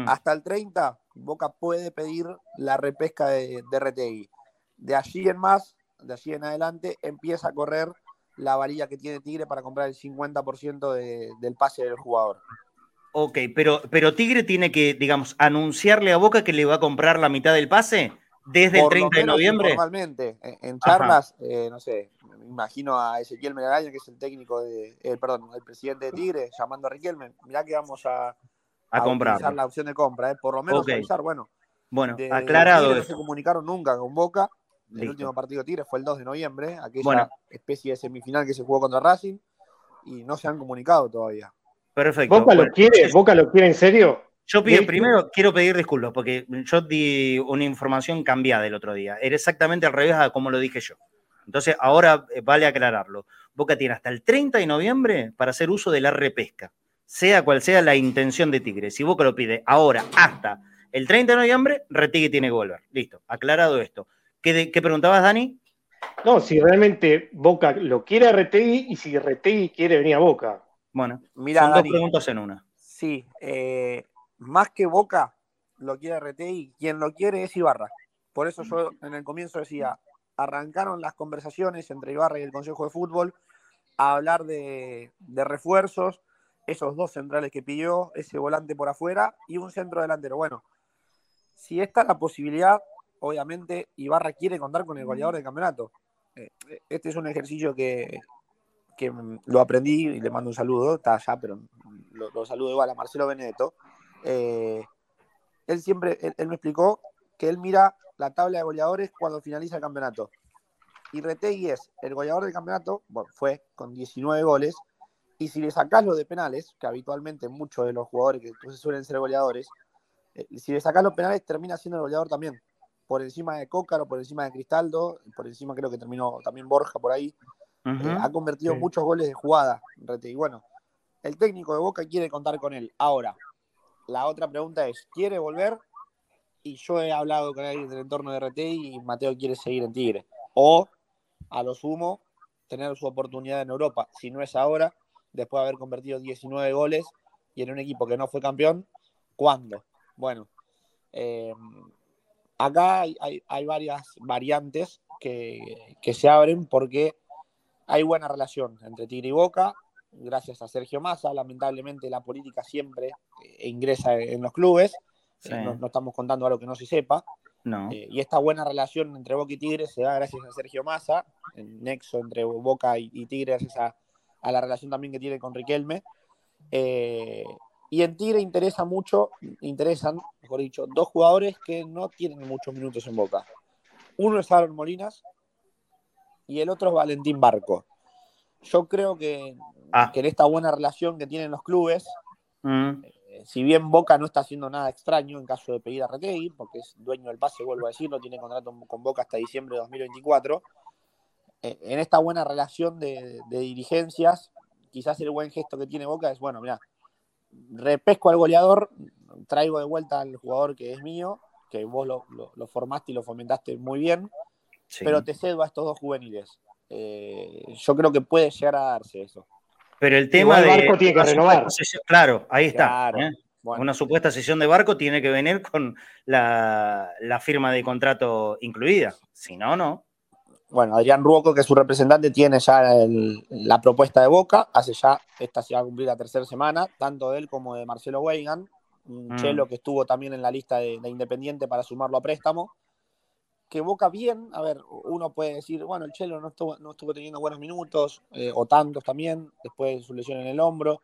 Hasta el 30, Boca puede pedir la repesca de, de De allí en más, de allí en adelante, empieza a correr la varilla que tiene Tigre para comprar el 50% del pase del jugador. Ok, pero, pero Tigre tiene que, digamos, anunciarle a Boca que le va a comprar la mitad del pase desde el 30 de noviembre. Normalmente, en, charlas, eh, no sé, me imagino a Ezequiel Medagaña, que es el técnico de, eh, perdón, el presidente de Tigre, llamando a Riquelme, mirá que vamos a, a, comprar. la opción de compra, eh, por lo menos bueno. Bueno, aclarado. no se comunicaron nunca con Boca, El último partido de Tigre fue el 2 de noviembre, aquella especie de semifinal que se jugó contra Racing, y no se han comunicado todavía. Perfecto. ¿Boca lo quiere? ¿Boca lo quiere en serio? Yo pido, primero quiero pedir disculpas porque yo di una información cambiada el otro día. Era exactamente al revés a como lo dije yo. Entonces, ahora eh, vale aclararlo. Boca tiene hasta el 30 de noviembre para hacer uso de la repesca, sea cual sea la intención de Tigre. Si Boca lo pide ahora hasta el 30 de noviembre, Retegui tiene que volver. Listo, aclarado esto. ¿Qué, qué preguntabas, Dani? No, si realmente Boca lo quiere a Retegui y si Retegui quiere venir a Boca. Bueno, Mira, son dos preguntas en una. Sí, eh, más que Boca lo quiere Retegui, quien lo quiere es Ibarra. Por eso yo en el comienzo decía, arrancaron las conversaciones entre Ibarra y el Consejo de Fútbol a hablar de, refuerzos, esos dos centrales que pidió, ese volante por afuera y un centro delantero. Bueno, si esta es la posibilidad, obviamente Ibarra quiere contar con el goleador del campeonato. Eh, este es un ejercicio que, lo aprendí y le mando un saludo, está allá, pero lo, saludo igual a Marcelo Benedetto. Eh, él siempre, él me explicó que él mira la tabla de goleadores cuando finaliza el campeonato. Y Retegui es el goleador del campeonato, bueno, fue con 19 goles, y si le sacás lo de penales, que habitualmente muchos de los jugadores que suelen ser goleadores, eh, si le sacás los penales termina siendo el goleador también, por encima de Cócaro, por encima de Cristaldo, por encima creo que terminó también Borja por ahí, eh, ha convertido muchos goles de jugada, Retegui. Bueno, el técnico de Boca quiere contar con él. Ahora, la otra pregunta es, ¿quiere volver y yo he hablado con alguien del entorno de RT y Mateo quiere seguir en Tigre. O, a lo sumo, tener su oportunidad en Europa. Si no es ahora, después de haber convertido 19 goles y en un equipo que no fue campeón, ¿cuándo? Bueno, eh, acá hay, varias variantes que, que, se abren porque hay buena relación entre Tigre y Boca, gracias a Sergio Massa. Lamentablemente la política siempre eh, ingresa en los clubes no, estamos contando algo que no se sepa. Eh, y esta buena relación entre Boca y Tigre se da gracias a Sergio Massa, el nexo entre Boca y, Tigre, gracias a, la relación también que tiene con Riquelme. Eh, y en Tigre interesa mucho, interesan, mejor dicho, dos jugadores que no tienen muchos minutos en Boca. Uno es Aaron Molinas y el otro es Valentín Barco. Yo creo que, ah. que en esta buena relación que tienen los clubes, mm si bien Boca no está haciendo nada extraño en caso de pedir a Retegui, porque es dueño del pase, vuelvo a decirlo, tiene contrato con Boca hasta diciembre de 2024, eh, en esta buena relación de, dirigencias, quizás el buen gesto que tiene Boca es, bueno, mira, repesco al goleador, traigo de vuelta al jugador que es mío, que vos lo, formaste y lo fomentaste muy bien, pero te cedo a estos dos juveniles. Eh, yo creo que puede llegar a darse eso. Pero el tema de. Barco tiene que renovar. claro, ahí está. ¿eh? Una supuesta sesión de barco tiene que venir con la, firma de contrato incluida. Si no, no. Bueno, Adrián Ruoco, que es su representante, tiene ya la propuesta de Boca. Hace ya, esta se va a cumplir la tercera semana, tanto de él como de Marcelo Weigan, un mm. chelo que estuvo también en la lista de Independiente para sumarlo a préstamo que Boca bien, a ver, uno puede decir, bueno, el Chelo no estuvo, no estuvo teniendo buenos minutos, eh, o tantos también, después de su lesión en el hombro.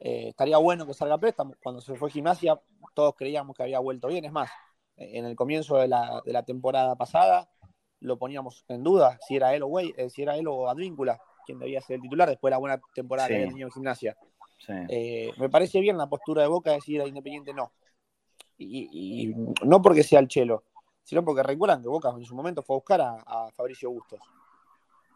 Eh, estaría bueno que salga préstamo. Cuando se fue gimnasia, todos creíamos que había vuelto bien. Es más, en el comienzo de la, temporada pasada, lo poníamos en duda si era él o Wey, eh, si era él o Advíncula quien debía ser el titular después de la buena temporada que había tenido en gimnasia. me parece bien la postura de Boca de decir a Independiente no. Y, y, no porque sea el Chelo, sino porque recuerdan que Boca en su momento fue a buscar a, Fabricio Bustos.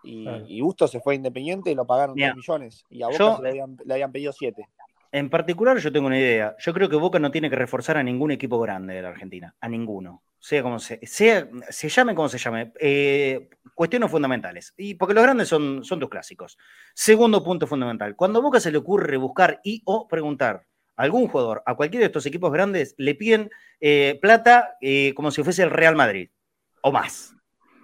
Y, Bustos se fue Independiente y lo pagaron 2 millones. Y a Boca le, habían, pedido 7. En particular, yo tengo una idea. Yo creo que Boca no tiene que reforzar a ningún equipo grande de la Argentina. A ninguno. Sea como se, sea, se llame como se llame. Eh, cuestiones fundamentales. Y porque los grandes son, son tus clásicos. Segundo punto fundamental. Cuando a Boca se le ocurre buscar y o preguntar algún jugador, a cualquiera de estos equipos grandes, le piden eh, plata eh, como si fuese el Real Madrid, o más,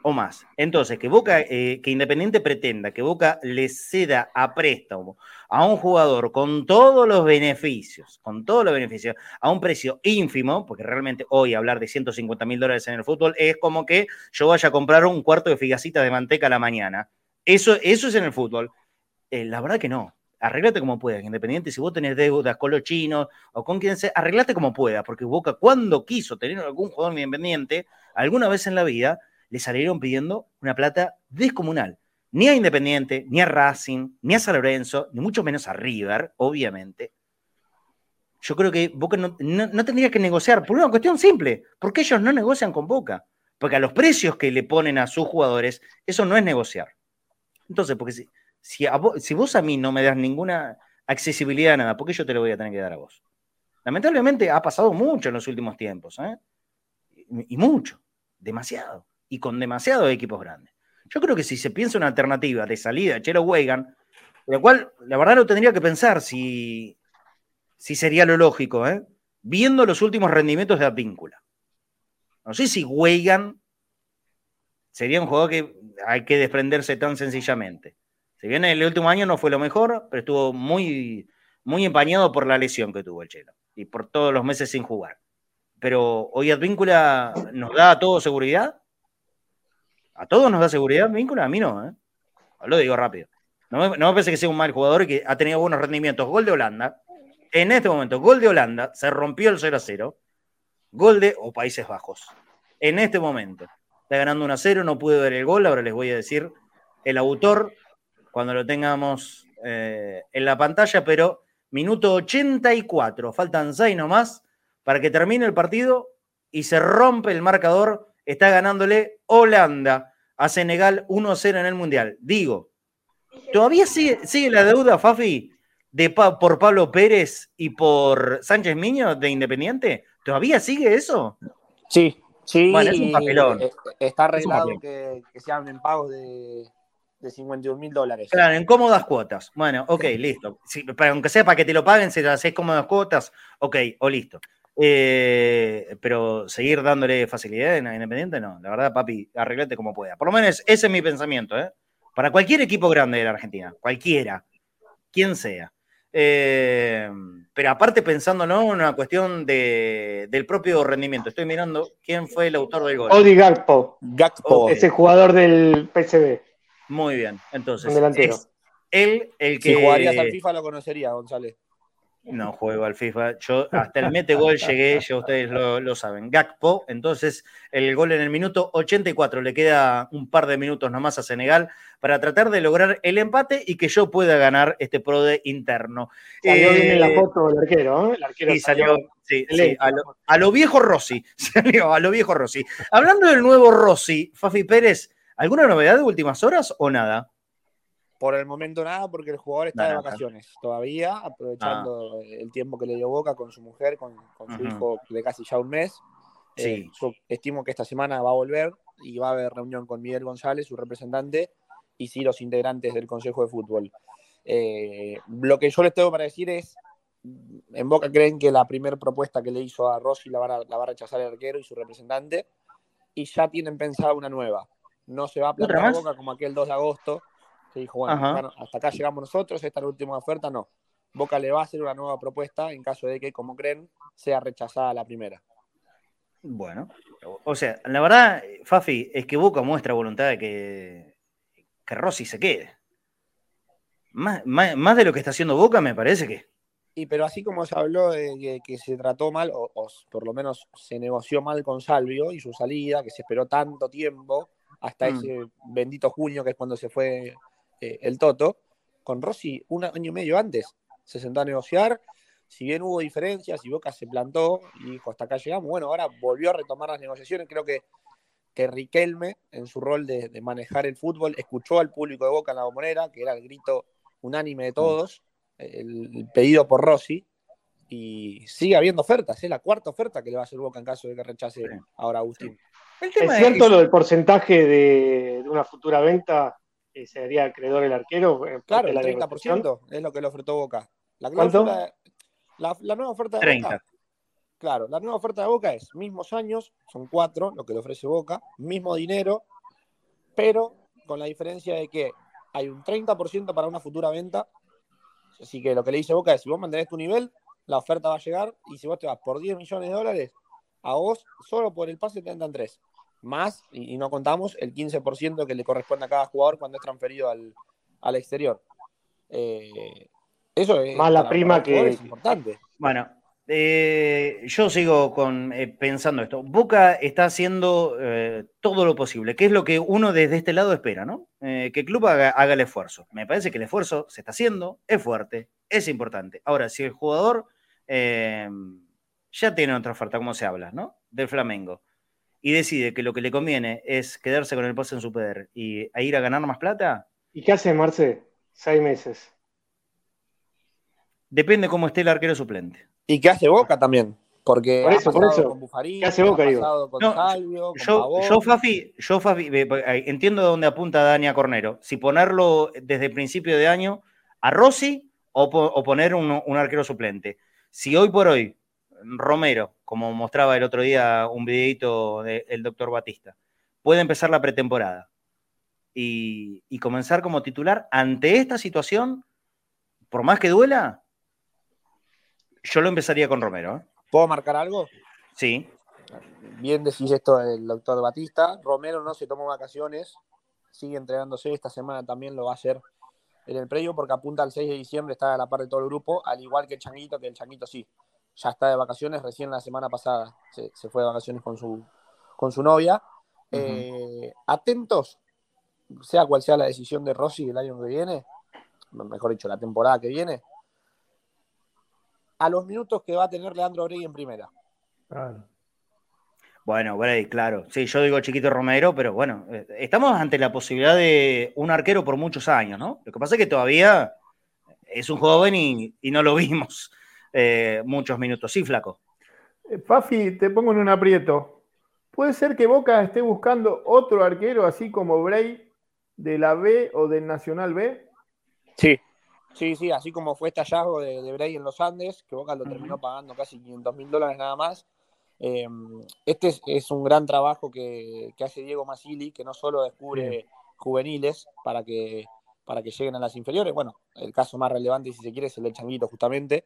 o más. Entonces, que Boca, eh, que Independiente pretenda que Boca le ceda a préstamo a un jugador con todos los beneficios, con todos los beneficios, a un precio ínfimo, porque realmente hoy hablar de 150 mil dólares en el fútbol es como que yo vaya a comprar un cuarto de figacita de manteca a la mañana. Eso, eso es en el fútbol. la verdad que no arreglate como puedas, independiente si vos tenés deudas con los chinos o con quien sea, arreglate como puedas, porque Boca cuando quiso tener algún jugador independiente, alguna vez en la vida, le salieron pidiendo una plata descomunal. Ni a Independiente, ni a Racing, ni a San Lorenzo, ni mucho menos a River, obviamente. Yo creo que Boca no, tendría que negociar por una cuestión simple, porque ellos no negocian con Boca. Porque a los precios que le ponen a sus jugadores, eso no es negociar. Entonces, porque si, si, vos, a mí no me das ninguna accesibilidad a nada, ¿por qué yo te lo voy a tener que dar a vos? Lamentablemente ha pasado mucho en los últimos tiempos, ¿eh? y mucho, demasiado, y con demasiados equipos grandes. Yo creo que si se piensa una alternativa de salida de Chelo Weigan, la cual la verdad lo tendría que pensar si, si sería lo lógico, ¿eh? viendo los últimos rendimientos de Advíncula. No sé si Weigan sería un jugador que hay que desprenderse tan sencillamente. Si bien el último año no fue lo mejor, pero estuvo muy, muy empañado por la lesión que tuvo el Chelo y por todos los meses sin jugar. Pero hoy Advíncula nos da a todos seguridad. ¿A todos nos da seguridad vínculo? A mí no, ¿eh? Lo digo rápido. No me, no parece que sea un mal jugador y que ha tenido buenos rendimientos. Gol de Holanda. En este momento, gol de Holanda. Se rompió el 0 a 0. Gol de o Países Bajos. En este momento. Está ganando 1 a 0. No pude ver el gol. Ahora les voy a decir el autor cuando lo tengamos eh, en la pantalla. Pero minuto 84. Faltan 6 nomás para que termine el partido y se rompe el marcador. Está ganándole Holanda a Senegal 1-0 en el Mundial. Digo, ¿todavía sigue, sigue la deuda, Fafi, de por Pablo Pérez y por Sánchez Miño de Independiente? ¿Todavía sigue eso? Sí, sí. Bueno, es un papelón. Eh, está arreglado que, que, se en pagos de, de 51 mil dólares. Claro, en cómodas cuotas. Bueno, ok, listo. aunque sea para que te lo paguen, si lo haces cómodas cuotas, ok, o listo. Eh, pero seguir dándole facilidad en Independiente, no. La verdad, papi, arreglate como pueda. Por lo menos ese es mi pensamiento, ¿eh? Para cualquier equipo grande de la Argentina, cualquiera, quien sea. Eh, pero aparte pensando ¿no? en una cuestión de, del propio rendimiento. Estoy mirando quién fue el autor del gol. Odi Gakpo. Gakpo. Ese jugador del PSV. Muy bien. Entonces, es él el que... Si jugarías al FIFA lo conocería, González. No juego al FIFA. Yo hasta el mete gol llegué, ya ustedes lo, saben. Gakpo, entonces el gol en el minuto 84. Le queda un par de minutos nomás a Senegal para tratar de lograr el empate y que yo pueda ganar este PRODE interno. Salió bien en la eh, foto del arquero, ¿eh? El arquero sí, salió, sí, a, lo, a, lo, viejo Rossi. Salió a lo viejo Rossi. Hablando del nuevo Rossi, Fafi Pérez, ¿alguna novedad de últimas horas o nada? Por el momento nada, porque el jugador está de vacaciones todavía, aprovechando ah. el tiempo que le dio Boca con su mujer, con, su hijo de casi ya un mes. Eh, estimo que esta semana va a volver y va a haber reunión con Miguel González, su representante, y sí los integrantes del Consejo de Fútbol. Eh, lo que yo les tengo para decir es, en Boca creen que la primera propuesta que le hizo a Rossi la, va a rechazar el arquero y su representante, y ya tienen pensada una nueva. No se va a plantar Boca como aquel 2 de agosto, se dijo, bueno, hasta acá llegamos nosotros, esta es la última oferta, no. Boca le va a hacer una nueva propuesta en caso de que, como creen, sea rechazada la primera. Bueno, o sea, la verdad, Fafi, es que Boca muestra voluntad de que, que Rossi se quede. Más, de lo que está haciendo Boca, me parece que. Y pero así como se habló de que, se trató mal, o, por lo menos se negoció mal con Salvio y su salida, que se esperó tanto tiempo, hasta mm. ese bendito junio, que es cuando se fue eh, el Toto, con Rossi un año y medio antes. Se sentó a negociar, si bien hubo diferencias y Boca se plantó y dijo hasta acá llegamos, bueno, ahora volvió a retomar las negociaciones. Creo que, que Riquelme, en su rol de, manejar el fútbol, escuchó al público de Boca en la bombonera, que era el grito unánime de todos, el, pedido por Rossi, y sigue habiendo ofertas. Es la cuarta oferta que le va a hacer Boca en caso de que rechace ahora Agustín. ¿Es cierto lo del porcentaje de, una futura venta sería acreedor el arquero. Eh, claro, el 30% es lo que le ofertó Boca. La, la, nueva oferta de Boca. Claro, la nueva oferta de Boca es mismos años, son cuatro lo que le ofrece Boca, mismo dinero, pero con la diferencia de que hay un 30% para una futura venta. Así que lo que le dice Boca es: si vos mantenés tu nivel, la oferta va a llegar, y si vos te vas por 10 millones de dólares, a vos solo por el pase te entran 3 más, y, no contamos, el 15% que le corresponde a cada jugador cuando es transferido al, al exterior. Eh, eso es. Más la prima que. Es importante. Bueno, Eh, yo sigo con, eh, pensando esto. Boca está haciendo eh, todo lo posible, que es lo que uno desde este lado espera, ¿no? que el club haga, el esfuerzo. Me parece que el esfuerzo se está haciendo, es fuerte, es importante. Ahora, si el jugador ya tiene otra oferta, como se habla, ¿no? Del Flamengo, y decide que lo que le conviene es quedarse con el pase en su poder y ir a ganar más plata. ¿Y qué hace Marce? Seis meses. Depende cómo esté el arquero suplente. Y qué hace Boca también. Porque por eso, por eso. con ¿Qué hace Boca, digo? Con Salvio, yo, yo, Fafi, yo, Fafi, entiendo de dónde apunta Dania Cornero. Si ponerlo desde el principio de año a Rossi o, poner un, un, arquero suplente. Si hoy por hoy Romero, como mostraba el otro día un videito del doctor Batista, puede empezar la pretemporada y, y comenzar como titular ante esta situación, por más que duela, yo lo empezaría con Romero. ¿eh? ¿Puedo marcar algo? Sí. Bien decís esto del doctor Batista. Romero no se tomó vacaciones, sigue entregándose. Esta semana también lo va a hacer en el predio porque apunta al 6 de diciembre, está a la par de todo el grupo, al igual que el Changuito, que el Changuito sí, ya está de vacaciones, recién la semana pasada se, fue de vacaciones con su, con su novia. Eh, atentos, sea cual sea la decisión de Rossi el año que viene, mejor dicho, la temporada que viene, a los minutos que va a tener Leandro Brey en primera. Bueno, Brey, claro. Sí, yo digo chiquito Romero, pero bueno, eh, estamos ante la posibilidad de un arquero por muchos años, ¿no? Lo que pasa es que todavía es un joven y, no lo vimos eh, muchos minutos. Sí, flaco. Eh, Fafi, te pongo en un aprieto. ¿Puede ser que Boca esté buscando otro arquero así como Bray de la B o del Nacional B? Sí, Sí, sí, así como fue este hallazgo de, de Bray en los Andes, que Boca lo terminó pagando casi 500 mil dólares nada más. Em, este es, un gran trabajo que, hace Diego Masili, que no solo descubre juveniles para que, para que lleguen a las inferiores, bueno, el caso más relevante, si se quiere, es el del Changuito, justamente.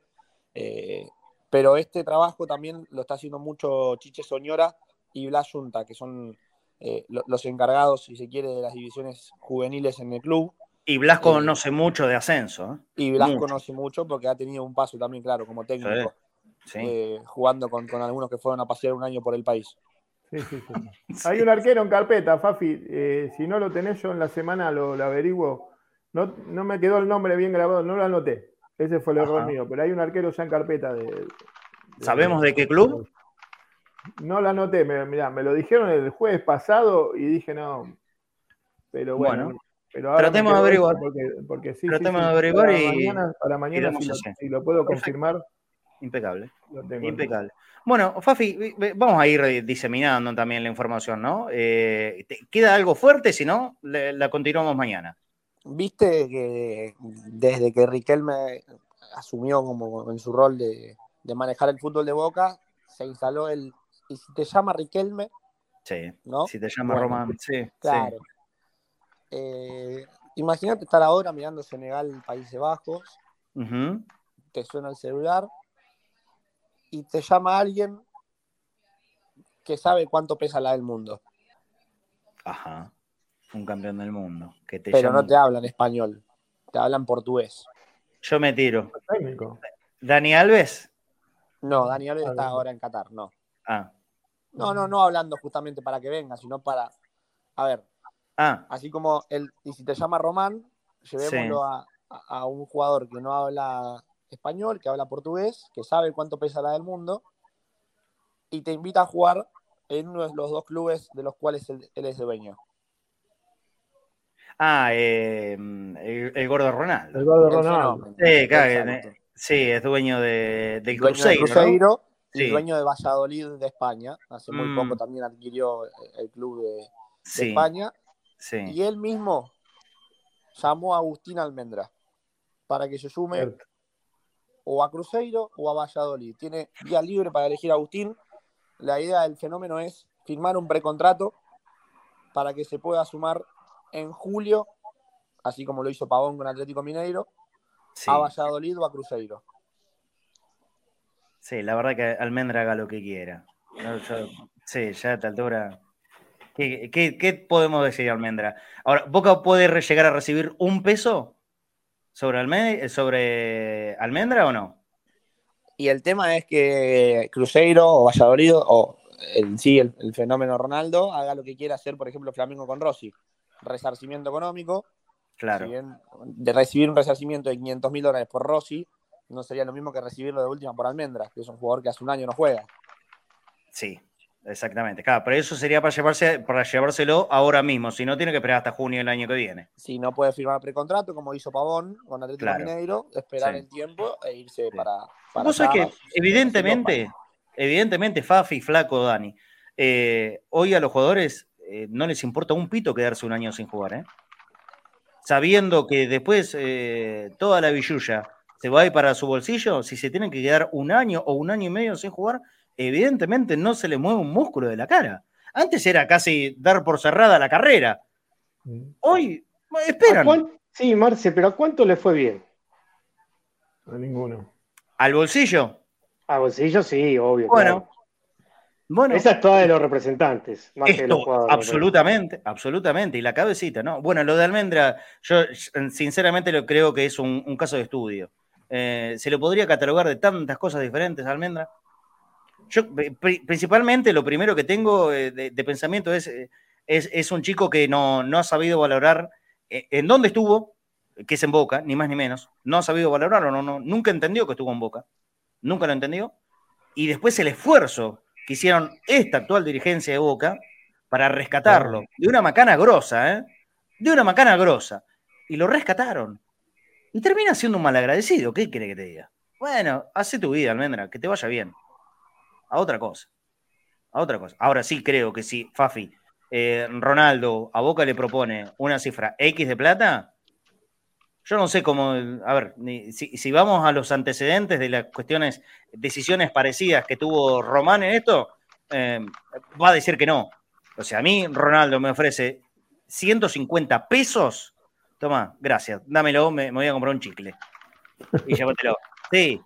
Eh, pero este trabajo también lo está haciendo mucho Chiche Soñora y Blas Junta, que son eh, los encargados, si se quiere, de las divisiones juveniles en el club. Y Blas conoce mucho de ascenso. ¿eh? Y Blas conoce mucho porque ha tenido un paso también, claro, como técnico, eh, jugando con, algunos que fueron a pasear un año por el país. Sí, sí, sí. Hay un arquero en carpeta, Fafi. Eh, si no lo tenés, yo en la semana lo, averiguo. No, no, me quedó el nombre bien grabado, no lo anoté. Ese fue el error mío, pero hay un arquero ya en carpeta. De, ¿Sabemos de qué club? No lo anoté, mirá, me lo dijeron el jueves pasado y dije no. Pero bueno Tratemos de averiguar. Porque, sí, Tratemos de averiguar para y. Mañana, para mañana, si lo, puedo confirmar. Impecable. Impecable. Bueno, Fafi, vamos a ir diseminando también la información, ¿no? Eh, ¿Queda algo fuerte? Si no, la continuamos mañana. Viste que desde que Riquelme asumió como en su rol de, manejar el fútbol de Boca, se instaló el. Y si te llama Riquelme. Sí. ¿no? Si te llama Román, sí. Claro. Eh, imagínate estar ahora mirando Senegal, Países Bajos, te suena el celular y te llama alguien que sabe cuánto pesa la del mundo. Ajá, un campeón del mundo. Que te Pero no te hablan español, te hablan portugués. Yo me tiro. ¿Dani Alves? No, Dani Alves está ahora en Qatar, no. Ah. No, no, no hablando justamente para que venga, sino para. A ver, Ah. Así como el, y si te llama Román, llevémoslo a, un jugador que no habla español, que habla portugués, que sabe cuánto pesa la del mundo, y te invita a jugar en uno de los dos clubes de los cuales él, es dueño. Ah, eh, el, gordo Ronaldo. El gordo Ronaldo. Sí, claro, sí, es dueño de, del Cruzeiro. Cruzeiro y dueño de Valladolid de España. Hace muy mm. poco también adquirió el club de, España. Y él mismo llamó a Agustín Almendra para que se sume o a Cruzeiro o a Valladolid. Tiene vía libre para elegir a Agustín. La idea del fenómeno es firmar un precontrato para que se pueda sumar en julio, así como lo hizo Pavón con Atlético Mineiro, a Valladolid o a Cruzeiro. Sí, la verdad que Almendra haga lo que quiera. sí, ya a esta altura ¿Qué, podemos decir, Almendra? Ahora, ¿Boca puede llegar a recibir un peso sobre, Almendra, sobre Almendra o no? Y el tema es que Cruzeiro o Valladolid o el, sí, el, fenómeno Ronaldo haga lo que quiera hacer, por ejemplo, Flamengo con Rossi. Resarcimiento económico. Claro. de recibir un resarcimiento de 500 mil dólares por Rossi, no sería lo mismo que recibirlo de última por Almendra, que es un jugador que hace un año no juega. Sí, exactamente. Claro, pero eso sería para, llevarse, para llevárselo ahora mismo, si no tiene que esperar hasta junio del año que viene. Si no puede firmar precontrato, como hizo Pavón con Atlético Mineiro, esperar el tiempo e irse para, para. No que, evidentemente, evidentemente, Fafi, Flaco, Dani, eh, hoy a los jugadores eh, no les importa un pito quedarse un año sin jugar, ¿eh? Sabiendo que después toda la billulla se va a ir para su bolsillo, si se tienen que quedar un año o un año y medio sin jugar, evidentemente no se le mueve un músculo de la cara. Antes era casi dar por cerrada la carrera. Mm. Hoy, esperan. Sí, Marce, pero ¿a cuánto le fue bien? A ninguno. ¿Al bolsillo? Al bolsillo sí, obvio. Bueno. Bueno, Esa es toda de los representantes, más que los jugadores. Absolutamente, absolutamente. Y la cabecita, ¿no? Bueno, lo de Almendra, yo sinceramente lo creo que es un, caso de estudio. Eh, se lo podría catalogar de tantas cosas diferentes, Almendra. Yo, principalmente, lo primero que tengo eh, de, pensamiento es, eh, es, es, un chico que no, no, ha sabido valorar en dónde estuvo, que es en Boca, ni más ni menos. No ha sabido valorarlo, no, no, nunca entendió que estuvo en Boca. Nunca lo entendió. Y después el esfuerzo que hicieron esta actual dirigencia de Boca para rescatarlo. De una macana grosa, ¿eh? De una macana grosa. Y lo rescataron. Y termina siendo un malagradecido. ¿Qué quiere que te diga? Bueno, hace tu vida, Almendra, que te vaya bien a otra cosa. A otra cosa. Ahora sí creo que si Fafi, eh, Ronaldo a Boca le propone una cifra X de plata, yo no sé cómo, a ver, si, vamos a los antecedentes de las cuestiones, decisiones parecidas que tuvo Román en esto, eh, va a decir que no. O sea, a mí Ronaldo me ofrece 150 pesos, toma, gracias, dámelo, me, voy a comprar un chicle. Y llévatelo. Sí,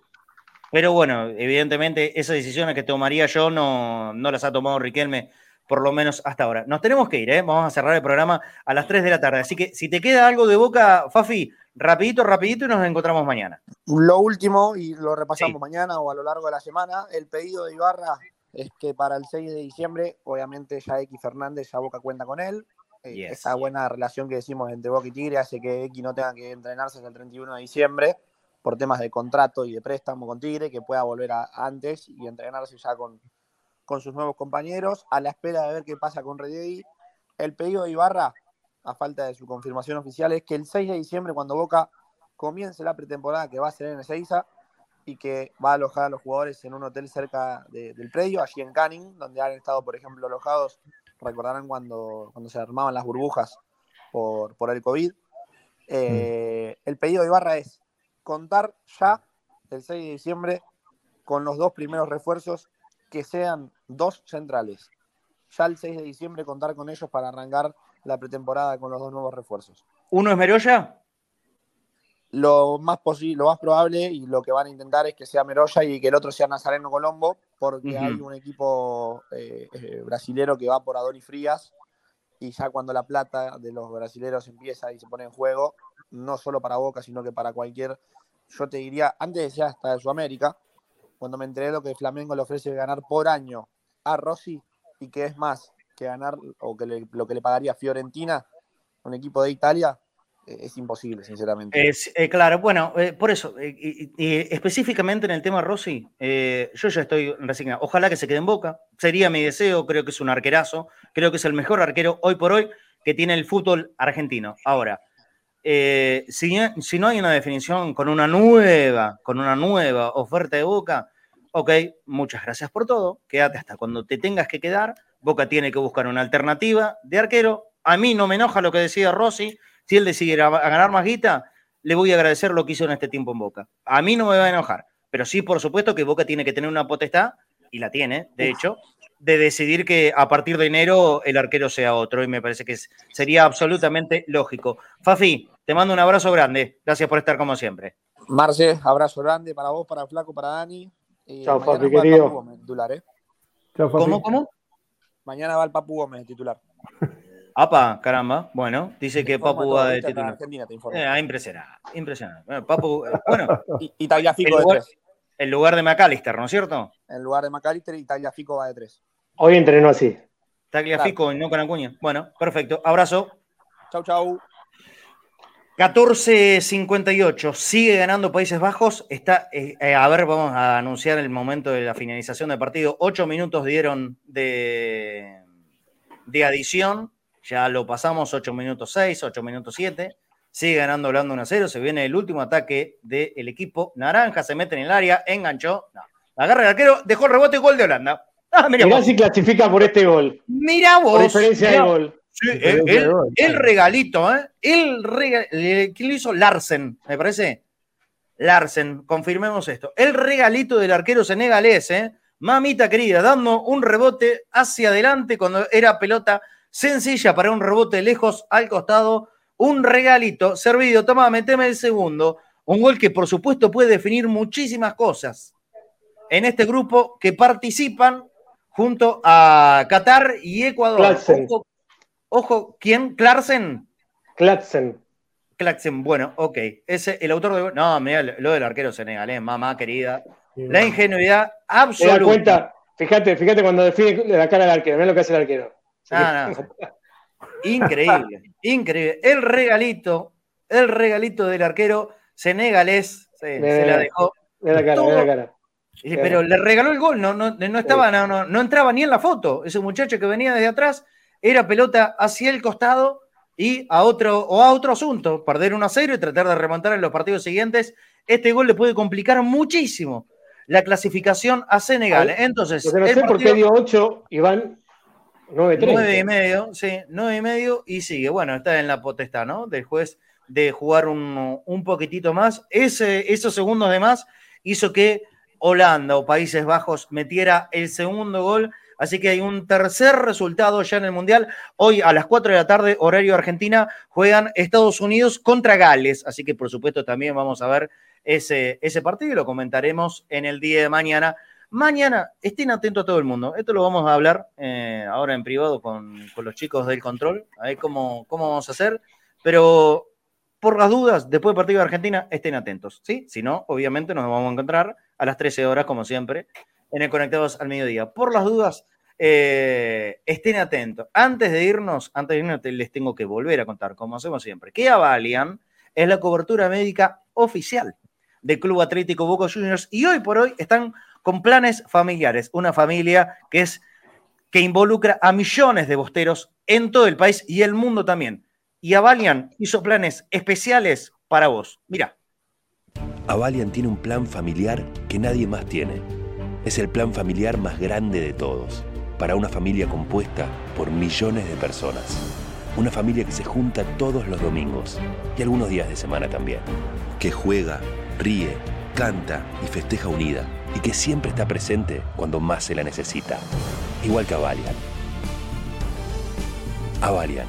pero bueno, evidentemente esas decisiones que tomaría yo no, no las ha tomado Riquelme, por lo menos hasta ahora. Nos tenemos que ir, ¿eh? vamos a cerrar el programa a las 3 de la tarde. Así que si te queda algo de boca, Fafi, rapidito, rapidito y nos encontramos mañana. Lo último, y lo repasamos mañana o a lo largo de la semana, el pedido de Ibarra es que para el 6 de diciembre, obviamente ya X Fernández, ya Boca cuenta con él. Eh, esa buena relación que decimos entre Boca y Tigre hace que X no tenga que entrenarse hasta el 31 de diciembre por temas de contrato y de préstamo con Tigre, que pueda volver antes y entrenarse ya con, con sus nuevos compañeros, a la espera de ver qué pasa con Reddy. El pedido de Ibarra, a falta de su confirmación oficial, es que el 6 de diciembre, cuando Boca comience la pretemporada que va a ser en Ezeiza, y que va a alojar a los jugadores en un hotel cerca del predio, allí en Canning, donde han estado, por ejemplo, alojados, recordarán cuando, cuando se armaban las burbujas por, por el COVID. Eh, mm. El pedido de Ibarra es contar ya el 6 de diciembre con los dos primeros refuerzos que sean dos centrales. Ya el 6 de diciembre contar con ellos para arrancar la pretemporada con los dos nuevos refuerzos. ¿Uno es Meroya? Lo más posible, lo más probable y lo que van a intentar es que sea Meroya y que el otro sea Nazareno Colombo, porque hay un equipo eh, eh, brasilero que va por Adoni Frías y ya cuando la plata de los brasileros empieza y se pone en juego, no solo para Boca, sino que para cualquier yo te diría, antes decía hasta de Sudamérica, cuando me enteré de lo que Flamengo le ofrece ganar por año a Rossi y que es más que ganar o que lo que le pagaría Fiorentina, un equipo de Italia, eh, es imposible, sinceramente. Es, eh, claro, bueno, eh, por eso, y, específicamente en el tema Rossi, yo ya estoy resignado. Ojalá que se quede en boca, sería mi deseo, creo que es un arquerazo, creo que es el mejor arquero hoy por hoy que tiene el fútbol argentino. Ahora, eh, si, no hay una definición con una nueva, con una nueva oferta de Boca, ok, muchas gracias por todo, quédate hasta cuando te tengas que quedar, Boca tiene que buscar una alternativa de arquero, a mí no me enoja lo que decía Rossi, si él decide ganar más guita, le voy a agradecer lo que hizo en este tiempo en Boca. A mí no me va a enojar, pero sí, por supuesto que Boca tiene que tener una potestad, y la tiene, de hecho, de decidir que a partir de enero el arquero sea otro y me parece que sería absolutamente lógico. Fafi, te mando un abrazo grande. Gracias por estar como siempre. Marce, abrazo grande para vos, para Flaco, para Dani. Chao, Fafi, querido. Gómez, titular, ¿eh? ¿Cómo, cómo? Mañana va el Papu Gómez, titular. Apa, caramba. Bueno, dice que Papu va de titular. Eh, impresionante, impresionante. Bueno, Papu, eh, bueno. y, Tagliafico de tres. En lugar de McAllister, ¿no es cierto? En lugar de McAllister y Tagliafico va de tres. Hoy entrenó así. Tagliafico y no con Acuña. Bueno, perfecto. Abrazo. Chau, chau. 14.58, sigue ganando Países Bajos. Está, eh, eh, a ver, vamos a anunciar el momento de la finalización del partido. Ocho minutos dieron de, de adición. Ya lo pasamos, 8 minutos 6, 8 minutos 7. Sigue ganando Holanda 1 0. Se viene el último ataque del equipo naranja. Se mete en el área, enganchó. Agarra el arquero, dejó el rebote y gol de Holanda. Ah, mirá, si clasifica por este gol. Mira vos. Por diferencia de gol el, regalito, ¿eh? El ¿Quién lo hizo? Larsen, me parece. Larsen, confirmemos esto. El regalito del arquero senegalés, ¿eh? Mamita querida, dando un rebote hacia adelante cuando era pelota sencilla para un rebote lejos al costado. Un regalito servido. Toma, meteme el segundo. Un gol que por supuesto puede definir muchísimas cosas en este grupo que participan junto a Qatar y Ecuador. Ojo, ¿quién? ¿Clarsen? Clarsen. Clarsen, bueno, ok. Ese, el autor de. No, mira, lo del arquero senegalés, mamá querida. La ingenuidad absoluta. cuenta, fíjate, fíjate cuando define la cara del arquero, mira lo que hace el arquero. Ah, increíble, increíble. El regalito, el regalito del arquero senegalés se, la dejó. Mira la cara, mira la cara. Pero le regaló el gol, no, no, no estaba, no, no, no entraba ni en la foto. Ese muchacho que venía desde atrás era pelota hacia el costado y a otro, o a otro asunto, perder 1 a 0 y tratar de remontar en los partidos siguientes. Este gol le puede complicar muchísimo la clasificación a Senegal. Entonces, no sé por qué dio 8 y van 9 9 y medio, sí, 9 y medio y sigue. Bueno, está en la potestad, ¿no? Del juez de jugar un, un poquitito más. Ese, esos segundos de más hizo que Holanda o Países Bajos metiera el segundo gol Así que hay un tercer resultado ya en el Mundial. Hoy a las 4 de la tarde, horario Argentina, juegan Estados Unidos contra Gales. Así que por supuesto también vamos a ver ese, ese partido y lo comentaremos en el día de mañana. Mañana, estén atentos a todo el mundo. Esto lo vamos a hablar eh, ahora en privado con, los chicos del control, a ver cómo, cómo vamos a hacer. Pero por las dudas, después del partido de Argentina, estén atentos, ¿sí? Si no, obviamente nos vamos a encontrar a las 13 horas, como siempre, en el Conectados al Mediodía. Por las dudas, eh, estén atentos. Antes de irnos, antes de irnos, les tengo que volver a contar, como hacemos siempre, que Avalian es la cobertura médica oficial del Club Atlético Boca Juniors y hoy por hoy están con planes familiares, una familia que es que involucra a millones de bosteros en todo el país y el mundo también. Y Avalian hizo planes especiales para vos. Mira. Avalian tiene un plan familiar que nadie más tiene es el plan familiar más grande de todos, para una familia compuesta por millones de personas. Una familia que se junta todos los domingos y algunos días de semana también. Que juega, ríe, canta y festeja unida y que siempre está presente cuando más se la necesita. Igual que Avalian. Avalian,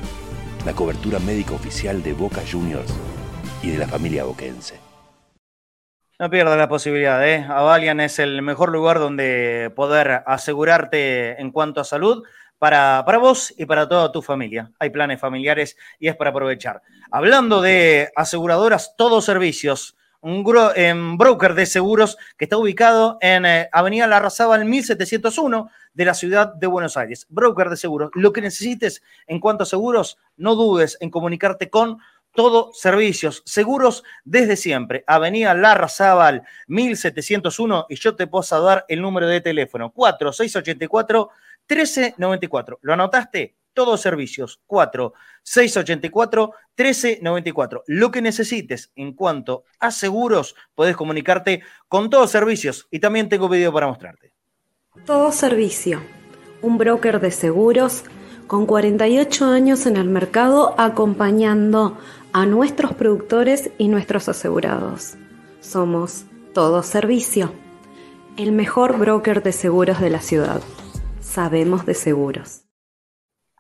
la cobertura médica oficial de Boca Juniors y de la familia boquense. No pierdas la posibilidad, ¿eh? Avalian es el mejor lugar donde poder asegurarte en cuanto a salud para, para vos y para toda tu familia. Hay planes familiares y es para aprovechar. Hablando de aseguradoras, todos servicios, un broker de seguros que está ubicado en eh, Avenida Larrazábal 1701 de la ciudad de Buenos Aires. Broker de seguros. Lo que necesites en cuanto a seguros, no dudes en comunicarte con todo servicios, seguros desde siempre. Avenida Larra Zaval, 1701, y yo te puedo dar el número de teléfono, 4684-1394. ¿Lo anotaste? Todos servicios, 4684-1394. Lo que necesites en cuanto a seguros, podés comunicarte con todos servicios y también tengo video para mostrarte. Todo servicio, un broker de seguros con 48 años en el mercado acompañando a nuestros productores y nuestros asegurados. Somos Todo Servicio, el mejor broker de seguros de la ciudad. Sabemos de seguros.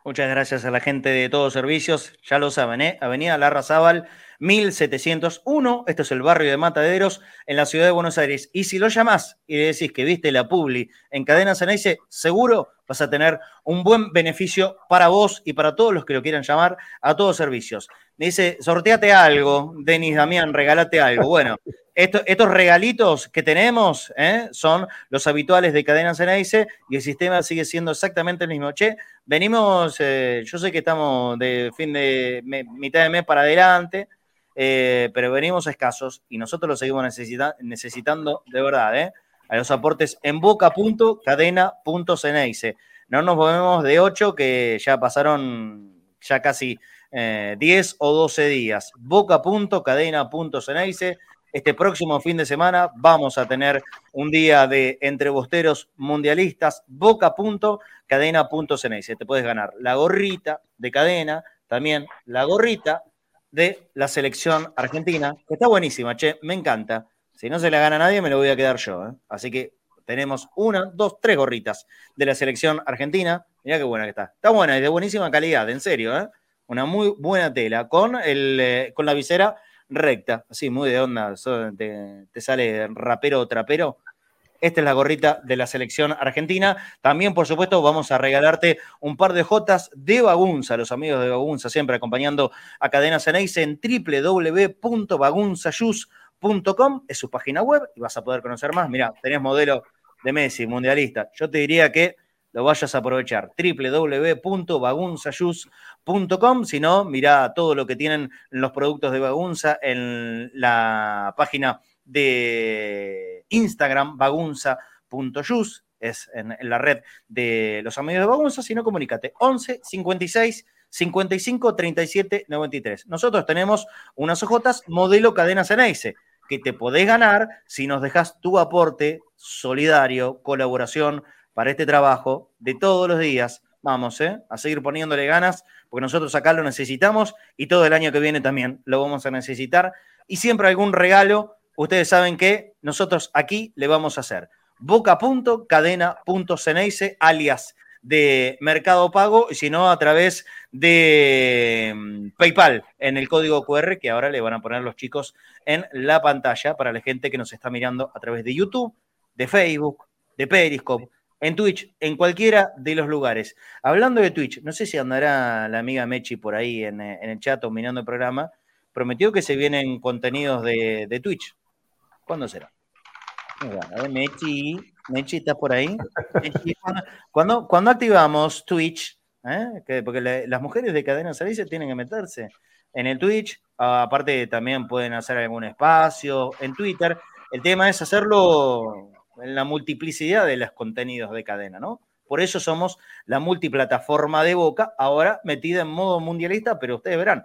Muchas gracias a la gente de Todos Servicios. Ya lo saben, ¿eh? Avenida Larra Zaval, 1701. Esto es el barrio de Mataderos, en la ciudad de Buenos Aires. Y si lo llamás y le decís que viste la Publi en Cadena Ceneice, seguro vas a tener un buen beneficio para vos y para todos los que lo quieran llamar a Todos Servicios. Me dice, sorteate algo, Denis Damián, regálate algo. Bueno, estos regalitos que tenemos ¿eh? son los habituales de Cadena Ceneice y el sistema sigue siendo exactamente el mismo. Che, venimos, eh, yo sé que estamos de fin de mitad de mes para adelante, eh, pero venimos escasos y nosotros lo seguimos necesitando de verdad, a los aportes en boca.cadena.ceneice. No nos movemos de 8 que ya pasaron ya casi 10 o 12 días. Boca.cadena.ceneice este próximo fin de semana vamos a tener un día de entrebosteros mundialistas, boca punto, cadena punto Te puedes ganar la gorrita de cadena, también la gorrita de la selección argentina, que está buenísima, che, me encanta. Si no se la gana nadie, me lo voy a quedar yo. ¿eh? Así que tenemos una, dos, tres gorritas de la selección argentina. Mirá qué buena que está. Está buena y de buenísima calidad, en serio. ¿eh? Una muy buena tela con, el, eh, con la visera recta, así, muy de onda, te, sale rapero o trapero. Esta es la gorrita de la selección argentina. También, por supuesto, vamos a regalarte un par de jotas de Bagunza, los amigos de Bagunza, siempre acompañando a Cadena Ceneice en www.bagunzayus.com, es su página web y vas a poder conocer más. Mira, tenés modelo de Messi, mundialista. Yo te diría que lo vayas a aprovechar. www.bagunzayus.com. Si no, mira todo lo que tienen los productos de Bagunza en la página de Instagram, bagunza.yus. Es en, la red de los amigos de Bagunza. Si no, comunícate. 11 56 55 37 93. Nosotros tenemos unas ojotas modelo cadena Ceneice que te podés ganar si nos dejas tu aporte solidario, colaboración, para este trabajo de todos los días. Vamos, ¿eh? A seguir poniéndole ganas, porque nosotros acá lo necesitamos y todo el año que viene también lo vamos a necesitar. Y siempre algún regalo, ustedes saben que nosotros aquí le vamos a hacer. boca.cadena.ceneice, alias de Mercado Pago, y si no, a través de mm, PayPal en el código QR que ahora le van a poner los chicos en la pantalla para la gente que nos está mirando a través de YouTube, de Facebook, de Periscope, en Twitch, en cualquiera de los lugares. Hablando de Twitch, no sé si andará la amiga Mechi por ahí en, eh, el chat dominando el programa. Prometió que se vienen contenidos de, Twitch. ¿Cuándo será? Mechi, Mechi, ¿estás por ahí? cuando, cuando activamos Twitch, ¿eh? porque las mujeres de cadena servicio tienen que meterse en el Twitch, aparte también pueden hacer algún espacio en Twitter. El tema es hacerlo en la multiplicidad de los contenidos de cadena, ¿no? Por eso somos la multiplataforma de Boca, ahora metida en modo mundialista, pero ustedes verán,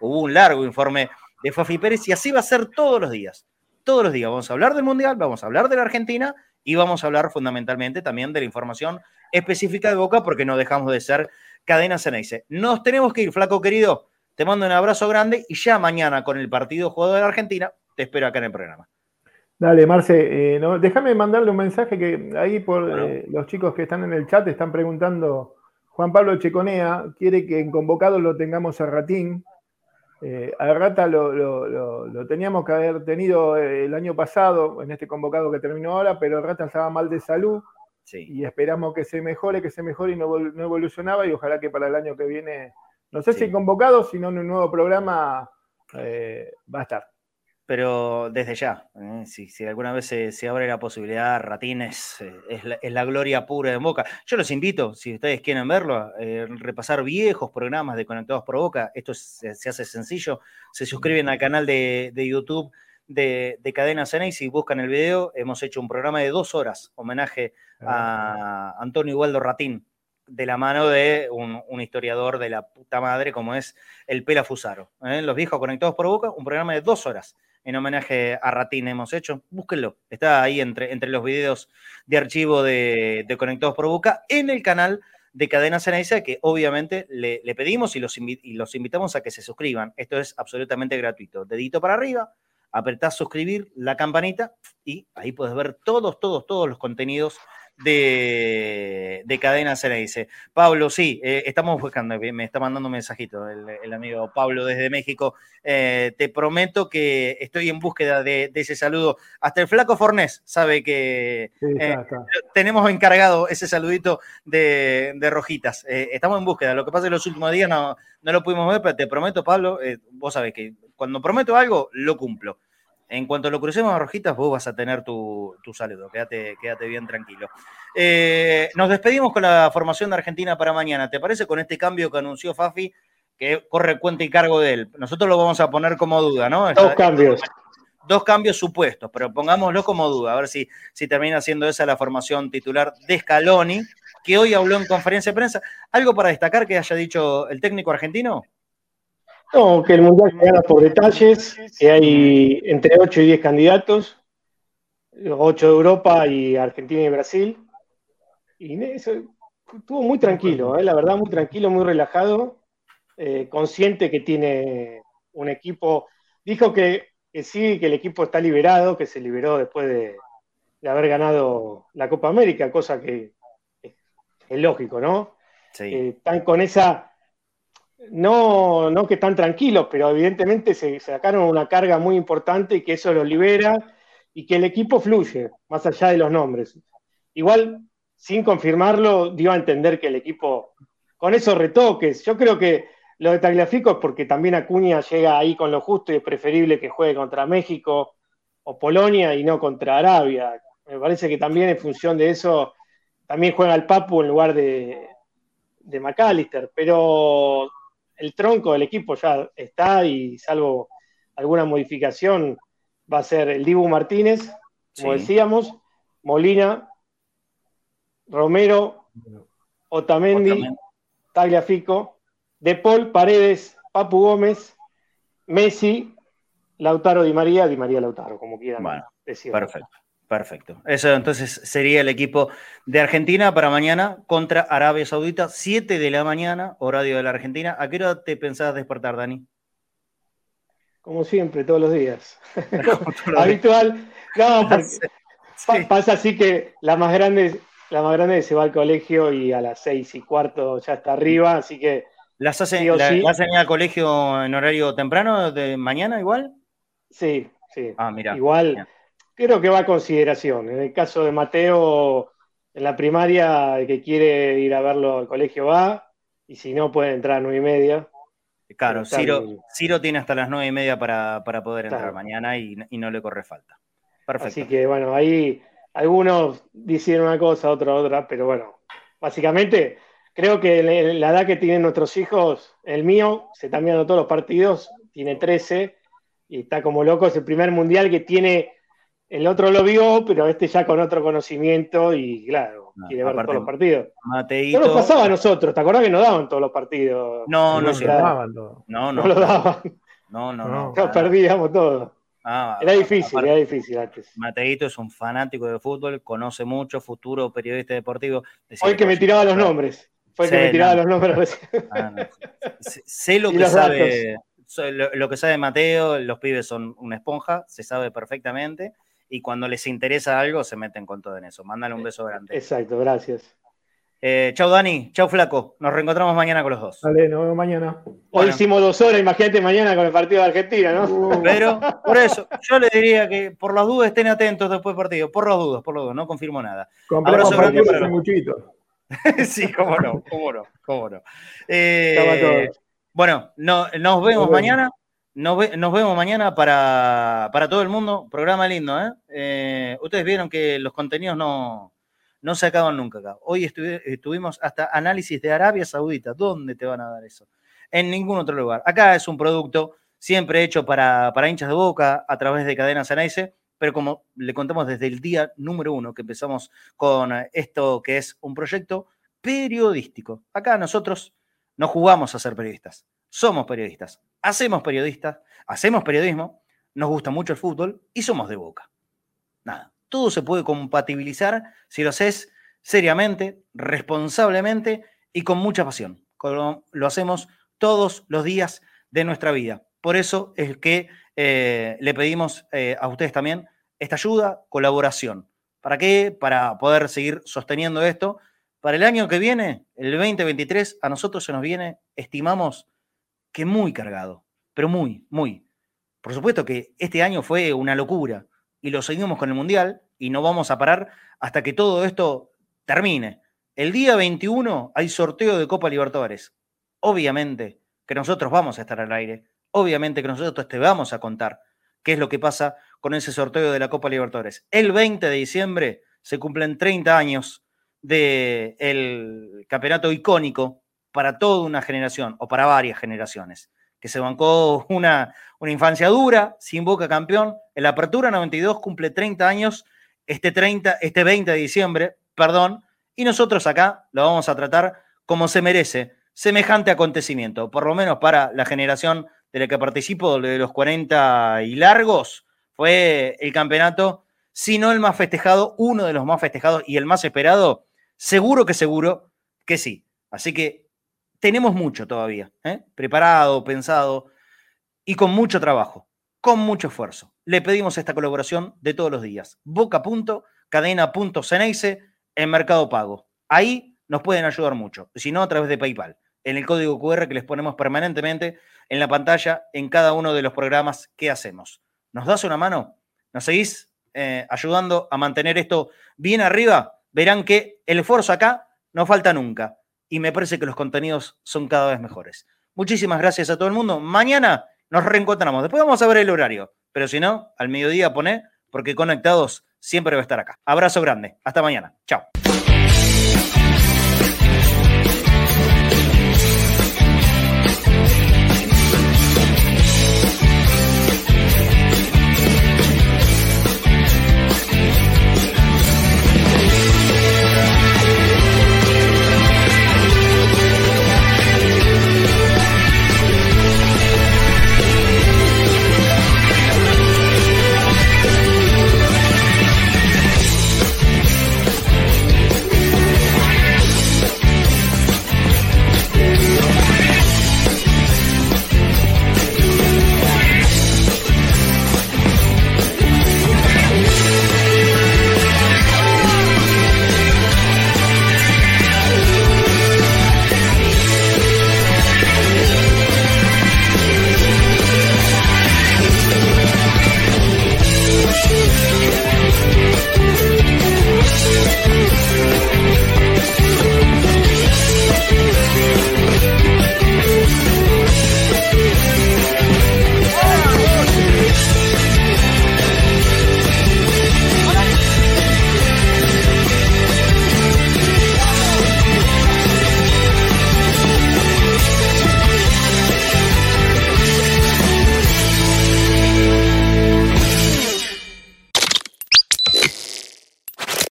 hubo un largo informe de Fafi Pérez y así va a ser todos los días. Todos los días vamos a hablar del Mundial, vamos a hablar de la Argentina y vamos a hablar fundamentalmente también de la información específica de Boca porque no dejamos de ser cadena Ceneice. Nos tenemos que ir, flaco querido. Te mando un abrazo grande y ya mañana con el partido jugador de la Argentina te espero acá en el programa. Dale, Marce, eh, déjame mandarle un mensaje que ahí por eh, los chicos que están en el chat están preguntando, Juan Pablo Checonea quiere que en convocado lo tengamos a Ratín. Eh, a Rata lo, teníamos que haber tenido el año pasado, en este convocado que terminó ahora, pero Rata estaba mal de salud y esperamos que se mejore, que se mejore y no, evolucionaba y ojalá que para el año que viene, no sé si convocado, sino en un nuevo programa va a estar pero desde ya, ¿eh? si, alguna vez se, abre la posibilidad, Ratines eh, es, la, gloria pura de Boca. Yo los invito, si ustedes quieren verlo, eh, repasar viejos programas de Conectados por Boca. Esto se hace sencillo. Se suscriben al canal de, YouTube de, Cadena Ceneis y buscan el video. Hemos hecho un programa de dos horas, homenaje a Antonio Igualdo Ratín, de la mano de un, historiador de la puta madre como es el Pela Fusaro. Los viejos Conectados por Boca, un programa de dos horas en homenaje a Ratín hemos hecho. Búsquenlo. Está ahí entre, entre los videos de archivo de, Conectados por Boca en el canal de Cadena Ceneice, que obviamente le, pedimos y los, y los, invitamos a que se suscriban. Esto es absolutamente gratuito. Dedito para arriba, apretás suscribir, la campanita y ahí puedes ver todos, todos, todos los contenidos de, de cadena se le dice. Pablo, sí, eh, estamos buscando, me está mandando un mensajito el, amigo Pablo desde México. Eh, te prometo que estoy en búsqueda de, ese saludo. Hasta el flaco Fornés sabe que eh, tenemos encargado ese saludito de, rojitas. estamos en búsqueda. Lo que pasa es que los últimos días no, no lo pudimos ver, pero te prometo, Pablo, vos sabés que cuando prometo algo, lo cumplo. En cuanto lo crucemos a Rojitas, vos vas a tener tu, saludo. Quédate, quédate bien tranquilo. Eh, nos despedimos con la formación de Argentina para mañana. ¿Te parece con este cambio que anunció Fafi, que corre cuenta y cargo de él? Nosotros lo vamos a poner como duda, ¿no? Dos cambios. Dos cambios supuestos, pero pongámoslo como duda, a ver si, si termina siendo esa la formación titular de Scaloni, que hoy habló en conferencia de prensa. ¿Algo para destacar que haya dicho el técnico argentino? No, que el Mundial se gana por detalles, que hay entre 8 y 10 candidatos, 8 de Europa y Argentina y Brasil. Y estuvo muy tranquilo, ¿eh? la verdad, muy tranquilo, muy relajado, eh, consciente que tiene un equipo. Dijo que, sí, que el equipo está liberado, que se liberó después de, haber ganado la Copa América, cosa que es, lógico, ¿no? Sí. Eh, están con esa no, no que están tranquilos, pero evidentemente se sacaron una carga muy importante y que eso los libera y que el equipo fluye, más allá de los nombres. Igual, sin confirmarlo, dio a entender que el equipo, con esos retoques, yo creo que lo de Tagliafico es porque también Acuña llega ahí con lo justo y es preferible que juegue contra México o Polonia y no contra Arabia. Me parece que también en función de eso, también juega el Papu en lugar de, de McAllister, pero el tronco del equipo ya está y salvo alguna modificación va a ser el Dibu Martínez, como decíamos, Molina, Romero, Otamendi, Tagliafico, De Paul, Paredes, Papu Gómez, Messi, Lautaro Di María, Di María Lautaro, como quieran bueno. Perfecto. Perfecto. Eso entonces sería el equipo de Argentina para mañana contra Arabia Saudita, 7 de la mañana, horario de la Argentina. ¿A qué hora te pensás despertar, Dani? Como siempre, todos los días. Habitual. No, pasa así que la más grande, la más grande se va al colegio y a las seis y cuarto ya está arriba, así que. ¿Las hacen, al colegio en horario temprano de mañana igual? Sí, sí. Ah, mira. Igual creo que va a consideración. En el caso de Mateo, en la primaria, el que quiere ir a verlo al colegio va, y si no, puede entrar a nueve y media. Claro, Ciro, tiene hasta las nueve y media para, poder entrar mañana y, no le corre falta. Perfecto. Así que bueno, ahí algunos dicen una cosa, otros otra, pero bueno, básicamente creo que la edad que tienen nuestros hijos, el mío, se está mirando todos los partidos, tiene 13 y está como loco, es el primer mundial que tiene el otro lo vio, pero este ya con otro conocimiento y claro, quiere ver todos los partidos. No nos pasaba a nosotros, ¿te acordás que nos daban todos los partidos? No, no, se daban No, no, no. lo daban. No, no, no. Nos perdíamos todo. Ah, era difícil, era difícil antes. Mateito es un fanático de fútbol, conoce mucho, futuro periodista deportivo. Fue el que me tiraba los nombres. Fue el que me tiraba los nombres. Ah, sé, lo que sabe, lo, que sabe Mateo, los pibes son una esponja, se sabe perfectamente y cuando les interesa algo se meten con todo en eso. Mándale un beso grande. Exacto, gracias. Eh, chau Dani, chau Flaco. Nos reencontramos mañana con los dos. Dale, nos vemos mañana. Hoy hicimos dos horas, imagínate mañana con el partido de Argentina, ¿no? Uh. Pero, por eso, yo le diría que por las dudas estén atentos después del partido. Por las dudas, por las dudas, no confirmo nada. Abrazo grande para muchito. sí, cómo no, cómo no, cómo no. Eh, bueno, no, nos vemos mañana. Nos, vemos mañana para, todo el mundo. Programa lindo, ¿eh? ¿eh? Ustedes vieron que los contenidos no, no se acaban nunca acá. Hoy estuvimos hasta análisis de Arabia Saudita. ¿Dónde te van a dar eso? En ningún otro lugar. Acá es un producto siempre hecho para, para hinchas de boca a través de cadenas Anaise, pero como le contamos desde el día número uno que empezamos con esto que es un proyecto periodístico. Acá nosotros no jugamos a ser periodistas, somos periodistas hacemos periodistas, hacemos periodismo, nos gusta mucho el fútbol y somos de boca. Nada, todo se puede compatibilizar si lo haces seriamente, responsablemente y con mucha pasión, como lo hacemos todos los días de nuestra vida. Por eso es que eh, le pedimos eh, a ustedes también esta ayuda, colaboración. ¿Para qué? Para poder seguir sosteniendo esto. Para el año que viene, el 2023, a nosotros se nos viene, estimamos, que muy cargado, pero muy, muy. Por supuesto que este año fue una locura y lo seguimos con el Mundial y no vamos a parar hasta que todo esto termine. El día 21 hay sorteo de Copa Libertadores. Obviamente que nosotros vamos a estar al aire, obviamente que nosotros te vamos a contar qué es lo que pasa con ese sorteo de la Copa Libertadores. El 20 de diciembre se cumplen 30 años del campeonato icónico para toda una generación o para varias generaciones, que se bancó una, una infancia dura, sin Boca campeón. En la Apertura 92 cumple 30 años este, 30, este 20 de diciembre, perdón, y nosotros acá lo vamos a tratar como se merece semejante acontecimiento, por lo menos para la generación de la que participo, de los 40 y largos, fue el campeonato, si no el más festejado, uno de los más festejados y el más esperado, seguro que seguro que sí. Así que tenemos mucho todavía, ¿eh? preparado, pensado y con mucho trabajo, con mucho esfuerzo. Le pedimos esta colaboración de todos los días. Boca.cadena.ceneice en Mercado Pago. Ahí nos pueden ayudar mucho, si no a través de PayPal en el código QR que les ponemos permanentemente en la pantalla en cada uno de los programas que hacemos. ¿Nos das una mano? ¿Nos seguís eh, ayudando a mantener esto bien arriba? Verán que el esfuerzo acá no falta nunca y me parece que los contenidos son cada vez mejores. Muchísimas gracias a todo el mundo. Mañana nos reencontramos. Después vamos a ver el horario, pero si no, al mediodía poné porque conectados siempre va a estar acá. Abrazo grande. Hasta mañana. Chao.